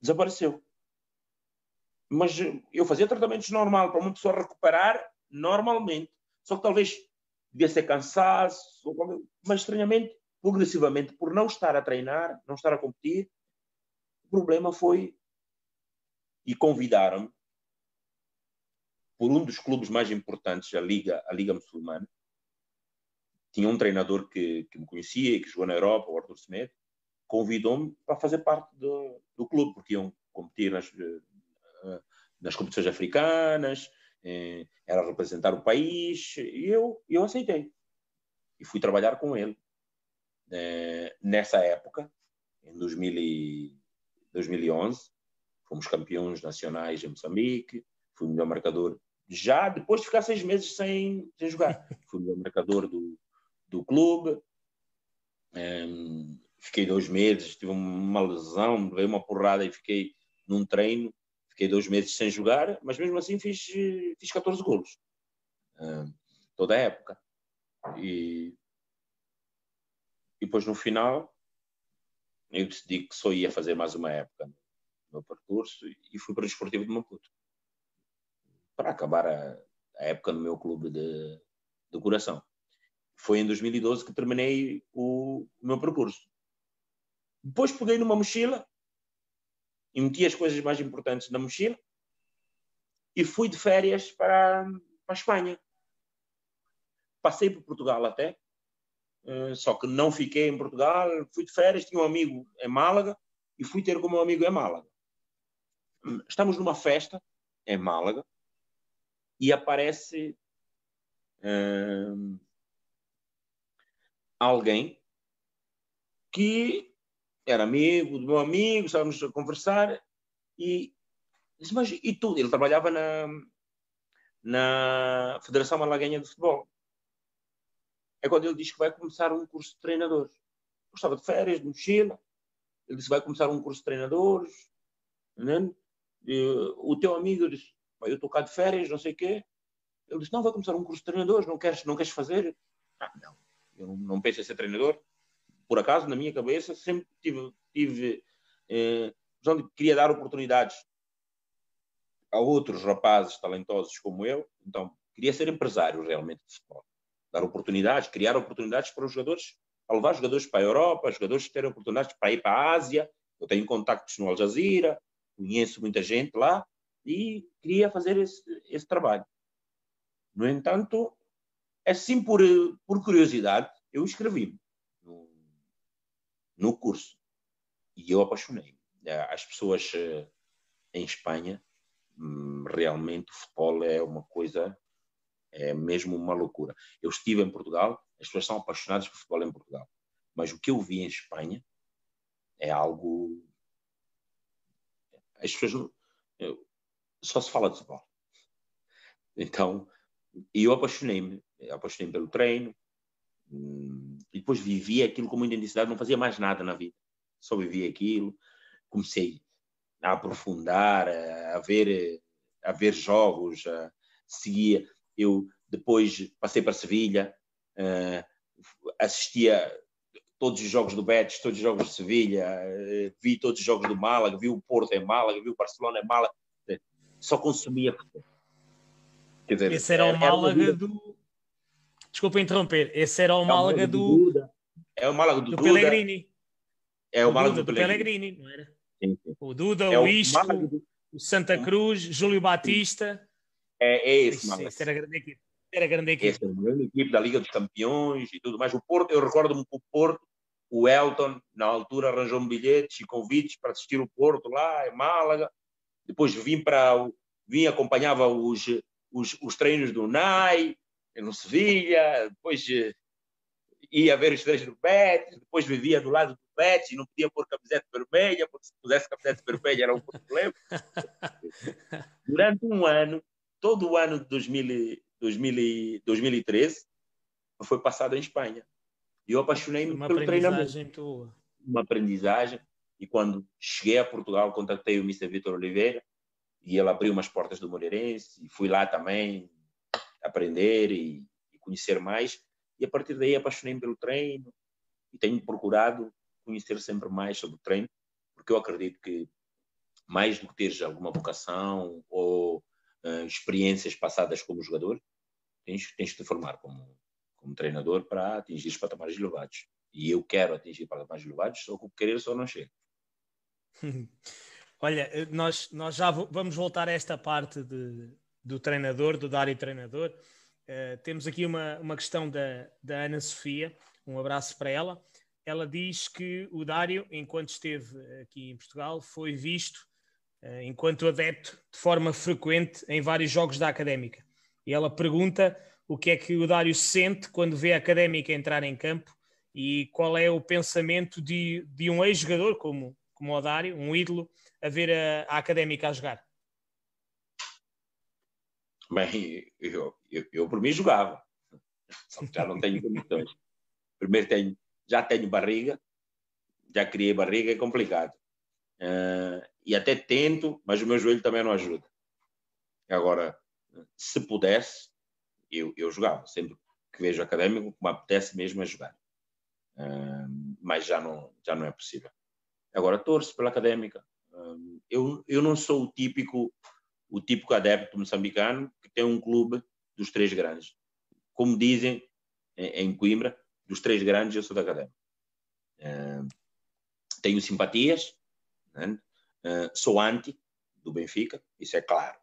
Speaker 2: desapareceu. Mas eu fazia tratamentos normal para uma pessoa recuperar normalmente. Só que talvez devia ser cansaço, mas estranhamente, progressivamente, por não estar a treinar, não estar a competir, o problema foi. E convidaram-me por um dos clubes mais importantes, a Liga, a Liga Muçulmana. Tinha um treinador que, que me conhecia que jogou na Europa, o Arthur Smith, convidou-me para fazer parte do, do clube, porque iam competir nas, eh, nas competições africanas, era representar o país, e eu, eu aceitei. E fui trabalhar com ele. Eh, nessa época, em 2000 2011, fomos campeões nacionais em Moçambique, fui melhor marcador, já depois de ficar seis meses sem, sem jogar. fui melhor marcador do, do clube, um, fiquei dois meses, tive uma lesão, veio uma porrada e fiquei num treino Fiquei dois meses sem jogar, mas mesmo assim fiz, fiz 14 golos. Uh, toda a época. E, e depois no final eu decidi que só ia fazer mais uma época no meu percurso e fui para o Desportivo de Maputo. Para acabar a, a época no meu clube de, de coração. Foi em 2012 que terminei o, o meu percurso. Depois peguei numa mochila e meti as coisas mais importantes na mochila e fui de férias para, para a Espanha. Passei por Portugal até, eh, só que não fiquei em Portugal, fui de férias, tinha um amigo em Málaga e fui ter com o meu amigo em Málaga. Estamos numa festa em Málaga e aparece hum, alguém que era amigo do meu amigo, estávamos a conversar e disse, mas e tu? Ele trabalhava na, na Federação Malaguenha de Futebol. É quando ele diz que vai começar um curso de treinadores. Eu estava de férias, de mochila. Ele disse vai começar um curso de treinadores. Né? o teu amigo disse, eu estou cá de férias, não sei o quê. Ele disse, não, vai começar um curso de treinadores, não queres, não queres fazer? Ah, não, eu não, não penso em ser treinador por acaso, na minha cabeça, sempre tive, tive eh, queria dar oportunidades a outros rapazes talentosos como eu, então queria ser empresário realmente de futebol. Dar oportunidades, criar oportunidades para os jogadores, levar jogadores para a Europa, jogadores terem oportunidades para ir para a Ásia. Eu tenho contactos no Al Jazeera, conheço muita gente lá e queria fazer esse, esse trabalho. No entanto, assim por, por curiosidade, eu escrevi no curso. E eu apaixonei. As pessoas eh, em Espanha, hum, realmente o futebol é uma coisa, é mesmo uma loucura. Eu estive em Portugal, as pessoas são apaixonadas por futebol em Portugal. Mas o que eu vi em Espanha é algo. As pessoas. Só se fala de futebol. Então, eu apaixonei-me. Apaixonei-me pelo treino, e depois vivia aquilo com muita intensidade, não fazia mais nada na vida, só vivia aquilo. Comecei a aprofundar, a ver, a ver jogos, a, seguia. Eu depois passei para Sevilha, assistia todos os jogos do Betis, todos os jogos de Sevilha, vi todos os jogos do Málaga, vi o Porto em Málaga, vi o Barcelona em Málaga, só consumia futebol.
Speaker 1: Esse era o Málaga do, Desculpa interromper, esse era o é Málaga do, do.
Speaker 2: É o Málaga do,
Speaker 1: do Pellegrini.
Speaker 2: É o, o Málaga
Speaker 1: do, do Pellegrini. não era? Sim, sim. O Duda, é o Isco, o, Santa Cruz, Júlio Batista.
Speaker 2: É, é esse, Málaga.
Speaker 1: Esse era grande equipe. Era grande equipe.
Speaker 2: Uma grande equipe da Liga dos Campeões e tudo mais. O Porto, eu recordo-me que o Porto, o Elton, na altura, arranjou-me bilhetes e convites para assistir o Porto lá em Málaga. Depois vim para. Vim, acompanhava os, os, os treinos do NAI no Sevilha, depois. Eh, ia ver os treinos do Betis, depois vivia do lado do Betis e não podia pôr camiseta vermelha, porque se pusesse camiseta vermelha era um problema. Durante um ano, todo o ano de 2000, 2000, 2013, foi passado em Espanha. E eu apaixonei-me pelo treinamento. Tua. Uma aprendizagem. E quando cheguei a Portugal, contatei o Mr. Vitor Oliveira e ele abriu umas portas do Moreirense e fui lá também aprender e, e conhecer mais. E a partir daí apaixonei-me pelo treino e tenho procurado conhecer sempre mais sobre o treino, porque eu acredito que mais do que teres alguma vocação ou uh, experiências passadas como jogador, tens, tens de te formar como, como treinador para atingir os patamares elevados. E eu quero atingir patamares elevados, só que o querer só não chega.
Speaker 1: Olha, nós, nós já vamos voltar a esta parte de, do treinador, do Dário treinador. Uh, temos aqui uma, uma questão da, da Ana Sofia, um abraço para ela. Ela diz que o Dário, enquanto esteve aqui em Portugal, foi visto uh, enquanto adepto de forma frequente em vários jogos da Académica. E ela pergunta o que é que o Dário sente quando vê a Académica entrar em campo e qual é o pensamento de, de um ex-jogador como, como o Dário, um ídolo, a ver a, a Académica a jogar.
Speaker 2: Bem, eu, eu, eu por mim jogava, já não tenho condições. Primeiro tenho, já tenho barriga, já criei barriga, é complicado. Uh, e até tento, mas o meu joelho também não ajuda. Agora, se pudesse, eu, eu jogava. Sempre que vejo académico, me apetece mesmo a jogar. Uh, mas já não, já não é possível. Agora, torço pela académica. Uh, eu, eu não sou o típico o típico adepto moçambicano que tem um clube dos três grandes. Como dizem em Coimbra, dos três grandes eu sou da Académica. Uh, tenho simpatias, né? uh, sou anti do Benfica, isso é claro.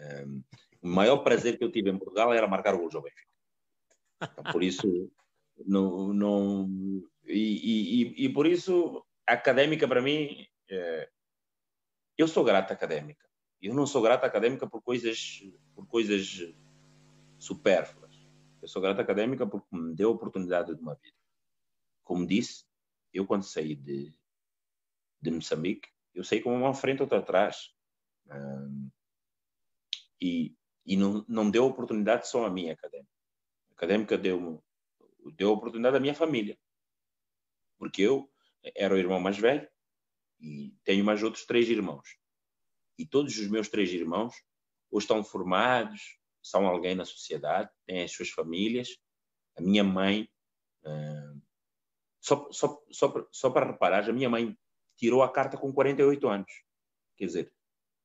Speaker 2: Uh, o maior prazer que eu tive em Portugal era marcar gols ao Benfica. Então, por isso, não, não e, e, e, por isso, a académica para mim, eu sou grato à académica. Eu não sou grato à académica por coisas, por coisas supérfluas. Eu sou grato à académica porque me deu a oportunidade de uma vida. Como disse, eu quando saí de, de Moçambique, eu saí com uma frente outra atrás. Um, e e não, não deu oportunidade só à minha académica. A académica deu, deu oportunidade à minha família. Porque eu era o irmão mais velho e tenho mais outros três irmãos. E todos os meus três irmãos ou estão formados, são alguém na sociedade, têm as suas famílias. A minha mãe, uh, só, só, só, só para reparar, a minha mãe tirou a carta com 48 anos. Quer dizer,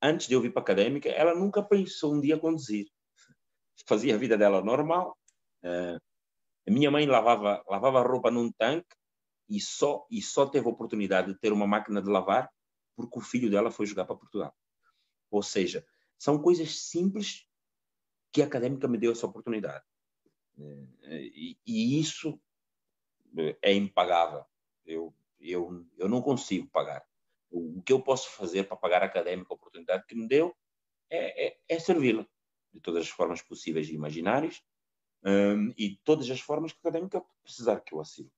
Speaker 2: antes de eu vir para a académica, ela nunca pensou um dia conduzir. Fazia a vida dela normal. Uh, a minha mãe lavava, lavava roupa num tanque e só, e só teve a oportunidade de ter uma máquina de lavar porque o filho dela foi jogar para Portugal. Ou seja, são coisas simples que a académica me deu essa oportunidade. Uh, e, isso é impagável. Eu, eu, eu não consigo pagar o que eu posso fazer para pagar a académica a oportunidade que me deu é, é, é servi-la de todas as formas possíveis e imaginárias um, e todas as formas que a académica precisar que eu assine.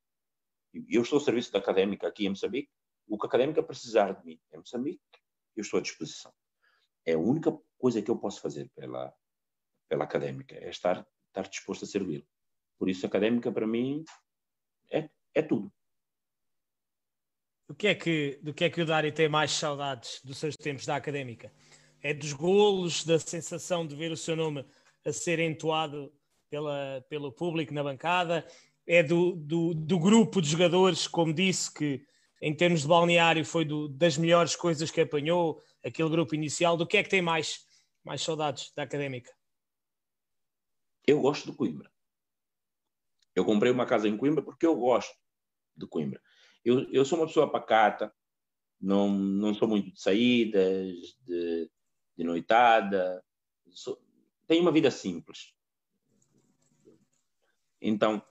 Speaker 2: Eu estou ao serviço da académica aqui em Moçambique. O que a académica precisar de mim em Moçambique, eu estou à disposição. É a única coisa que eu posso fazer pela, pela académica, é estar, estar disposto a servi-la. Por isso, a académica, para mim, é, é tudo.
Speaker 1: Do que, é que, do que é que o Dário tem mais saudades dos seus tempos da académica? É dos golos, da sensação de ver o seu nome a ser entoado pela, pelo público na bancada? É do, do, do grupo de jogadores, como disse, que em termos de balneário foi do, das melhores coisas que apanhou, aquele grupo inicial. Do que é que tem mais, mais saudades da académica?
Speaker 2: Eu gosto de Coimbra. Eu comprei uma casa em Coimbra porque eu gosto de Coimbra. Eu, eu sou uma pessoa pacata, não, não sou muito de saídas, de, de noitada, sou, tenho uma vida simples. Então,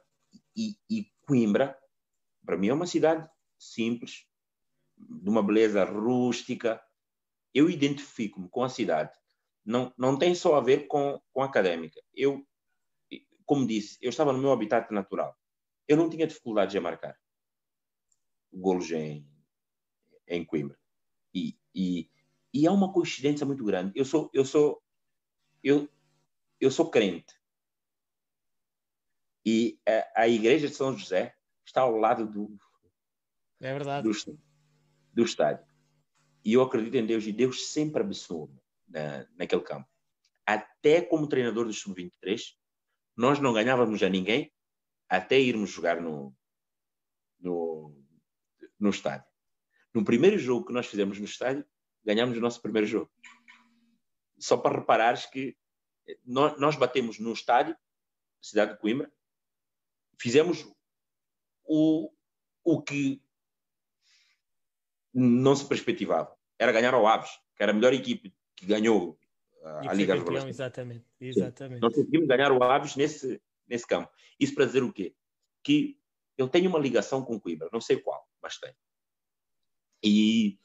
Speaker 2: e, e Coimbra, para mim, é uma cidade simples, de uma beleza rústica. Eu identifico-me com a cidade. Não, não tem só a ver com, com a académica. Eu, como disse, eu estava no meu habitat natural. eu não tinha dificuldades em marcar golos em, em Coimbra. E, e, e há uma coincidência muito grande. Eu sou, eu sou, eu, eu sou crente. E a, a igreja de São José está ao lado do,
Speaker 1: é verdade.
Speaker 2: do, do estádio. E eu acredito em Deus e Deus sempre abençoou-me na, naquele campo. Até como treinador do Sub-23, nós não ganhávamos a ninguém até irmos jogar no, no, no estádio. No primeiro jogo que nós fizemos no estádio, ganhámos o nosso primeiro jogo. Só para reparares que nós, nós batemos no estádio, cidade de Coimbra, fizemos o, o que não se perspectivava. Era ganhar ao Aves, que era a melhor equipe que ganhou a, a Liga
Speaker 1: dos Exatamente, exatamente.
Speaker 2: Nós conseguimos ganhar o Aves nesse, nesse campo. Isso para dizer o quê? Que eu tenho uma ligação com Coimbra, não sei qual, mas tenho. E,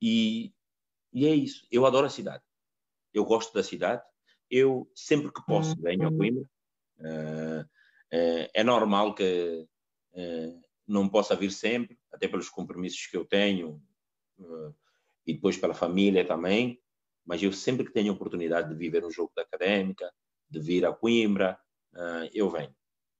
Speaker 2: e, e é isso. Eu adoro a cidade. Eu gosto da cidade. Eu, sempre que posso, venho a uhum. Coimbra. Uh, uh, é normal que uh, não possa vir sempre, até pelos compromissos que eu tenho e depois pela família também. Mas eu sempre que tenho a oportunidade de viver um jogo da académica, de vir a Coimbra, eu venho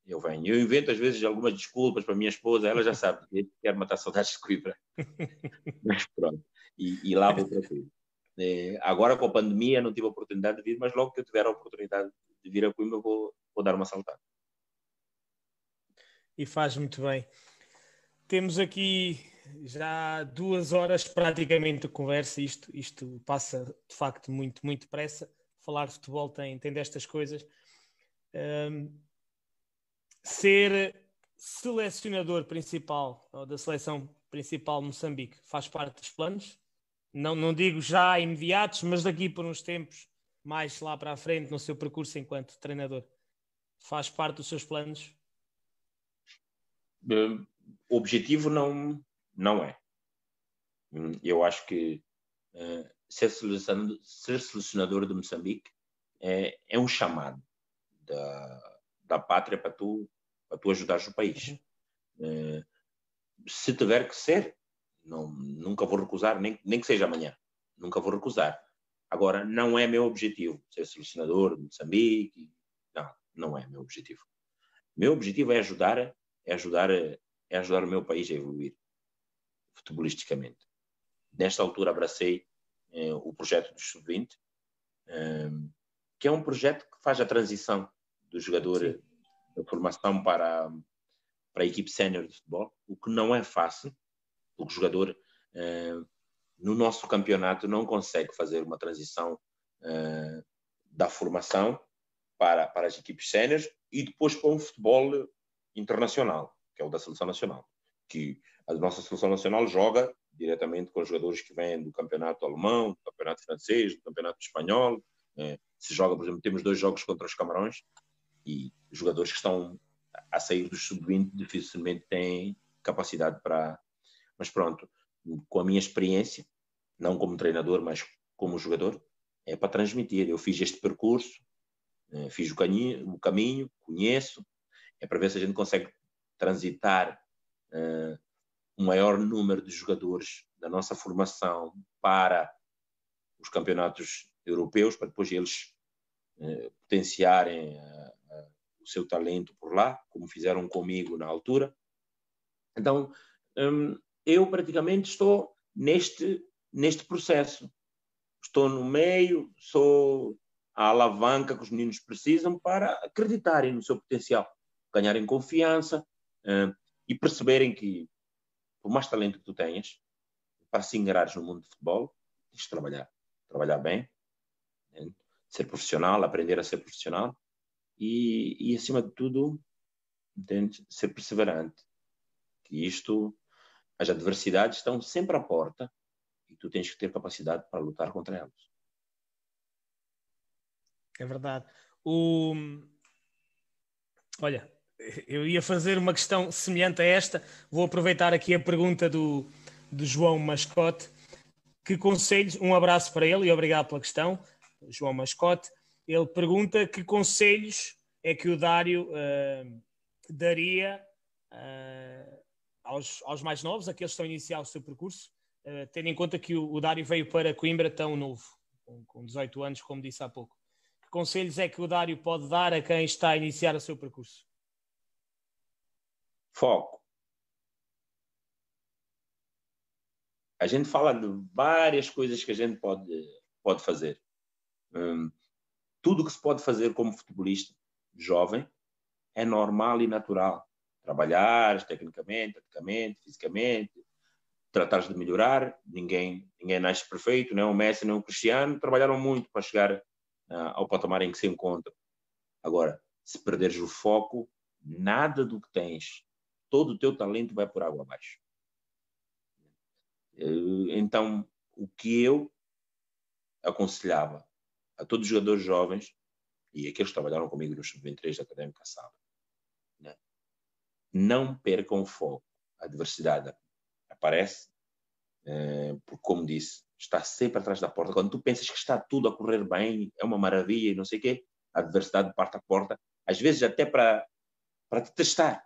Speaker 2: eu venho. Eu invento às vezes algumas desculpas para a minha esposa, ela já sabe que quero matar saudades de Coimbra. mas pronto, e, e lá vou tranquilo. É, agora com a pandemia não tive a oportunidade de vir, mas logo que eu tiver a oportunidade de vir a Coimbra vou, vou dar uma saltada.
Speaker 1: E faz muito bem. Temos aqui já duas horas praticamente de conversa, isto, isto passa de facto muito, muito pressa. Falar de futebol tem, tem destas coisas. Um, ser selecionador principal ou da seleção principal de Moçambique faz parte dos planos? Não, não digo já imediatos, mas daqui por uns tempos, mais lá para a frente, no seu percurso enquanto treinador, faz parte dos seus planos?
Speaker 2: Objetivo não, não é. Eu acho que uh, ser, selecionador, ser selecionador de Moçambique é, é um chamado da, da pátria para tu para tu ajudares o país. Uhum. Uh, se tiver que ser, não, nunca vou recusar, nem, nem que seja amanhã. Nunca vou recusar. Agora, não é meu objetivo ser selecionador de Moçambique. Não, não é meu objetivo. Meu objetivo é ajudar, é ajudar, é ajudar o meu país a evoluir futebolisticamente. Nesta altura abracei eh, o projeto do Sub-20, eh, que é um projeto que faz a transição do jogador Sim a formação para, para a equipe sénior de futebol, o que não é fácil, porque o jogador eh, no nosso campeonato não consegue fazer uma transição eh, da formação para, para as equipes séniores e depois para um futebol internacional, que é o da seleção nacional, que a nossa seleção nacional joga diretamente com jogadores que vêm do campeonato alemão, do campeonato francês, do campeonato espanhol. Eh, se joga, por exemplo, temos dois jogos contra os Camarões, e jogadores que estão a sair dos sub-20 dificilmente têm capacidade para. Mas pronto, com a minha experiência, não como treinador, mas como jogador, é para transmitir. Eu fiz este percurso, eh, fiz o caminho conheço, é para ver se a gente consegue transitar uh, um maior número de jogadores da nossa formação para os campeonatos europeus, para depois eles uh, potenciarem uh, o seu talento por lá, como fizeram comigo na altura. Então, hum, eu praticamente estou neste, neste processo. Estou no meio, sou a alavanca que os meninos precisam para acreditarem no seu potencial, ganharem confiança hum, e perceberem que, por mais talento que tu tenhas, para se engrares no mundo de futebol, tens de trabalhar. Trabalhar bem, né? ser profissional, aprender a ser profissional e, e acima de tudo, entende? ser perseverante. Que isto, as adversidades estão sempre à porta e tu tens que ter capacidade para lutar contra elas.
Speaker 1: É verdade. O... Olha, eu ia fazer uma questão semelhante a esta. Vou aproveitar aqui a pergunta do, do João Mascote. Que conselhos, um abraço para ele e obrigado pela questão, João Mascote. Ele pergunta que conselhos é que o Dário uh, daria uh, aos, aos, mais novos, aqueles que estão a iniciar o seu percurso, uh, tendo em conta que o, o, Dário veio para Coimbra tão novo, com, com 18 anos, como disse há pouco. Que conselhos é que o Dário pode dar a quem está a iniciar o seu percurso?
Speaker 2: Foco. A gente fala de várias coisas que a gente pode, pode fazer. Hum, tudo que se pode fazer como futebolista jovem é normal e natural. Trabalhar tecnicamente, taticamente, fisicamente, tratar de melhorar. Ninguém, ninguém nasce perfeito, nem o Messi, nem o Cristiano. Trabalharam muito para chegar uh, ao patamar em que se encontram. Agora, se perderes o foco, nada do que tens, todo o teu talento vai por água abaixo. Então, o que eu aconselhava a todos os jogadores jovens e aqueles que trabalharam comigo no Sub-23 da Académica Sala, né? não percam o foco. A adversidade aparece, é, porque, como disse, está sempre atrás da porta. Quando tu pensas que está tudo a correr bem, é uma maravilha e não sei o quê, a adversidade parte à porta, às vezes até para te testar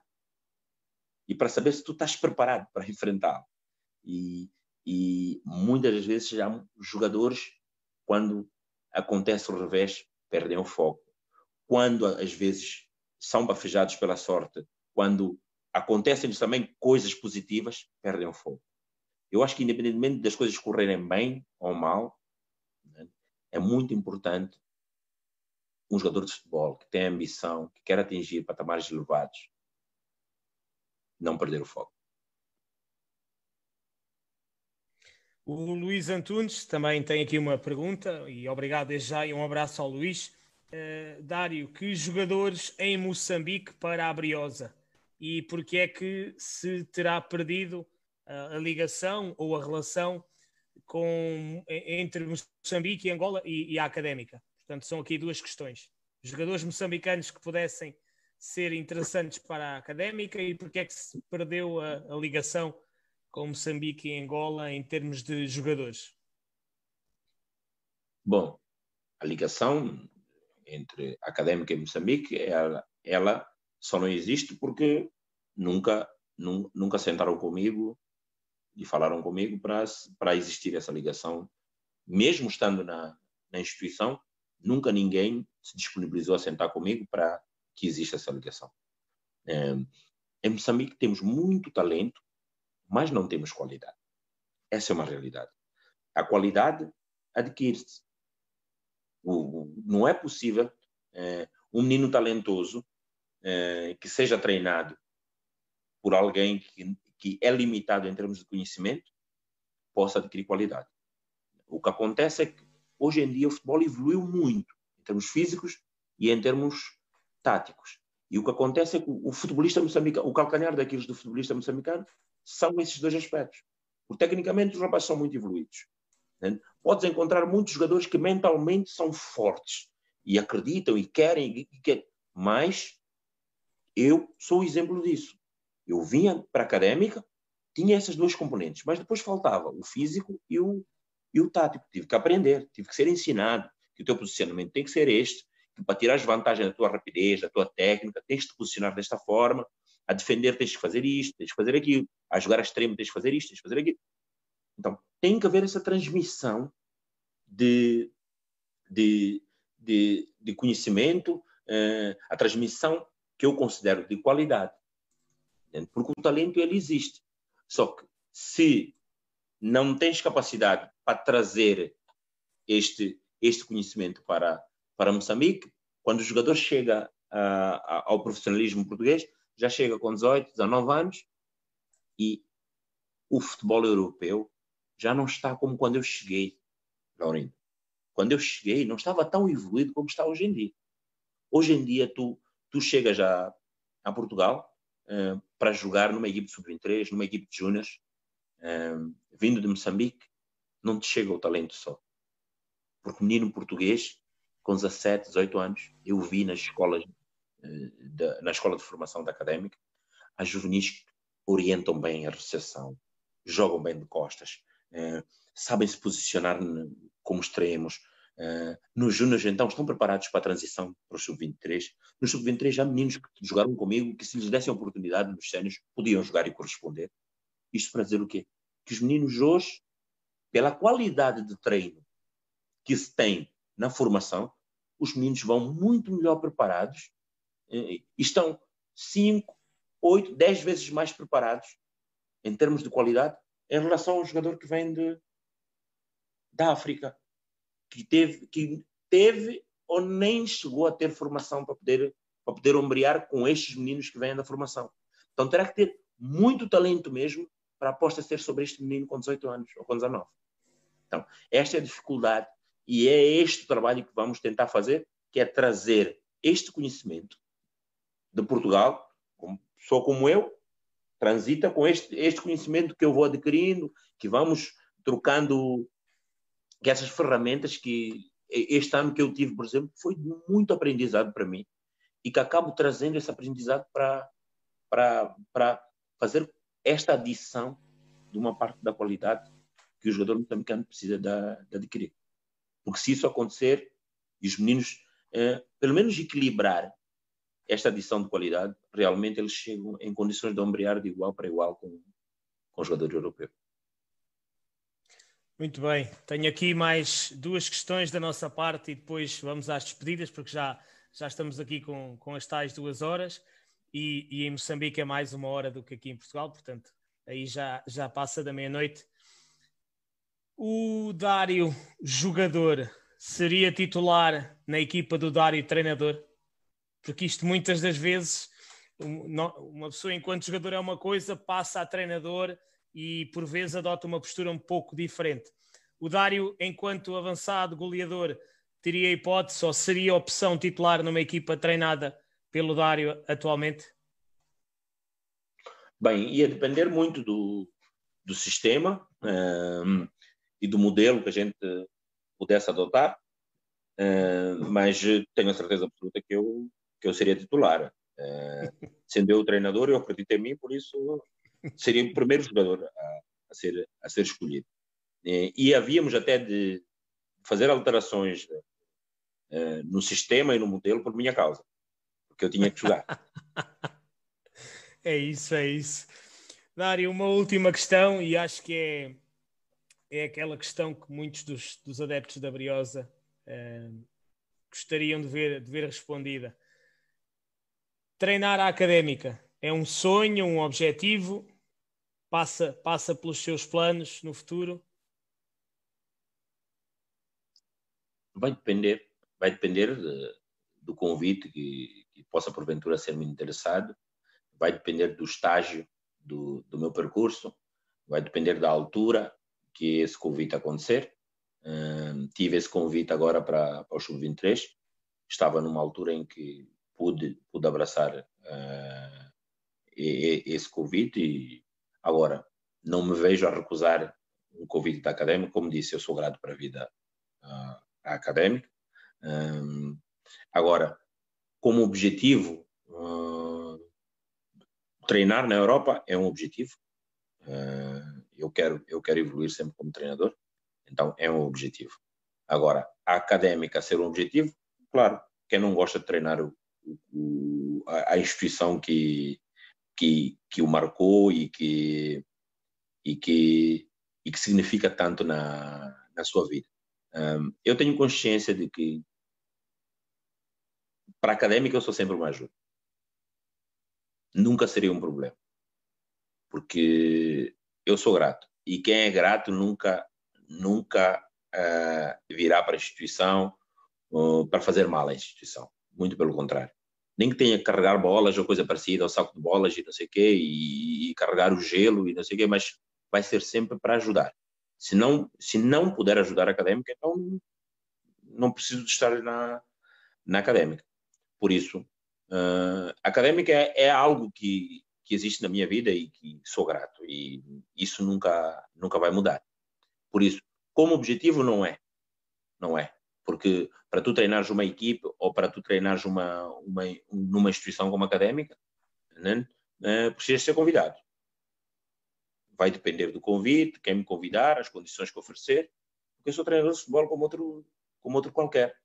Speaker 2: e para saber se tu estás preparado para enfrentá-lo. E, e muitas das vezes já jogadores, quando acontece o revés, perdem o foco. Quando às vezes são bafejados pela sorte, quando acontecem também coisas positivas, perdem o foco. Eu acho que independentemente das coisas correrem bem ou mal, né, é muito importante um jogador de futebol que tem ambição, que quer atingir patamares elevados, não perder o foco.
Speaker 1: O Luís Antunes também tem aqui uma pergunta e obrigado desde já e um abraço ao Luís. Uh, Dário, que jogadores em Moçambique para a Briosa? E porque é que se terá perdido uh, a ligação ou a relação com, entre Moçambique e Angola e, e a Académica? Portanto, são aqui duas questões. Jogadores moçambicanos que pudessem ser interessantes para a Académica e porque é que se perdeu a, a ligação com Moçambique e Angola em termos de jogadores?
Speaker 2: Bom, a ligação entre a Académica e Moçambique, ela, ela só não existe porque nunca, nunca sentaram comigo e falaram comigo para, para existir essa ligação. Mesmo estando na, na instituição, nunca ninguém se disponibilizou a sentar comigo para que exista essa ligação. É, em Moçambique temos muito talento, mas não temos qualidade. Essa é uma realidade. A qualidade adquire-se. Não é possível é, um menino talentoso é, que seja treinado por alguém que, que é limitado em termos de conhecimento possa adquirir qualidade. O que acontece é que hoje em dia o futebol evoluiu muito em termos físicos e em termos táticos. E o que acontece é que o futebolista moçambicano, o calcanhar daqueles do futebolista moçambicano são esses dois aspectos. Porque tecnicamente os rapazes são muito evoluídos. Né? Podes encontrar muitos jogadores que mentalmente são fortes e acreditam e querem, e querem. mas eu sou o exemplo disso. Eu vinha para a académica, tinha essas duas componentes, mas depois faltava o físico e o, e o tático. Tive que aprender, tive que ser ensinado que o teu posicionamento tem que ser este, para tirar as vantagens da tua rapidez, da tua técnica, tens de te posicionar desta forma, a defender tens que fazer isto, tens que fazer aquilo, a jogar a extremo tens que fazer isto, tens que fazer aquilo. Então, tem que haver essa transmissão de, de, de, de conhecimento, uh, a transmissão que eu considero de qualidade. Porque o talento, ele existe. Só que se não tens capacidade para trazer este, este conhecimento para, para Moçambique, quando o jogador chega uh, ao profissionalismo português, já chega com 18, 19 anos e o futebol europeu já não está como quando eu cheguei, Laurindo. Quando eu cheguei, não estava tão evoluído como está hoje em dia. Hoje em dia, tu, tu chegas já a Portugal uh, para jogar numa equipe sub-23, numa equipe de júniors, uh, vindo de Moçambique, não te chega o talento só. Porque menino português, com 17, 18 anos, eu vi nas escolas da, na escola de formação da académica, as juvenis orientam bem a recepção, jogam bem de costas, eh, sabem se posicionar como extremos, Uh, nos Júniors, então, estão preparados para a transição para o Sub-23. No Sub-23 já meninos que jogaram comigo, que se lhes dessem oportunidade nos sénios, podiam jogar e corresponder. Isto para dizer o quê? Que os meninos hoje, pela qualidade de treino que se tem na formação, os meninos vão muito melhor preparados e estão 5, 8, 10 vezes mais preparados em termos de qualidade em relação ao jogador que vem de, da África que teve, que teve ou nem chegou a ter formação para poder, para poder ombrear com estes meninos que vêm da formação. Então terá que ter muito talento mesmo para a aposta ser sobre este menino com 18 anos ou com 19. Então, esta é a dificuldade e é este o trabalho que vamos tentar fazer, que é trazer este conhecimento de Portugal, pessoa como eu, transita com este, este conhecimento que eu vou adquirindo, que vamos trocando que essas ferramentas que este ano que eu tive, por exemplo, foi muito aprendizado para mim e que acabo trazendo esse aprendizado para para fazer esta adição de uma parte da qualidade que o jogador moçambicano precisa de, de adquirir. Porque se isso acontecer e os meninos, eh, pelo menos equilibrar esta adição de qualidade, realmente eles chegam em condições de ombrear de igual para igual com, com o jogador europeu.
Speaker 1: Muito bem, tenho aqui mais duas questões da nossa parte e depois vamos às despedidas, porque já, já estamos aqui com, com as tais duas horas e, e em Moçambique é mais uma hora do que aqui em Portugal, portanto aí já, já passa da meia-noite. O Dário, jogador, seria titular na equipa do Dário, treinador? Porque isto muitas das vezes, uma pessoa enquanto jogador é uma coisa, passa a treinador e por vezes adota uma postura um pouco diferente. O Dário, enquanto avançado goleador, teria hipótese ou seria opção titular numa equipa treinada pelo Dário atualmente?
Speaker 2: Bem, ia depender muito do, do sistema um, ehm, e do modelo que a gente pudesse adotar, uh, mas tenho a certeza absoluta que eu, que eu seria titular. Uh, sendo eu o treinador, eu acredito em mim, por isso seria o primeiro jogador a, a ser, a ser escolhido. E, havíamos até de fazer alterações no sistema e no modelo por minha causa, porque eu tinha que jogar.
Speaker 1: é isso, é isso. Dário, uma última questão, e acho que é, é aquela questão que muitos dos, dos adeptos da Briosa uh, gostariam de ver, de ver respondida. Treinar a académica é um sonho, um objetivo? Passa, passa pelos seus planos no futuro?
Speaker 2: Vai depender, vai depender de, do convite que, que, possa porventura ser me interessado, vai depender do estágio do, do meu percurso, vai depender da altura que esse convite acontecer. Tive esse convite agora para, para o Sub-23, estava numa altura em que pude, pude abraçar uh, esse convite e agora não me vejo a recusar um convite da académica, como disse, eu sou grato para a vida uh, académica. Um, agora, como objetivo, uh, treinar na Europa é um objetivo. Uh, eu quero eu quero evoluir sempre como treinador, então é um objetivo. Agora, a académica ser um objetivo, claro, quem não gosta de treinar o, o, a, a instituição que que, que o marcou e que, e que, e que significa tanto na, na sua vida. Um, eu tenho consciência de que para académica eu sou sempre uma ajuda. Nunca seria um problema. Porque eu sou grato. E quem é grato nunca, nunca uh, virá para a instituição uh, para fazer mal à instituição. Muito pelo contrário nem que tenha que carregar bolas ou coisa parecida, ou saco de bolas e não sei o quê, e, e, carregar o gelo e não sei o quê, mas vai ser sempre para ajudar. Se não, se não puder ajudar a académica, então não preciso de estar na, na académica. Por isso, uh, a académica é, é, algo que, que existe na minha vida e que sou grato, e isso nunca, nunca vai mudar. Por isso, como objetivo, não é. Não é. Porque para tu treinares uma equipe ou para tu treinares uma, uma, numa instituição como académica, né, uh, precisas ser convidado. Vai depender do convite, quem me convidar, as condições que oferecer, porque eu sou treinador de futebol como outro, como outro qualquer.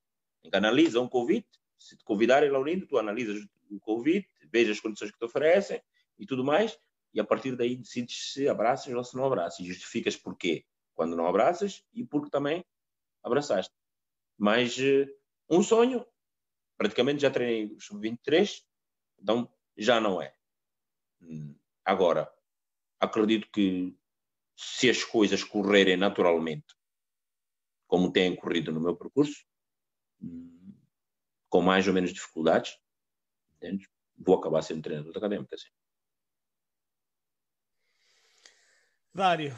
Speaker 2: Analisa um convite, se te convidarem, Laurindo, tu analisas o convite, vejas as condições que te oferecem e tudo mais, e a partir daí decides se abraças ou se não abraças. E justificas porquê quando não abraças e porque também abraçaste. Mas uh, um sonho, praticamente já treinei o sub-23, então já não é. Hum, agora, acredito que se as coisas correrem naturalmente, como têm corrido no meu percurso, hum, com mais ou menos dificuldades, entende? vou acabar sendo treinador académico. Assim.
Speaker 1: Dário,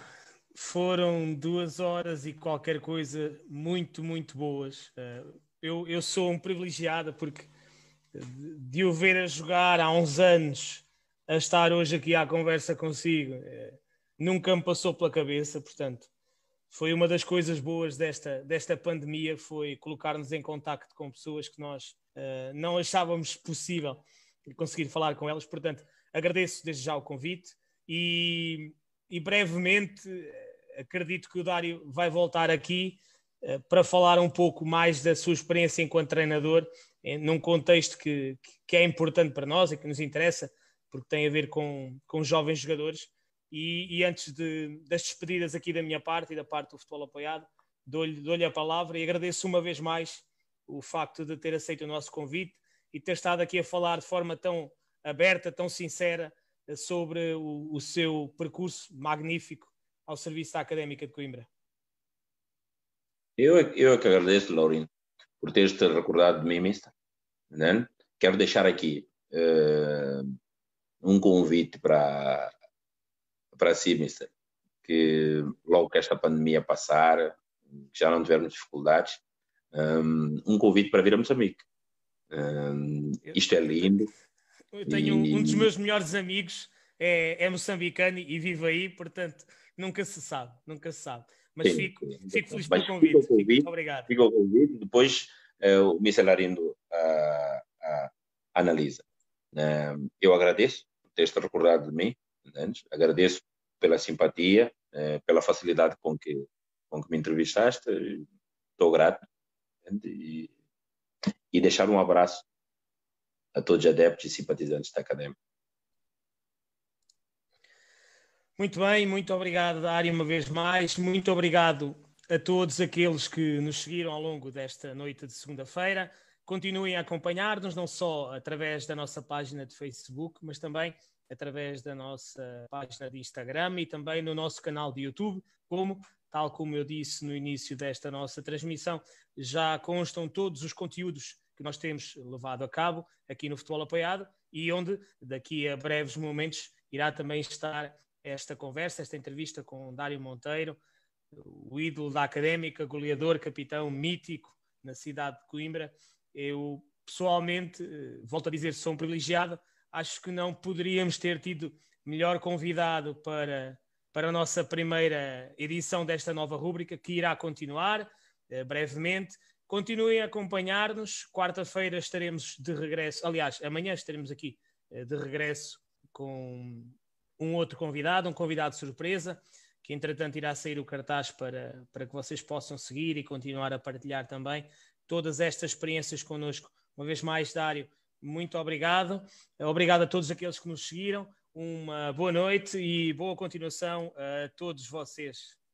Speaker 1: foram duas horas e qualquer coisa muito, muito boas. Eh, eu, eu sou um privilegiado porque de o ver a jogar há uns anos a estar hoje aqui à conversa consigo eh, nunca me passou pela cabeça, portanto foi uma das coisas boas desta, desta pandemia foi colocar-nos em contacto com pessoas que nós uh, não achávamos possível conseguir falar com elas, portanto agradeço desde já o convite e, e brevemente eh, acredito que o Dário vai voltar aqui uh, para falar um pouco mais da sua experiência enquanto treinador num contexto que, que é importante para nós e que nos interessa, porque tem a ver com, com jovens jogadores. E, e antes de, das despedidas aqui da minha parte e da parte do futebol apoiado, dou-lhe dou a palavra e agradeço uma vez mais o facto de ter aceito o nosso convite e ter estado aqui a falar de forma tão aberta, tão sincera sobre o, o seu percurso magnífico ao serviço da Académica de Coimbra.
Speaker 2: Eu, eu é que agradeço, Laurindo, por teres te recordado de mim, mister. Né? Quero deixar aqui uh, um convite para, para si, mister, que logo que esta pandemia passar, já não tivermos dificuldades, um, um convite para vir a Moçambique. Um, isto é lindo.
Speaker 1: Eu tenho e... um dos meus melhores amigos, é, é moçambicano e vive aí, portanto, nunca se sabe, nunca se sabe. Mas sim, fico, fico feliz pelo convite. Fico convite. Obrigado.
Speaker 2: Fico convite. Depois uh, o Mr. Larindo uh, uh, analisa. Uh, eu agradeço por teres recordado de mim. Agradeço pela simpatia, uh, pela facilidade com que, com que me entrevistaste. Estou grato. E, e deixar um abraço a todos os adeptos e simpatizantes da Academia.
Speaker 1: Muito bem, muito obrigado, Dário, uma vez mais. Muito obrigado a todos aqueles que nos seguiram ao longo desta noite de segunda-feira. Continuem a acompanhar-nos, não só através da nossa página de Facebook, mas também através da nossa página de Instagram e também no nosso canal de YouTube, como, tal como eu disse no início desta nossa transmissão, já constam todos os conteúdos que nós temos levado a cabo aqui no Futebol Apoiado e onde, daqui a breves momentos, irá também estar esta conversa, esta entrevista com Dário Monteiro, o ídolo da académica, goleador, capitão mítico na cidade de Coimbra. Eu, pessoalmente, eh, volto a dizer, sou um privilegiado. Acho que não poderíamos ter tido melhor convidado para, para a nossa primeira edição desta nova rúbrica, que irá continuar eh, brevemente. Continuem a acompanhar-nos. Quarta-feira estaremos de regresso. Aliás, amanhã estaremos aqui eh, de regresso com um outro convidado, um convidado surpresa, que entretanto irá sair o cartaz para, para que vocês possam seguir e continuar a partilhar também todas estas experiências connosco. Uma vez mais, Dário, muito obrigado. Obrigado a todos aqueles que nos seguiram. Uma boa noite e boa continuação a todos vocês.